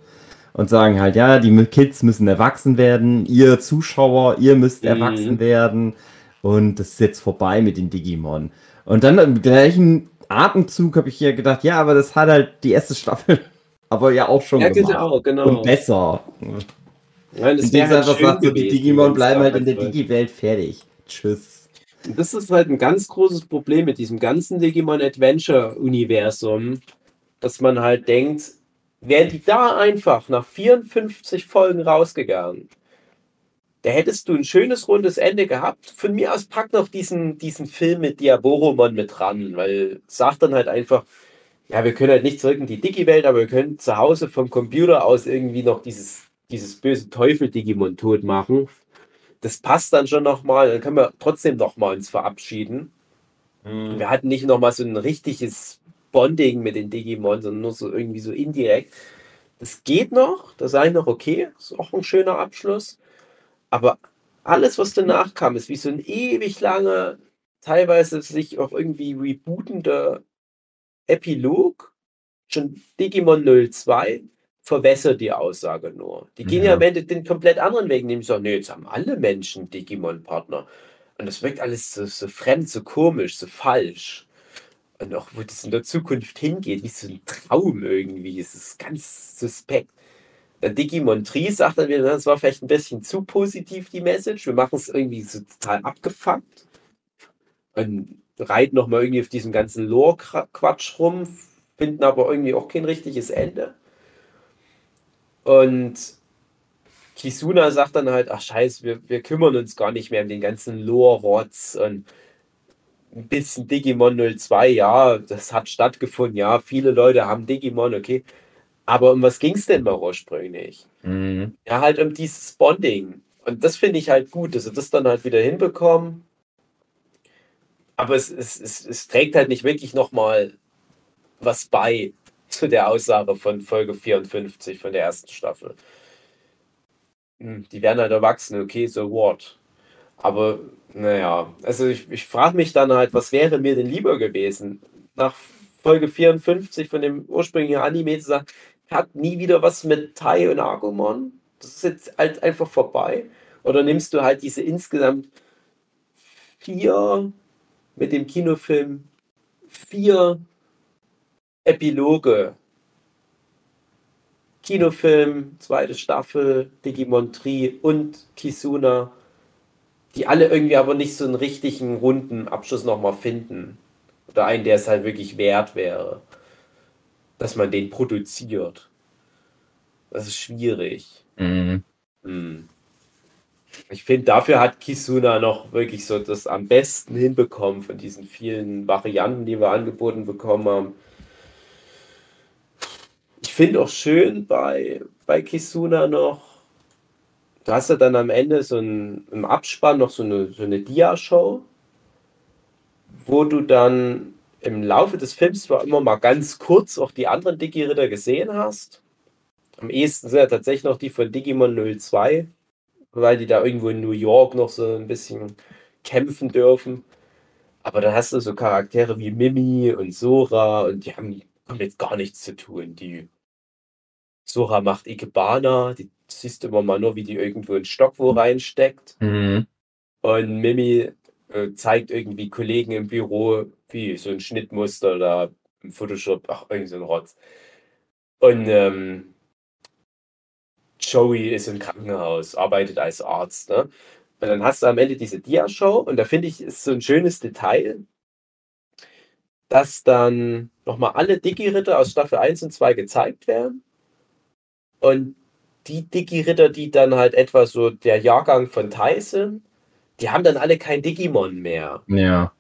und sagen halt, ja, die Kids müssen erwachsen werden, ihr Zuschauer, ihr müsst Mhm. erwachsen werden und das ist jetzt vorbei mit den Digimon. Und dann im gleichen Atemzug habe ich ja gedacht, ja, aber das hat halt die erste Staffel aber ja auch schon ja, gemacht. genau, genau. Und besser. Nein, das wäre halt schön sagt, so, die Digimon bleiben halt in der war. Digi-Welt fertig. Tschüss. Das ist halt ein ganz großes Problem mit diesem ganzen Digimon Adventure-Universum, dass man halt denkt, wären die da einfach nach 54 Folgen rausgegangen, da hättest du ein schönes rundes Ende gehabt. Von mir aus pack noch diesen, diesen Film mit Diaboromon mit ran, weil sagt dann halt einfach, ja, wir können halt nicht zurück in die Digi-Welt, aber wir können zu Hause vom Computer aus irgendwie noch dieses, dieses böse Teufel-Digimon tot machen. Das passt dann schon nochmal, dann können wir trotzdem nochmal uns verabschieden. Mhm. Wir hatten nicht nochmal so ein richtiges Bonding mit den Digimon, sondern nur so irgendwie so indirekt. Das geht noch, das sei noch okay, ist auch ein schöner Abschluss. Aber alles, was danach kam, ist wie so ein ewig langer, teilweise sich auch irgendwie rebootender Epilog. Schon Digimon 02 verwässert die Aussage nur. Die gehen ja, am Ende den komplett anderen Weg, nämlich sagen, nee, jetzt haben alle Menschen Digimon-Partner. Und das wirkt alles so, so fremd, so komisch, so falsch. Und auch wo das in der Zukunft hingeht, wie so ein Traum irgendwie. Es ist ganz suspekt. Der Digimon Tree sagt dann wieder, das war vielleicht ein bisschen zu positiv, die Message. Wir machen es irgendwie so total abgefuckt. Und reiten nochmal irgendwie auf diesem ganzen Lore-Quatsch rum, finden aber irgendwie auch kein richtiges Ende. Und Kisuna sagt dann halt, ach scheiße, wir, wir kümmern uns gar nicht mehr um den ganzen Lore-Rotz und ein bisschen Digimon 02, ja, das hat stattgefunden, ja, viele Leute haben Digimon, okay. Aber um was ging es denn mal ursprünglich? Mhm. Ja, halt um dieses Bonding. Und das finde ich halt gut, dass sie das dann halt wieder hinbekommen. Aber es, es, es, es trägt halt nicht wirklich nochmal was bei zu der Aussage von Folge 54 von der ersten Staffel. Hm, Die werden halt erwachsen, okay, so what? Aber naja, also ich, ich frage mich dann halt, was wäre mir denn lieber gewesen? Nach Folge 54 von dem ursprünglichen Anime zu sagen, hat nie wieder was mit Tai und Agumon. Das ist jetzt halt einfach vorbei. Oder nimmst du halt diese insgesamt vier mit dem Kinofilm vier Epiloge. Kinofilm, zweite Staffel, Digimon Tree und Kisuna, die alle irgendwie aber nicht so einen richtigen runden Abschluss nochmal finden. Oder einen, der es halt wirklich wert wäre, dass man den produziert. Das ist schwierig. Mhm. Hm. Ich finde, dafür hat Kisuna noch wirklich so das am besten hinbekommen von diesen vielen Varianten, die wir angeboten bekommen haben. Ich finde auch schön bei, bei Kisuna noch, du hast ja dann am Ende so ein, im Abspann noch so eine, so eine Dia-Show, wo du dann im Laufe des Films zwar immer mal ganz kurz auch die anderen Digi-Ritter gesehen hast. Am ehesten sind ja tatsächlich noch die von Digimon 02, weil die da irgendwo in New York noch so ein bisschen kämpfen dürfen. Aber dann hast du so Charaktere wie Mimi und Sora und die haben damit gar nichts zu tun. Die Sora macht Ikebana, die siehst du immer mal nur, wie die irgendwo einen Stock wo reinsteckt. Mhm. Und Mimi äh, zeigt irgendwie Kollegen im Büro, wie so ein Schnittmuster oder im Photoshop, ach, irgend so ein Rotz. Und ähm, Joey ist im Krankenhaus, arbeitet als Arzt. Ne? Und dann hast du am Ende diese Dia-Show und da finde ich, ist so ein schönes Detail, dass dann nochmal alle Digi-Ritter aus Staffel 1 und 2 gezeigt werden. Und die Digi-Ritter, die dann halt etwa so der Jahrgang von Tai sind, die haben dann alle kein Digimon mehr. Ja.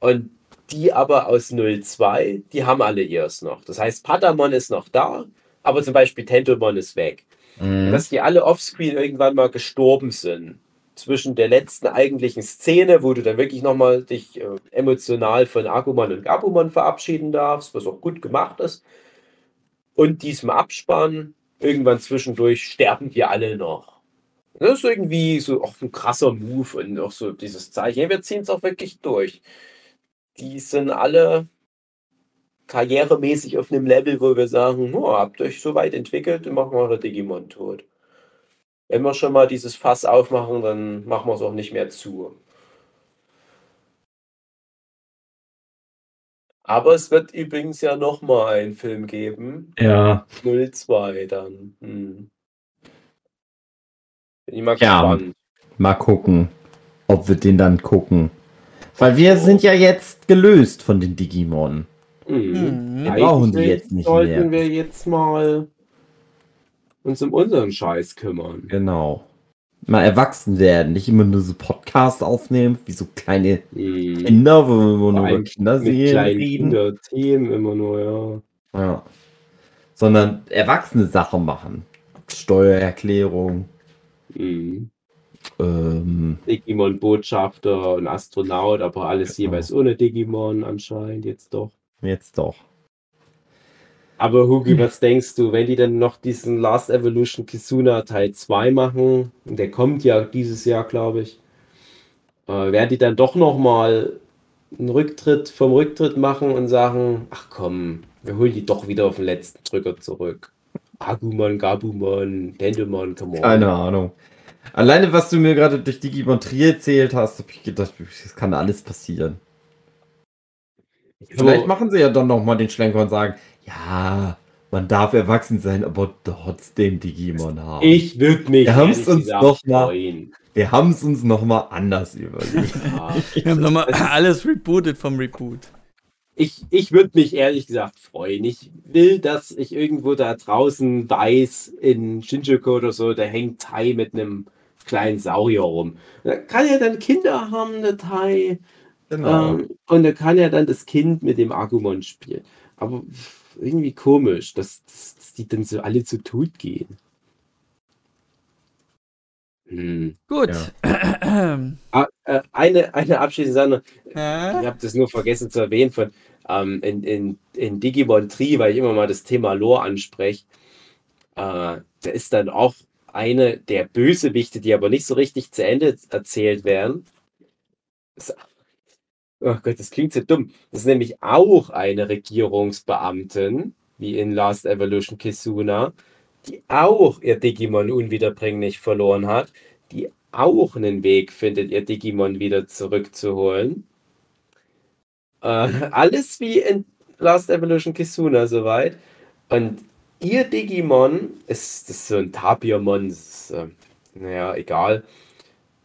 Und die aber aus 02, die haben alle ihrs noch. Das heißt, Patamon ist noch da, aber zum Beispiel Tentomon ist weg. Mhm. Dass die alle offscreen irgendwann mal gestorben sind. Zwischen der letzten eigentlichen Szene, wo du dann wirklich nochmal dich äh, emotional von Agumon und Gabumon verabschieden darfst, was auch gut gemacht ist, und diesem Abspann, irgendwann zwischendurch sterben die alle noch. Das ist irgendwie so auch ein krasser Move und auch so dieses Zeichen. Ja, wir ziehen es auch wirklich durch. Die sind alle karrieremäßig auf einem Level, wo wir sagen, oh, habt euch so weit entwickelt, dann machen wir eure Digimon tot. Wenn wir schon mal dieses Fass aufmachen, dann machen wir es auch nicht mehr zu. Aber es wird übrigens ja noch mal einen Film geben. Ja. 02 dann. Hm. Bin ich mal Ja. gespannt. Mal gucken, ob wir den dann gucken. Weil wir sind ja jetzt gelöst von den Digimon. Mhm. Wir brauchen die jetzt nicht sollten mehr. wir jetzt mal uns um unseren Scheiß kümmern. Genau. Mal erwachsen werden, nicht immer nur so Podcasts aufnehmen, wie so kleine Mhm. Kinder, wo wir nur über Kinderserien kleinen reden. Kinderthemen immer nur, ja. Ja. Sondern erwachsene Sachen machen. Steuererklärung, Mhm. ähm, Digimon-Botschafter und Astronaut, aber alles Genau. jeweils ohne Digimon anscheinend jetzt doch. jetzt doch. Aber Hm. Hugi, was denkst du, wenn die dann noch diesen Last Evolution Kisuna Teil 2 machen, der kommt ja dieses Jahr, glaube ich, äh, werden die dann doch nochmal einen Rücktritt vom Rücktritt machen und sagen, ach komm, wir holen die doch wieder auf den letzten Drücker zurück. Agumon, Gabumon, Tentomon, come on. Keine Ahnung. Alleine, was du mir gerade durch Digimon Tri erzählt hast, habe ich gedacht, das kann alles passieren. Vielleicht machen sie ja dann nochmal den Schlenker und sagen, ja, man darf erwachsen sein, aber trotzdem Digimon haben. Ich würde mich Wir haben's ehrlich uns doch mal- freuen. Wir haben es uns nochmal anders überlegt. Ja. Wir haben nochmal alles rebootet vom Reboot. Ich, ich würde mich ehrlich gesagt freuen. Ich will, dass ich irgendwo da draußen weiß, in Shinjuku oder so, da hängt Tai mit einem kleinen Saurier rum. Da kann ja dann Kinder haben, der Tai. genau. Ähm, und da kann ja dann das Kind mit dem Agumon spielen. Aber irgendwie komisch, dass, dass, die dann so alle zu Tod gehen. Hm. Gut. Ah, äh, eine, eine abschließende Sache. noch. Ich habe das nur vergessen zu erwähnen von ähm, in, in, in Digimon Tree, weil ich immer mal das Thema Lore anspreche. Äh, da ist dann auch eine der Bösewichte, die aber nicht so richtig zu Ende erzählt werden. Ist Oh Gott, das klingt so dumm. Das ist nämlich auch eine Regierungsbeamtin, wie in Last Evolution Kisuna, die auch ihr Digimon unwiederbringlich verloren hat, die auch einen Weg findet, ihr Digimon wieder zurückzuholen. Äh, alles wie in Last Evolution Kisuna soweit. Und ihr Digimon ist, ist so ein Tapiamon, das ist, äh, naja, egal.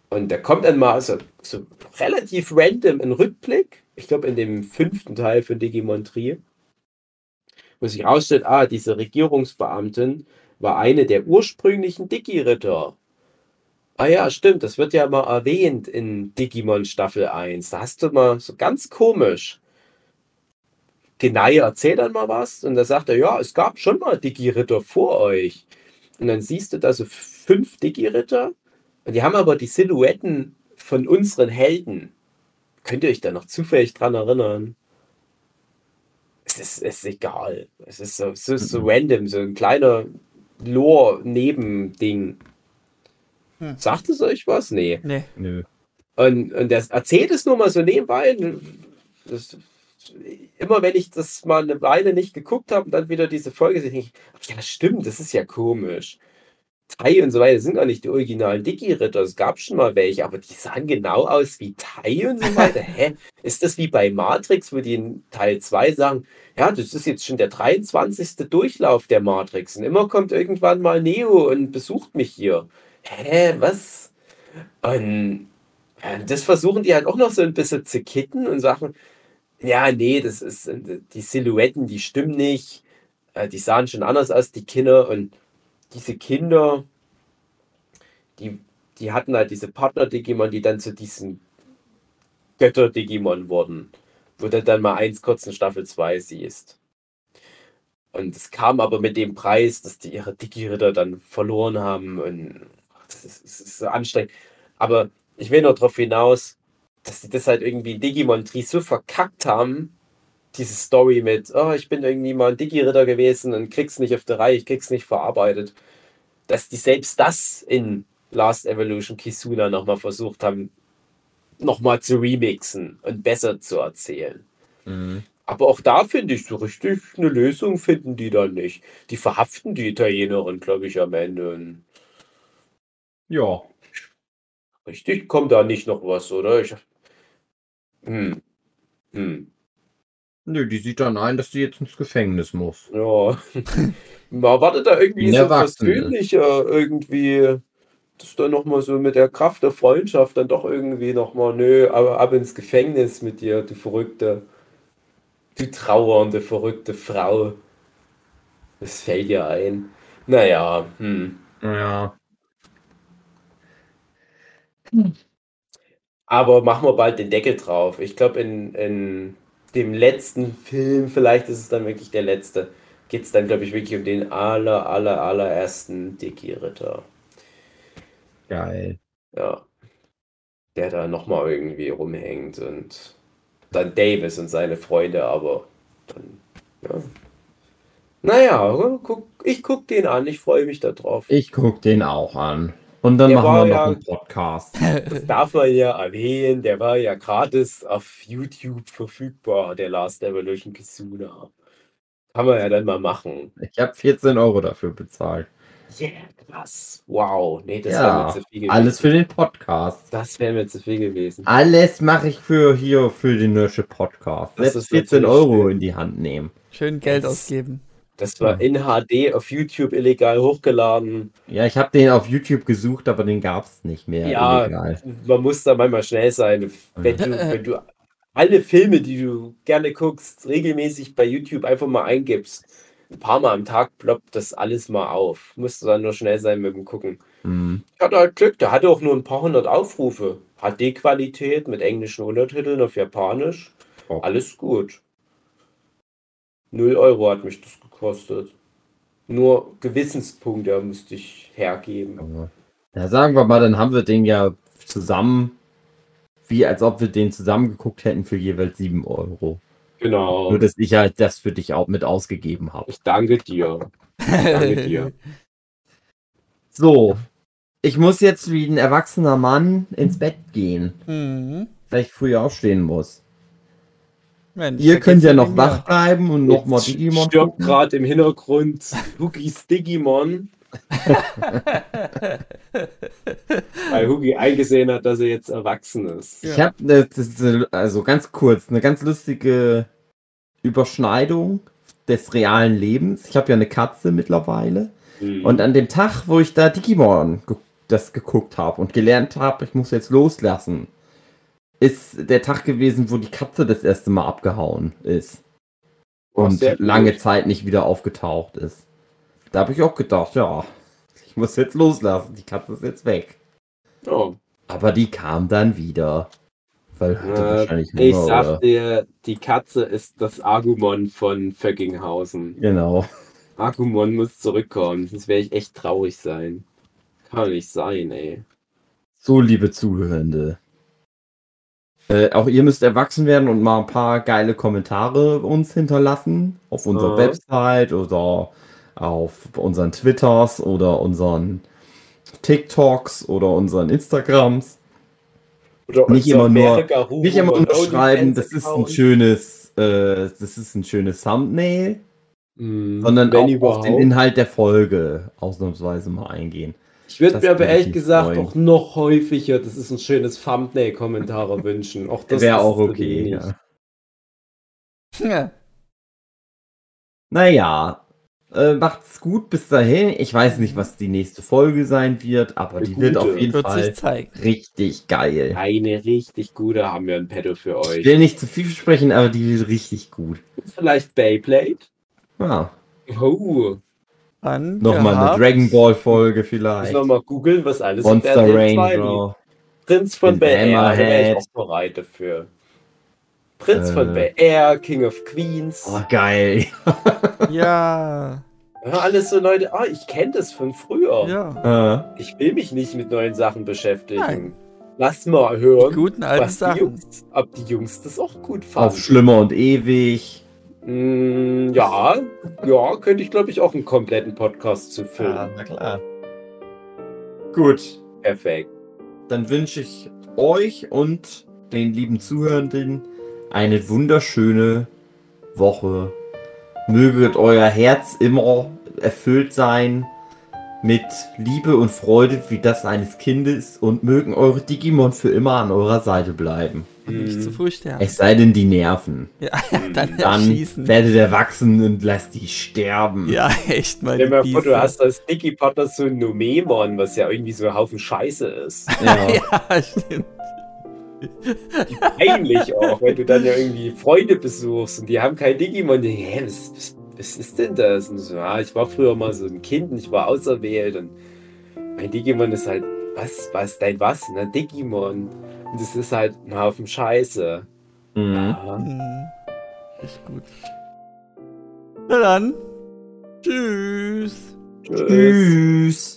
Und da kommt dann mal so, so relativ random ein Rückblick. Ich glaube, in dem fünften Teil von Digimon Tri, wo sich herausstellt, ah, diese Regierungsbeamtin war eine der ursprünglichen Digi-Ritter. Ah ja, stimmt, das wird ja mal erwähnt in Digimon Staffel 1. Da hast du mal so ganz komisch. Genai erzählt dann mal was und da sagt er, ja, es gab schon mal Digi-Ritter vor euch. Und dann siehst du da so fünf Digi-Ritter und die haben aber die Silhouetten von unseren Helden. Könnt ihr euch da noch zufällig dran erinnern? Es ist, es ist egal. Es ist so, es ist so Mhm. random, so ein kleiner Lore-Nebending. Hm. Sagt es euch was? Nee. Nee. Nö. Und, und der erzählt es nur mal so nebenbei. Das, immer wenn ich das mal eine Weile nicht geguckt habe und dann wieder diese Folge sehe, denke ich, ja, das stimmt, das ist ja komisch. Tai und so weiter sind gar nicht die originalen Digi-Ritter. Es gab schon mal welche, aber die sahen genau aus wie Tai und so weiter. Hä? Ist das wie bei Matrix, wo die in Teil 2 sagen, ja, das ist jetzt schon der 23. Durchlauf der Matrix und immer kommt irgendwann mal Neo und besucht mich hier. Hä, was? Und das versuchen die halt auch noch so ein bisschen zu kitten und sagen, ja, nee, das ist äh, die Silhouetten, die stimmen nicht. Äh, Die sahen schon anders aus, die Kinder. Und diese Kinder, die, die hatten halt diese Partner-Digimon, die dann zu diesen Götter-Digimon wurden. Wo du dann mal eins kurz in Staffel 2 siehst. Und es kam aber mit dem Preis, dass die ihre Digi-Ritter dann verloren haben. Und das ist, das ist so anstrengend. Aber ich will nur darauf hinaus, dass die das halt irgendwie in Digimon Tree so verkackt haben, diese Story mit, oh, ich bin irgendwie mal ein Digi-Ritter gewesen und krieg's nicht auf der Reihe, ich krieg's nicht verarbeitet, dass die selbst das in Last Evolution Kisuna nochmal versucht haben, nochmal zu remixen und besser zu erzählen. Mhm. Aber auch da finde ich, so richtig eine Lösung finden die dann nicht. Die verhaften die Italienerin, glaube ich, am Ende. Ja. richtig kommt da nicht noch was, oder? Ich, hm. Hm. Nö, die sieht dann ein, dass die jetzt ins Gefängnis muss. Ja. Man wartet da irgendwie Wie so persönlicher, irgendwie, dass da nochmal so mit der Kraft der Freundschaft dann doch irgendwie nochmal, nö, aber ab ins Gefängnis mit dir, du verrückte, du trauernde, verrückte Frau. Das fällt dir ein. Naja, hm. Ja. Aber machen wir bald den Deckel drauf. Ich glaube, in, in dem letzten Film, vielleicht ist es dann wirklich der letzte, geht es dann, glaube ich, wirklich um den aller, aller, allerersten Dicky-Ritter. Geil. Ja. Der da nochmal irgendwie rumhängt und dann Davis und seine Freunde, aber dann, ja. Naja, guck, ich guck den an, ich freue mich darauf. Ich guck den auch an. Und dann Der machen wir noch ja- einen Podcast. Das darf man ja erwähnen, der war ja gratis auf YouTube verfügbar, der Last Evolution Kisuna. Kann man ja dann mal machen. Ich habe 14 Euro dafür bezahlt. Yeah, krass. Wow. Nee, das wäre ja, mir zu viel gewesen. alles für den Podcast. Das wäre mir zu viel gewesen. Alles mache ich für hier für den Nörsche Podcast. Das Selbst ist 14 natürlich Euro schön. in die Hand nehmen. Schön Geld Das- ausgeben. Das war in HD auf YouTube illegal hochgeladen. Ja, ich habe den auf YouTube gesucht, aber den gab's nicht mehr. Ja. Illegal. Man muss da manchmal schnell sein. Wenn du, wenn du alle Filme, die du gerne guckst, regelmäßig bei YouTube einfach mal eingibst, ein paar Mal am Tag ploppt das alles mal auf. Musst du dann nur schnell sein mit dem Gucken. Hm. Ich hatte halt Glück, der hatte auch nur ein paar hundert Aufrufe. HD-Qualität mit englischen Untertiteln auf Japanisch. Oh. Alles gut. Null Euro hat mich das gekostet. Nur Gewissenspunkte musste ich hergeben. Ja, sagen wir mal, dann haben wir den ja zusammen, wie als ob wir den zusammen geguckt hätten für jeweils 7 Euro. Genau. Nur, dass ich halt das für dich auch mit ausgegeben habe. Ich danke dir. Danke dir. So, ich muss jetzt wie ein erwachsener Mann ins Bett gehen, Mhm. weil ich früh aufstehen muss. Mensch, Ihr könnt ja noch wach bleiben und nochmal Jetzt Digimon stirbt gerade im Hintergrund Hugis Digimon, weil Hugi eingesehen hat, dass er jetzt erwachsen ist. Ja. Ich habe ne, also ganz kurz eine ganz lustige Überschneidung des realen Lebens. Ich habe ja eine Katze mittlerweile Mhm. und an dem Tag, wo ich da Digimon ge das geguckt habe und gelernt habe, ich muss jetzt loslassen, ist der Tag gewesen, wo die Katze das erste Mal abgehauen ist Oh, und sehr gut. lange Zeit nicht wieder aufgetaucht ist. Da habe ich auch gedacht, ja, ich muss jetzt loslassen. Die Katze ist jetzt weg. Oh. Aber die kam dann wieder. Weil Äh, wahrscheinlich ich Hunger, sag oder? dir, die Katze ist das Agumon von Föckinghausen. Genau. Agumon muss zurückkommen, sonst werde ich echt traurig sein. Kann nicht sein, ey. So, liebe Zuhörende. Äh, auch ihr müsst erwachsen werden und mal ein paar geile Kommentare uns hinterlassen. Auf unserer Ja. Website oder auf unseren Twitters oder unseren TikToks oder unseren Instagrams. Oder Nicht immer nur- Nicht immer nur schreiben, das ist ein schönes, äh, das ist ein schönes Thumbnail, Mm, sondern wenn auch auf überhaupt. den Inhalt der Folge ausnahmsweise mal eingehen. Ich würde mir aber ehrlich gesagt freuen. auch noch häufiger, das ist ein schönes Thumbnail-Kommentare wünschen. Auch das Wäre auch okay. Ja. Ja. Naja, äh, macht's gut bis dahin. Ich weiß nicht, was die nächste Folge sein wird, aber Eine die wird gute. auf jeden Wird Fall sich zeigen. richtig geil. Eine richtig gute haben wir ein Pedo für Ich euch. will nicht zu viel versprechen, aber die wird richtig gut. Vielleicht Beyblade? Ja, Oh, Dann nochmal eine. Dragon Ball Folge vielleicht. wir mal googeln, was alles Monster in Berlin 2 lief. Ranger. Prinz von Bel Air, da wäre ich auch bereit dafür. Prinz Äh. von Bel Air, King of Queens. Oh, geil. Ja. Ja, alles so Leute, ah, ich kenne das von früher. Ja. Äh, Ich will mich nicht mit neuen Sachen beschäftigen. Nein. Lass mal hören, Guten alten was die Sachen. Jungs, ob die Jungs das auch gut fanden. auf Schlimmer und ewig. Mm, ja, ja, könnte ich glaube ich auch einen kompletten Podcast zu filmen. na klar. Gut. Perfekt. dann wünsche ich euch und den lieben Zuhörenden eine wunderschöne Woche. Möget euer Herz immer erfüllt sein mit Liebe und Freude wie das eines Kindes und mögen eure Digimon für immer an eurer Seite bleiben. Nicht zu Mm, früh sterben. Es sei denn, die nerven. Ja, mm. dann Dann erschießen. werdet erwachsen und lasst die sterben. Ja, echt mal. Stell dir mal vor, du hast als Dicky-Partner so ein Numemon, was ja irgendwie so ein Haufen Scheiße ist. Ja. Ja, stimmt. Peinlich auch, wenn du dann ja irgendwie Freunde besuchst und die haben kein Digimon. Die, hä, was, was, was ist denn das? Und so, ja, ich war früher mal so ein Kind und ich war auserwählt und mein Digimon ist halt, was, was, dein was? Na, Digimon. Und das ist halt ein Haufen Scheiße. Mhm. Ja. Hm. Echt gut. Na dann. Tschüss. Tschüss. Tschüss.